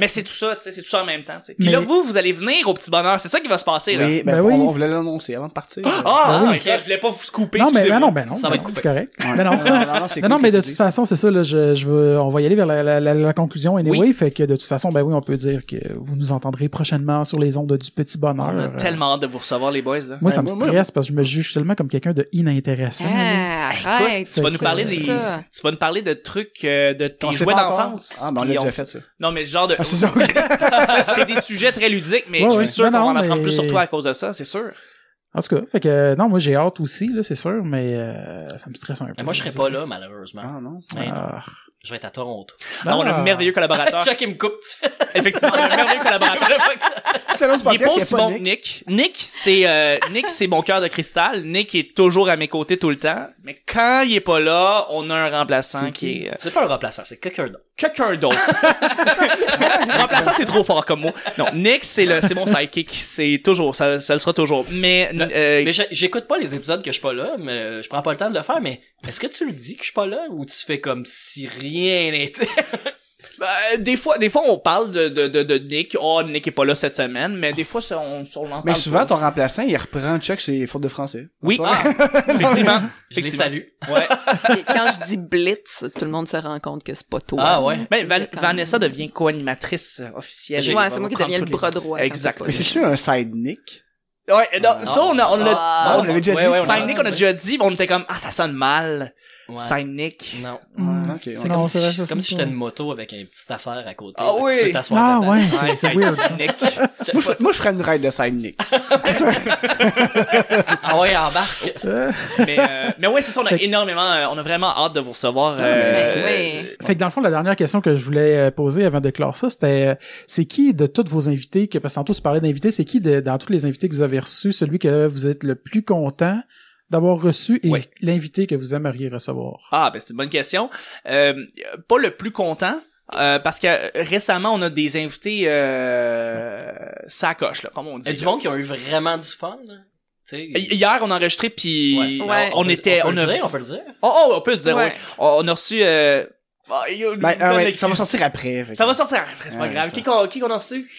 Mais c'est tout ça, tu sais, c'est tout ça en même temps, tu sais. Puis Mais- là, vous, vous allez venir au petit bonheur. C'est ça qui va se passer, là. Oui, ben, Ben on, oui. on voulait l'annoncer avant de partir. Ah, Ben oui. ok, je voulais pas vous scooper, Non, mais, ben non, ben non. Ça va ben être non, coupé. c'est correct. Ouais. Ben non. non, non, non, c'est Non, cool non, mais de toute façon, c'est ça, là, je, je veux, on va y aller vers la conclusion anyway, fait que de toute façon, ben oui, on peut dire que vous nous entendrez prochainement sur les ondes du Petit Bonheur. On a tellement hâte de vous recevoir, les boys. Là. Moi, ça Ouais, me stresse parce que je me juge tellement comme quelqu'un de inintéressant. Ah, arrête. Tu vas nous parler des, ça. tu vas nous parler de trucs euh, de tes jouets d'enfance. Ah, ben on l'a déjà fait, ça. Non, mais genre de, Ah, c'est des sujets très ludiques, mais Ouais, je suis ouais. sûr qu'on va en apprendre mais- plus sur toi à cause de ça, c'est sûr. En tout cas, fait que euh, non, moi j'ai hâte aussi, là, c'est sûr, mais euh, ça me stresse un peu. Mais moi, je serais pas là, malheureusement. Ah, non. Mais non, Ah. Je vais être à Toronto. Non, on a un merveilleux collaborateur. Chuck, il me coupe. Effectivement, on a un merveilleux collaborateur. Tout Il est pas aussi bon que Nick. Nick. C'est euh, Nick, c'est mon cœur de cristal. Nick est toujours à mes côtés tout le temps. Mais quand il est pas là, on a un remplaçant qui est euh, C'est pas un remplaçant, c'est quelqu'un d'autre. quelqu'un d'autre. remplaçant, c'est trop fort comme mot. Non, Nick, c'est le, c'est mon sidekick. C'est toujours, ça, ça le sera toujours. Mais, euh, Mais j'écoute pas les épisodes que je suis pas là, mais je prends pas le temps de le faire, mais est-ce que tu le dis que je suis pas là ou tu fais comme si rien n'était? euh, des fois, des fois, on parle de, de, de, de Nick. Oh, Nick est pas là cette semaine. Mais des fois, ça, on, on. Mais souvent, pas. ton remplaçant, il reprend Chuck ses fautes de français. Oui, ah, effectivement. Je les salue. Ouais. Et quand je dis blitz, tout le monde se rend compte que c'est pas toi. Ah ouais. Ben, Van- Vanessa devient co-animatrice officielle. Ouais, c'est moi qui deviens le bras droit. Exact. Mais c'est-tu un side Nick? Ouais, non, Non. ça, on a, on l'a, Ah. on, l'avait déjà dit. ouais, on a déjà dit, mais on était comme, ah, ça sonne mal. Ouais. Non. Hmm. Ok, C'est comme, si, comme si j'étais une moto avec une petite affaire à côté. Ah là, oui. Tu peux t'asseoir Ah ouais, c'est- weird. Moi, je, moi, je ferais une ride de side Nick. Ah ouais, embarque. mais, euh, mais ouais, c'est ça, on a Fait- énormément, euh, on a vraiment hâte de vous recevoir. mais euh, Ben oui. Fait que dans le fond, la dernière question que je voulais euh, poser avant de clore ça, c'était euh, c'est qui de tous vos invités, que parce que tantôt tu parlais d'invités, c'est qui de, dans tous les invités que vous avez reçus, celui que vous êtes le plus content d'avoir reçu et Oui. l'invité que vous aimeriez recevoir? Ah, ben c'est une bonne question. Euh, pas le plus content. euh, parce que euh, récemment, on a des invités euh, sacoche, là, comme on dit. Il y a du monde qui a eu vraiment du fun. là. Hier, on a enregistré, puis Ouais. Ouais. on, était... On On, peut a... le dire, on peut le dire. Oh, oh, on peut le dire, oui. On, on a reçu... Euh... ah, il y a une Ben, ah ouais, ça va sortir après. Ça va sortir après, c'est pas Ouais, grave. ça. Qui qu'on qui qu'on a reçu?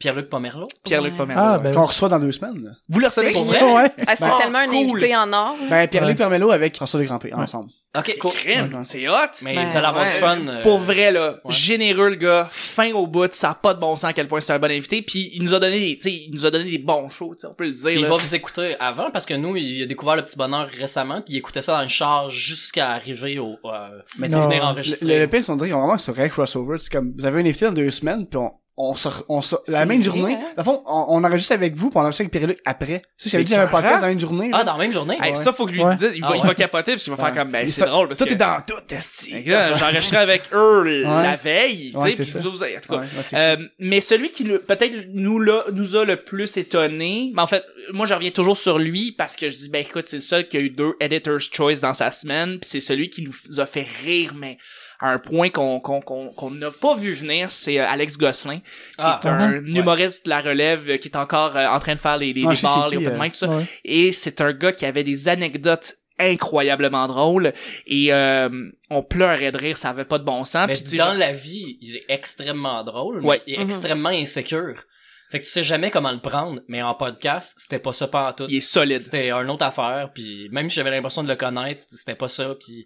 Pierre-Luc Pomerleau. Pierre-Luc Ouais. Pomerleau. Ah, ben, Qu'on reçoit dans deux semaines. Vous le recevez pour vrai? ouais. Ah, c'est Ben, tellement un cool. invité en or. Ben, Pierre-Luc Ouais. Permello avec François de Grandpré, ensemble. Ok, cool. Crème, Ouais. c'est hot. Mais Ben, vous allez avoir ouais. du fun. euh, Pour vrai, là, ouais. généreux, le gars, fin au bout, ça a pas de bon sens à quel point c'est un bon invité, puis il nous a donné des, tu sais, il nous a donné des bons shows, tu sais, on peut le dire, Il va vous écouter avant parce que nous, il a découvert le petit bonheur récemment puis il écoutait ça dans le char jusqu'à arriver au euh, mais venir Le, enregistrer. le pire, c'est qu'on dirait vraiment ce vrai crossover. C'est comme, vous avez un invité dans deux semaines, puis on, on sort, on sort, la C'est même vrai, journée. hein? Dans le fond, on, on enregistre avec vous, puis on enregistre avec Pierre-Luc après. Ça, j'avais C'est dit, j'avais un podcast dans une journée. Ah là. dans la même journée? Hey, Ouais. ça, faut que je lui Ouais. dise, il va, Ah il ouais. va capoter, parce qu'il va faire comme, ben, c'est ça- drôle, parce Toi, que... t'es dans tout, enregistré avec eux la veille, tu sais, puis vous, en tout cas. Euh, mais celui qui peut-être nous l'a, nous a le plus étonné, mais en fait, moi je reviens toujours sur lui parce que je dis ben écoute, c'est le seul qui a eu deux Editor's Choice dans sa semaine, puis c'est celui qui nous a fait rire, mais à un point qu'on qu'on qu'on n'a pas vu venir, c'est euh, Alex Gosselin, qui Ah, est un ouais. humoriste de la relève euh, qui est encore euh, en train de faire les les, Ah, les bars, open mic, tout ça. Ouais. Et c'est un gars qui avait des anecdotes incroyablement drôles et euh, on pleurait de rire, ça avait pas de bon sens. Mais dans genre- la vie, il est extrêmement drôle, mais Ouais. il est Mhm. extrêmement insécure. Fait que tu sais jamais comment le prendre, mais en podcast, c'était pas ça pas en tout. il est solide. C'était une autre affaire, puis même si j'avais l'impression de le connaître, c'était pas ça, puis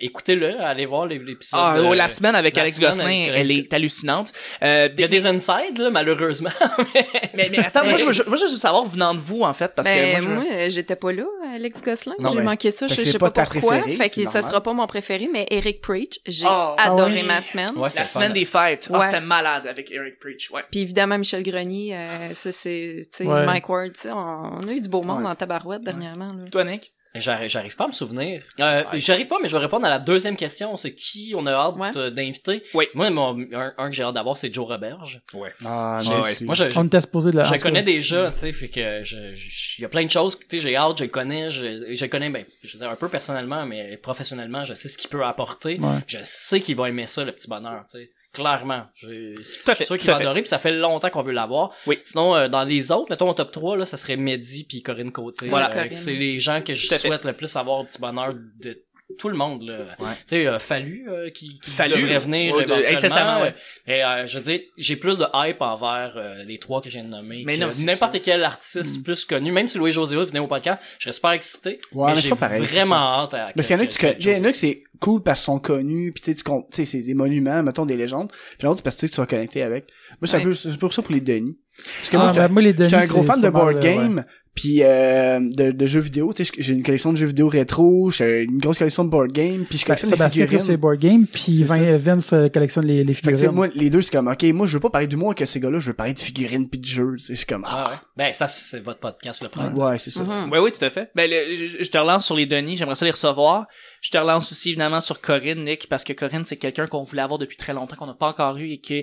écoutez-le, allez voir les- l'épisode. Ah, oh, la semaine avec la Alex semaine Gosselin, avec elle est hallucinante. Euh, Il y a des insides là, malheureusement. mais, mais attends, moi je, veux, je- moi je veux juste savoir venant de vous en fait parce ben, que moi, je- moi, j'étais pas là, Alex Gosselin. J'ai ben, manqué ça, je, sais pas pourquoi. préférée, fait que ça sera pas mon préféré, mais Eric Preach, j'ai Oh, adoré oui. ma semaine. Ouais, c'était la fun. semaine des fêtes, Ouais. c'était malade avec Eric Preach, ouais. Puis évidemment, Michel Grenier, euh, ça c'est, tu sais, Ouais. Mike Ward, tu sais, on, on a eu du beau monde Ouais. en tabarouette dernièrement. Là. Toi Nick? J'arrive, j'arrive pas à me souvenir. Euh, j'arrive pas, mais je vais répondre à la deuxième question. C'est qui on a hâte Ouais. euh, d'inviter? Oui. Moi, mon, un, un que j'ai hâte d'avoir, c'est Joe Roberge. Ah, J'ai- non, ouais. c'est- Moi, je, On était supposé de la. je connais déjà, tu sais, fait que je, je- il y a plein de choses, tu sais, j'ai hâte, je connais, je, je connais, ben, je veux dire, un peu personnellement, mais professionnellement, je sais ce qu'il peut apporter. Ouais. Je sais qu'il va aimer ça, le petit bonheur, tu sais. Clairement. Suis sûr qu'il va adorer, puis ça fait longtemps qu'on veut l'avoir. Oui. Sinon, euh, dans les autres, mettons au top 3, là, ça serait Mehdi puis Corinne Côté. Voilà, Euh, c'est les gens que je fait. souhaite le plus avoir petit bonheur de tout le monde là. Ouais. Tu sais, euh, Fallu euh, qui, qui Fallu, devrait venir ouais, de- éventuellement. incessamment, ouais. Et euh, je veux dire, j'ai plus de hype envers euh, les trois que de nommer. Mais que non, n'importe quel artiste plus connu, même si Louis José venait au podcast, je serais super excité. Ouais, mais c'est j'ai vraiment hâte à Parce qu'il y en a que- que tu que- connais, il y en a que c'est cool parce qu'ils sont connus, puis tu sais, tu sais, c'est des monuments, mettons des légendes. Puis l'autre, parce que tu sais, tu vas connecter avec. Moi, c'est un peu, c'est pour ça pour les Denis. Parce que Ah, moi, j'étais- ben, moi, les Denis, j'étais un gros fan de board game, puis euh, de, de jeux vidéo. Tu sais, j'ai une collection de jeux vidéo rétro, j'ai une grosse collection de board game, puis je Ben, collectionne des Sébastien figurines. C'est board game, puis C'est Vin- Vince euh, collectionne les, les Fait que, figurines. moi, les deux, c'est comme, ok, moi, je veux pas parler d'humour avec ces gars-là, je veux parler de figurines pis de jeux, c'est comme, Ah ouais. Ben ça c'est votre podcast le premier. ouais, c'est ça. Mhm. Oui, oui, tout à fait. Ben, le- je, te relance sur les Denis, j'aimerais ça les recevoir. Je te relance aussi évidemment sur Corinne, Nick, parce que Corinne, c'est quelqu'un qu'on voulait avoir depuis très longtemps, qu'on n'a pas encore eu et qu'elle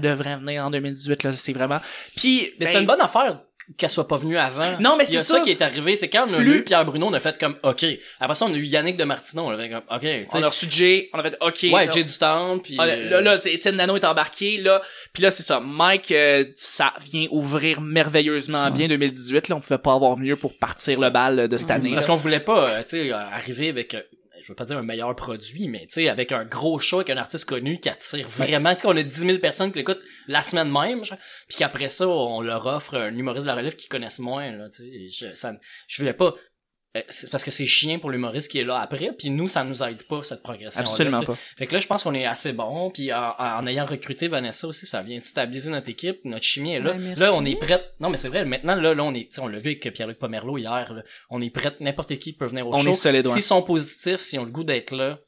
devrait venir en 2018, là, c'est vraiment. Puis, Mais ben, c'était une bonne affaire qu'elle soit pas venue avant. Non, mais Il y a c'est ça. ça. qui est arrivé, c'est quand on a Plus- eu Pierre Bruno, on a fait comme OK. Après ça, on a eu Yannick de Martineau, on a fait comme OK, tu sais. on a reçu Jay, on a fait OK. Ouais, Jay du Temple puis Ah, euh, là, là, c'est Étienne Nano est embarqué, là. Puis là, c'est ça. Mike, euh, ça vient ouvrir merveilleusement bien 2018. Là, on pouvait pas avoir mieux pour partir le bal euh, de cette c'est année. parce qu'on voulait pas tu sais arriver avec je veux pas dire un meilleur produit, mais tu sais, avec un gros show, avec un artiste connu qui attire vraiment, tu on a 10 000 personnes qui l'écoutent la semaine même, puis qu'après ça, on leur offre un humoriste de la relève qu'ils connaissent moins, là, tu sais, je, ça, je voulais pas, c'est parce que c'est chiant pour l'humoriste qui est là après, puis nous, ça nous aide pas, cette progression Absolument pas. Fait que là, je pense qu'on est assez bon, puis en, en ayant recruté Vanessa aussi, ça vient de stabiliser notre équipe, notre chimie est là. Ouais, merci. là, on est prête. Non, mais c'est vrai, maintenant, là, là, on est, tu sais, on l'a vu avec Pierre-Luc Pomerleau hier, là. On est prête, n'importe qui peut venir au On show. S'ils sont positifs, s'ils ont le goût d'être là,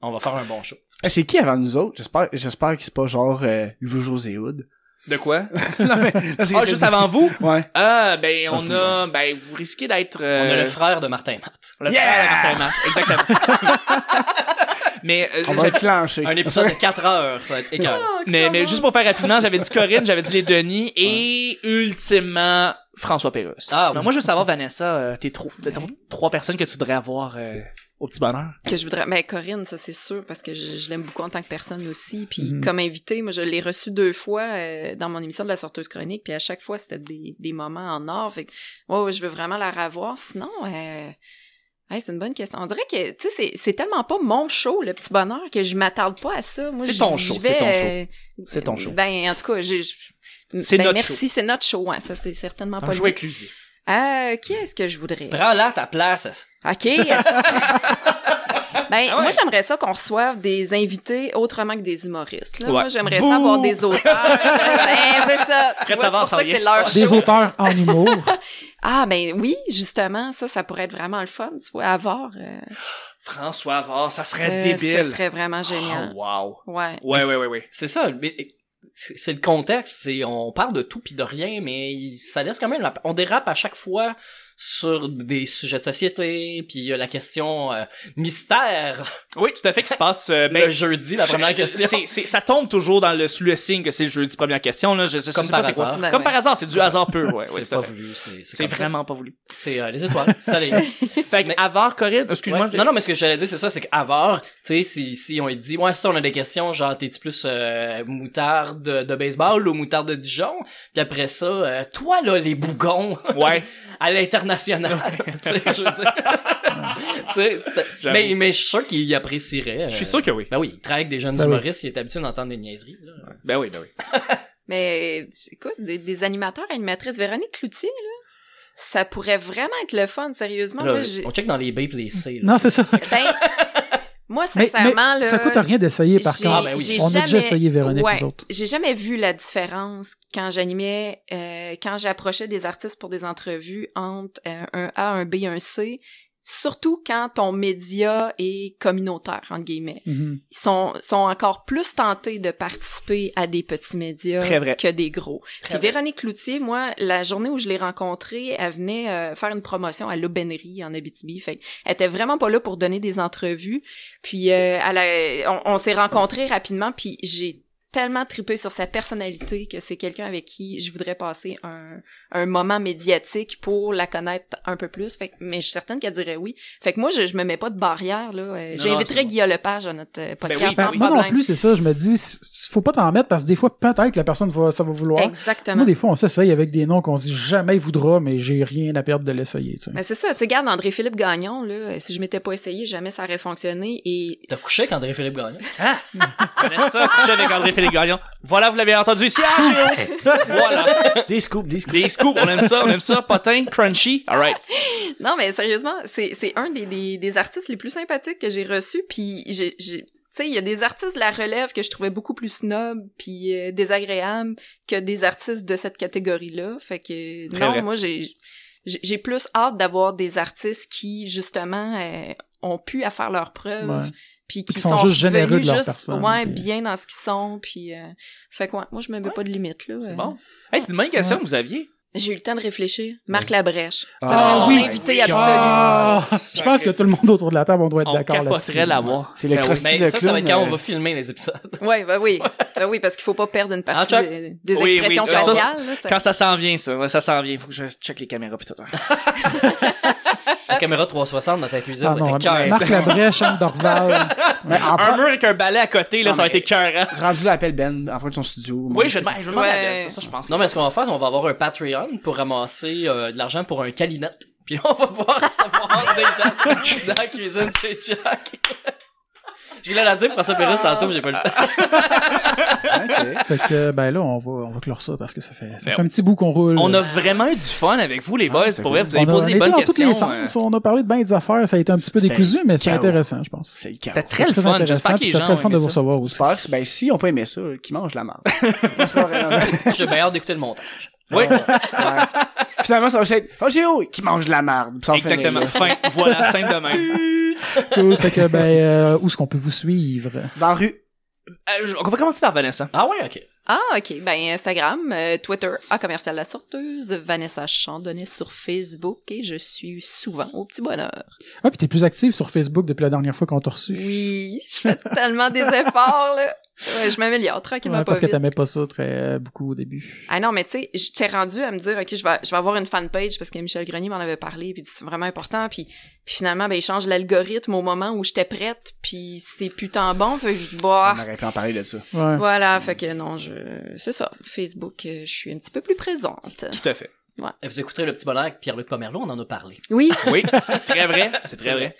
on va faire un bon show. Eh, c'est qui avant nous autres? J'espère, j'espère que c'est pas genre, euh, Hugo José Hood. De quoi? non, mais, là, Ah, juste avant vous? Ouais. Ah, ben, on a, ben, vous risquez d'être, On euh, a le frère de Martin Matt. le Yeah! frère de Martin Matt. Exactement. mais, euh, On va. Un épisode de 4 heures, ça va être écœurant. mais, mais juste pour faire rapidement, j'avais dit Corinne, j'avais dit les Denis et ultimement François Pérusse. Ah, Mais oui. moi, je veux savoir, Vanessa, euh, t'es trop, t'es trop- trois personnes que tu voudrais avoir euh, au petit bonheur? que je voudrais ben Corinne ça c'est sûr parce que je, je l'aime beaucoup en tant que personne aussi puis Mhm. comme invité moi je l'ai reçu deux fois euh, dans mon émission de la sorteuse chronique puis à chaque fois c'était des, des moments en or fait que ouais, ouais, je veux vraiment la revoir sinon euh, hey, c'est une bonne question. On dirait que, tu sais, c'est- tellement pas mon show, le petit bonheur, que je m'attarde pas à ça. Moi, C'est ton show, c'est ton show. C'est ton show. Ben, en tout cas, j'ai... Ben, merci, c'est notre show, hein. Ça, c'est certainement Un pas show le inclusif. Euh, qui est-ce que je voudrais? Prends-la à ta place. OK. ben, Ah ouais. moi, j'aimerais ça qu'on reçoive des invités autrement que des humoristes. Là. Ouais. Moi, j'aimerais Bouh! ça avoir des auteurs. Ben, c'est ça. Tu vois, c'est savoir, pour ça que c'est leur Des show. auteurs en humour. Ah, ben oui, justement, ça, ça pourrait être vraiment le fun, tu vois, à voir. euh, François Avard, ça serait ce- débile. Ce serait vraiment génial. Oh, wow. Ouais. Ouais, ouais, ouais, ouais. C'est ça. mais- C'est le contexte. On parle de tout puis de rien, mais ça laisse quand même. la- On dérape à chaque fois sur des sujets de société, puis il y a la question euh, mystère Oui, tout à fait, qui se passe, euh, ben, le jeudi, la première question. C'est, c'est, ça tombe toujours dans le, sous le signe que c'est le jeudi première question, là. Je, je, je Comme sais par hasard. Ben Comme ouais. par hasard, c'est du hasard pur, ouais, ouais, c'est pas voulu, c'est C'est ça. vraiment pas voulu. C'est euh, les étoiles, ça les. Fait que, Mais- Corinne, excuse-moi. Ouais. Non, non, mais ce que j'allais dire, c'est ça, c'est qu'Avar, tu sais, si, si on dit, ouais, ça, on a des questions, genre, t'es-tu plus euh, moutarde de, de baseball ou moutarde de Dijon? Puis après ça, euh, toi, là, les bougons, Ouais. À l'international, mais, mais je suis sûr qu'il apprécierait. euh, Je suis sûr que oui. Ben oui, il travaille avec des jeunes Ben oui. humoristes, il est habitué d'entendre des niaiseries, là. Ben oui, ben oui. Mais écoute, des, des animateurs et animatrices, Véronique Cloutier, là, ça pourrait vraiment être le fun, sérieusement. Là, là, j'ai- on check dans les B pis les C, là. Non, c'est ça. Ben, moi, sincèrement, mais là. ça coûte rien d'essayer, par contre. Ah, ben oui. On a déjà jamais- essayé Véronique, ouais, nous autres. J'ai jamais vu la différence quand j'animais, euh, quand j'approchais des artistes pour des entrevues entre euh, un A, un B, un C. Surtout quand ton média est communautaire, entre guillemets. Mhm. Ils sont, sont encore plus tentés de participer à des petits médias que des gros. Puis vrai. Véronique Cloutier, moi, la journée où je l'ai rencontrée, elle venait euh, faire une promotion à l'Aubainerie en Abitibi. Fait elle était vraiment pas là pour donner des entrevues. Puis euh, elle a- on, on s'est rencontrés rapidement, puis j'ai tellement trippé sur sa personnalité que c'est quelqu'un avec qui je voudrais passer un, un moment médiatique pour la connaître un peu plus. Fait que- mais je suis certaine qu'elle dirait oui. Fait que moi, je, je me mets pas de barrière, là. Euh, J'inviterais Guillaume Lepage à notre euh, podcast Ben oui, sans oui. Moi non plus, c'est ça. Je me dis, faut pas t'en mettre parce que des fois, peut-être que la personne va, ça va vouloir. Exactement. Moi, des fois, on s'essaye avec des noms qu'on se dit jamais il voudra, mais j'ai rien à perdre de l'essayer, tu sais. Ben c'est ça, tu sais, regarde André-Philippe Gagnon, là, si je m'étais pas essayé, jamais ça aurait fonctionné et... T'as couché avec André-Philippe Gagnon? Ah! Vanessa couché avec André-Philippe Gagnon. Voilà, vous l'avez entendu ici Géo. Voilà. Des scoops, des scoops. Des scoops, on aime ça, on aime ça. Potin, crunchy. Alright. Non, mais sérieusement, c'est, c'est un des, des, des artistes les plus sympathiques que j'ai reçus, puis j'ai... j'ai tu sais, il y a des artistes de la relève que je trouvais beaucoup plus snob puis euh, désagréables que des artistes de cette catégorie-là. Fait que Très non, vrai. moi j'ai j'ai j'ai plus hâte d'avoir des artistes qui justement euh, ont pu à faire leurs preuves Ouais. Puis qui, Qui sont juste généreux de leur juste, personne, ouais, puis- bien dans ce qu'ils sont puis euh, fait que ouais, moi je me mets pas de limite là. C'est euh. bon. Hey, c'est une bonne question que vous aviez. J'ai eu le temps de réfléchir. Marc Labrèche. Ça Ah, serait mon oui. invité Oui. absolu. Ah, je pense que tout le monde autour de la table, on doit être On d'accord là-dessus. capoterait l'avoir. C'est le Ben oui. Mais le ça, ça va être quand on euh, va filmer les épisodes. Ouais, bah oui. bah oui, parce qu'il faut pas perdre une partie Ah, check. des, des Oui, expressions oui, ça, faciales. là, c'est- Quand ça s'en vient, ça. Ça s'en vient. Faut que je check les caméras pis tout. La caméra 360 dans ta cuisine Ah va non, être écœurante. Marc Labrèche, Anne Dorval. mais en Un mur avec un balai à côté, là, Non, ça va être écœurant. rendu là, appelle Ben, en de son studio. Oui, je vais demander, je vais demander à. Ben, ça, ça, je pense. Non, mais ce qu'on va faire, on va avoir un Patreon pour ramasser euh, de l'argent pour un calinette. Puis là, on va pouvoir recevoir des gens dans la cuisine chez Jack. Je voulais la dire François Pérusse tantôt, mais j'ai pas le temps. Ok. Fait que, ben là, on va, on va clore ça parce que ça fait, ça Ben, fait un petit bout qu'on roule. On a vraiment eu du fun avec vous, les boys. c'est Pour vrai, vous avez posé des bonnes dans tous les questions. sens. euh, On a parlé de bien des affaires. Ça a été un petit peu décousu, mais c'était intéressant, je pense. C'était très le fun. J'espère que C'était très le fun ont de aimé vous ça. recevoir aussi. J'espère que, ben, si on peut aimer ça, qu'ils mangent de la merde. C'est pas vrai. J'ai bien hâte d'écouter le montage. Oui, Ouais. Finalement, ça va être, oh, Géo, qui mange de la merde. Puis ça va exactement. finir. Fin. Voilà, simple de Cool. Fait que, ben, euh, où est-ce qu'on peut vous suivre? Dans la rue. Euh, je- on va commencer par Vanessa. Ah ouais, ok. Ah, ok. Ben, Instagram, euh, Twitter, à commercial la sorteuse, Vanessa Chandonnet sur Facebook et je suis souvent au petit bonheur. Ah, puis t'es plus active sur Facebook depuis la dernière fois qu'on t'a reçu. Oui, je fais tellement des efforts, là. Ouais, je m'améliore tranquillement Ouais, pas parce que vite. t'aimais pas ça très euh, beaucoup au début. Ah non, mais tu sais, j'étais rendu à me dire, OK, je vais, je vais avoir une fanpage parce que Michel Grenier m'en avait parlé, puis c'est vraiment important, puis, puis finalement, ben, il change l'algorithme au moment où j'étais prête, puis c'est putain bon, fait que je dis, bah, On aurait pu en parler de ça. Ouais. voilà, fait que non, je, c'est ça, Facebook, euh, je suis un petit peu plus présente. Tout à fait. Et Vous écouterez le petit bonheur avec Pierre-Luc Pomerleau, on en a parlé. Oui, Oui, c'est très vrai. C'est très vrai.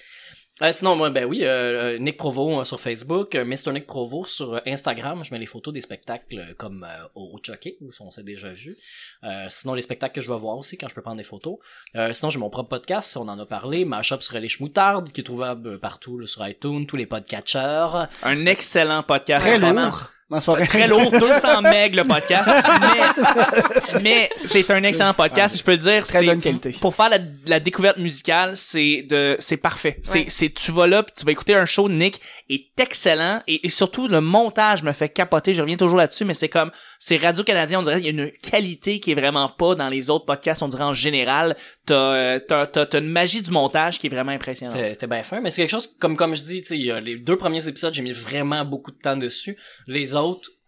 Euh, sinon, moi, ben oui, euh, euh, Nick Provo euh, sur Facebook, euh, Mr. Nick Provo sur euh, Instagram. Je mets les photos des spectacles euh, comme euh, au Chucky, où on s'est déjà vu. Euh, sinon, les spectacles que je vais voir aussi quand je peux prendre des photos. Euh, sinon, j'ai mon propre podcast, on en a parlé, Mashup sur les Schmoutardes, qui est trouvable euh, partout là, sur iTunes, tous les podcatchers. Un excellent podcast. Très lourd. Non, c'est. Très lourd, 200 meg le podcast, mais, mais c'est un excellent podcast, je peux le dire. Très c'est- bonne qualité. Pour faire la, la découverte musicale, c'est de, c'est parfait. C'est, Ouais. c'est, tu vas là, tu vas écouter un show de Nick, est excellent, et, et surtout le montage me fait capoter. Je reviens toujours là-dessus, mais c'est comme, c'est Radio Canadien, on dirait, il y a une qualité qui est vraiment pas dans les autres podcasts, on dirait en général. T'as, euh, t'as, t'as, t'as une magie du montage qui est vraiment impressionnante. T'es t'es bien fin, mais c'est quelque chose, comme, comme je dis, tu sais, il y a les deux premiers épisodes, j'ai mis vraiment beaucoup de temps dessus. Les autres,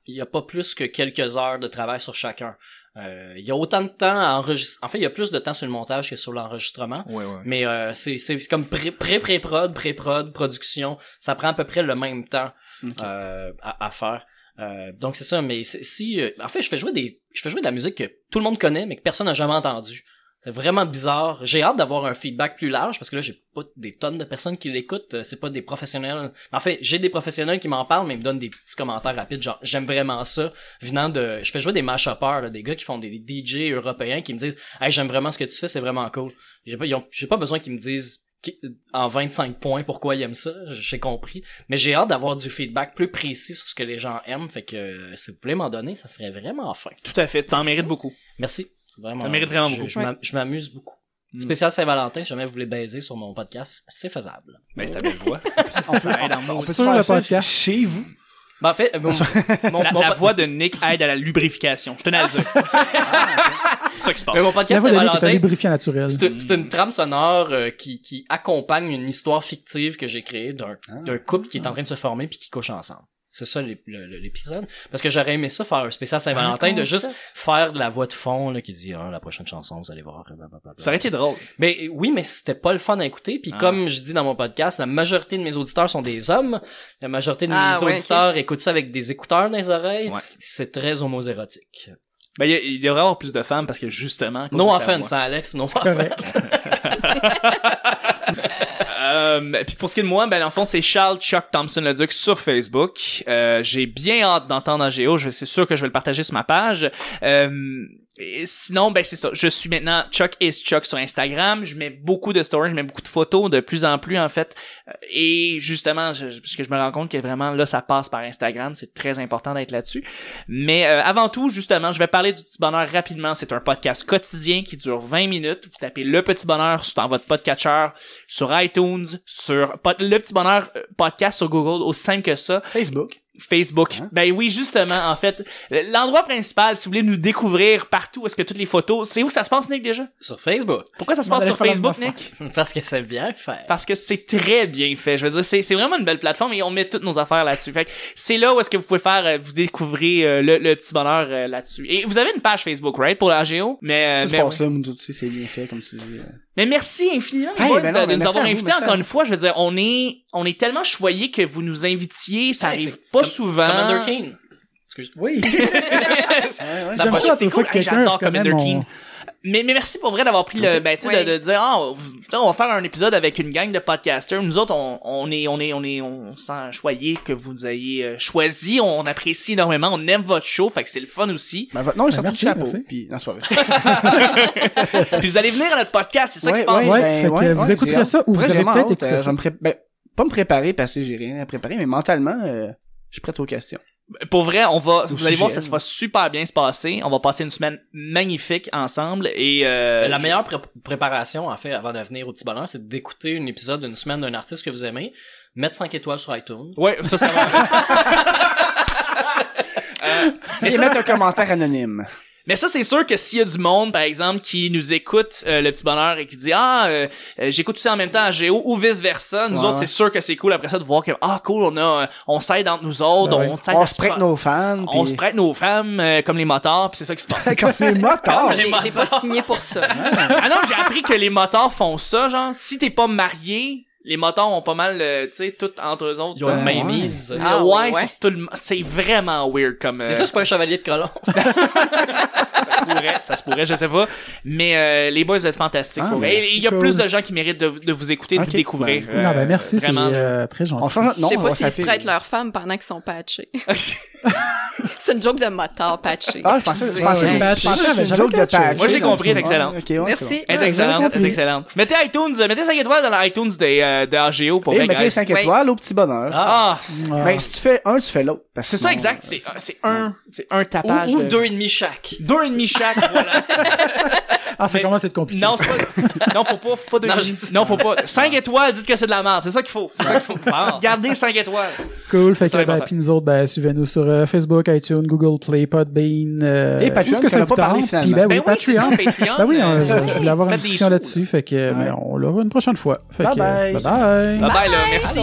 il y a pas plus que quelques heures de travail sur chacun. Euh, il y a autant de temps à enregistrer. En fait, il y a plus de temps sur le montage que sur l'enregistrement. Ouais, ouais. Mais euh, c'est c'est comme pré pré prod production, ça prend à peu près le même temps euh, à, à faire. Donc c'est ça. Mais si en fait je fais jouer des je fais jouer de la musique que tout le monde connaît mais que personne n'a jamais entendu. C'est vraiment bizarre. J'ai hâte d'avoir un feedback plus large parce que là j'ai pas des tonnes de personnes qui l'écoutent. Euh, C'est pas des professionnels. En fait j'ai des professionnels qui m'en parlent mais ils me donnent des petits commentaires rapides genre j'aime vraiment ça. Venant de je fais jouer des mash-uppers, là, des gars qui font des DJ européens qui me disent hey j'aime vraiment ce que tu fais c'est vraiment cool. J'ai pas, ont- j'ai pas besoin qu'ils me disent en 25 points pourquoi ils aiment ça, j'ai compris. Mais j'ai hâte d'avoir du feedback plus précis sur ce que les gens aiment, fait que euh, si vous voulez m'en donner, ça serait vraiment fin. Tout à fait, t'en mérites beaucoup. Merci. Vraiment, Ça mérite vraiment je- beaucoup. Je, m'am- je m'amuse beaucoup. Spécial Saint-Valentin, si jamais vous voulez baiser sur mon podcast, c'est faisable. Ben, c'est ta belle voix. On peut, on. Sur faire le podcast. chez vous. Ben, en fait, mon, mon, La, mon la po- voix de Nick aide à la lubrification. Je tenais à le dire. c'est ça qui se passe. mais mon podcast Saint-Valentin, lubrifiant naturel. C'est une trame sonore euh, qui, qui accompagne une histoire fictive que j'ai créée d'un d'un couple qui est en train de se former puis qui couche ensemble. C'est ça l'épisode. Parce que j'aurais aimé ça faire un spécial Saint-Valentin de juste faire de la voix de fond là, qui dit ah, la prochaine chanson, vous allez voir. blablabla. Ça aurait été drôle. Mais oui, mais c'était pas le fun à écouter. Puis Ah. comme je dis dans mon podcast, la majorité de mes auditeurs sont des hommes. La majorité de mes Ah, ouais, auditeurs écoutent ça avec des écouteurs dans les oreilles. Ouais. C'est très homoérotique. Ben, il y a- il devrait y avoir plus de femmes parce que justement. à cause No de ta offense, hein, Alex. No correct. offense. Euh, puis pour ce qui est de moi, ben dans le fond, c'est Charles Chuck Thompson le Duc sur Facebook. Euh, j'ai bien hâte d'entendre Géo. Je c'est sûr que je vais le partager sur ma page. Euh, sinon, ben c'est ça. Je suis maintenant Chuck is Chuck sur Instagram. Je mets beaucoup de stories, je mets beaucoup de photos, de plus en plus en fait. Euh, Et justement, je, parce que je me rends compte que vraiment là, ça passe par Instagram. C'est très important d'être là-dessus. Mais euh, avant tout, justement, je vais parler du petit bonheur rapidement. C'est un podcast quotidien qui dure 20 minutes. Vous tapez le petit bonheur dans votre podcatcher, sur iTunes, sur le petit bonheur euh, podcast sur Google, aussi simple que ça. Facebook. Facebook. Ben oui, justement, en fait, l'endroit principal, si vous voulez nous découvrir partout, est-ce que toutes les photos, c'est où ça se passe, Nick, déjà? Sur Facebook. Pourquoi ça se passe sur Facebook, Nick? Parce que c'est bien fait. Parce que c'est très bien fait. Je veux dire, c'est, c'est vraiment une belle plateforme et on met toutes nos affaires là-dessus. Fait que c'est là où est-ce que vous pouvez faire, euh, vous découvrir euh, le, le petit bonheur euh, là-dessus. Et vous avez une page Facebook, right, pour la Géo? Mais, euh, Tout se mais, passe là, nous aussi, c'est bien fait, comme tu dis. euh. Mais merci infiniment, les Hey, boys, ben de, non, de mais nous avoir invités encore une fois. Je veux dire, on est, on est tellement choyés que vous nous invitiez. Ça Hey, arrive pas comme- souvent. Commander. Excuse. Oui. Ça va, ça, c'est cool. que Hey, J'adore Commander mon- King. Mais, mais merci pour vrai d'avoir pris le, ben, tu sais, Oui. de, de dire, ah, on, on va faire un épisode avec une gang de podcasters. Nous autres, on, on est, on est, on est, on se sent choyé que vous nous ayez euh, choisi. On apprécie énormément. On aime votre show. Fait que c'est le fun aussi. Ben, votre nom est Ben, merci, chapeau. Puis, non, c'est pas vrai. Puis vous allez venir à notre podcast. C'est ça qui se passe. ouais. ben, fait que vous écouterez ça ou vous vraiment peut-être euh, ça. je vais me pré- ben, pas me préparer parce que j'ai rien à préparer, mais mentalement, euh, je suis prêt aux questions. Pour vrai, on va, vous allez voir, ça se va super bien se passer. On va passer une semaine magnifique ensemble et euh, la meilleure pré- préparation, en fait, avant de venir au petit bonheur, c'est d'écouter un épisode d'une semaine d'un artiste que vous aimez, mettre 5 étoiles sur iTunes. Ouais, ça, ça va. Euh, mais Et ça, mettre un commentaire anonyme. Mais ça, c'est sûr que s'il y a du monde, par exemple, qui nous écoute euh, le petit bonheur et qui dit ah euh, euh, j'écoute tout ça en même temps à Géo ou vice versa, nous Ouais, autres ouais. c'est sûr que c'est cool après ça de voir que ah cool on a euh, on s'aide entre nous autres, Ben on oui. s'aide On se se prête nos fans. on se prête nos femmes euh, comme les motards, puis c'est ça qui se passe. Comme les motards. les J'ai motards. j'ai pas signé pour ça. ah non, j'ai appris que les motards font ça, genre si t'es pas marié, les motards ont pas mal, euh, tu sais, tout entre eux autres. Ils ont une euh, main ouais. mise. Ah, ouais, ouais. tout le- c'est vraiment weird comme. euh, Et ça, c'est pas un chevalier de colon. ça se pourrait, ça se pourrait, je sais pas. Mais euh, les boys, vous êtes fantastiques. Ah, Il y a c'est plus de gens qui méritent de, de vous écouter, de vous découvrir. Ben, Non, ben merci, c'est vraiment. euh, très gentil. On change notre Je sais pas s'ils se prêtent leurs femmes pendant qu'ils sont patchés. c'est une joke de motard patché. Ah, je pensais, je pensais, Ouais, je patché. une joke de catché. patch. Moi, j'ai compris, elle est excellente. Ouais, Merci. Elle est Ouais, excellente, elle est compris. excellente. Mettez iTunes, mettez 5 étoiles dans l'iTunes des, euh, de AGO pour Et vrai, mettez guys. 5 Ouais. étoiles au petit bonheur. Ah, Ah. Ben, si tu fais un, tu fais l'autre. C'est ça exact, c'est c'est un, c'est un tapage. ou, ou de- deux et demi chaque. Deux et demi chaque, voilà. Ah, ça Mais- commence à être compliqué. Non, pas, non, faut pas, faut pas deux Non, et demi. je- Non, faut pas. 5 étoiles, dites que c'est de la merde. C'est ça qu'il faut. C'est ça qu'il faut. Bon. Gardez 5 étoiles. Cool. Fait que, ben, puis nous autres, ben, suivez-nous sur euh, Facebook, iTunes, Google Play, Podbean, euh, Et Patreon, tout ce que ça vous pas parlé, tente. Puis, ben, Ben oui, Patreon. Ben oui, euh, euh, je, voulais avoir une discussion là-dessus, fait que, ben, on l'aura une prochaine fois. Fait Bye bye. bye bye. Bye bye, là. Merci.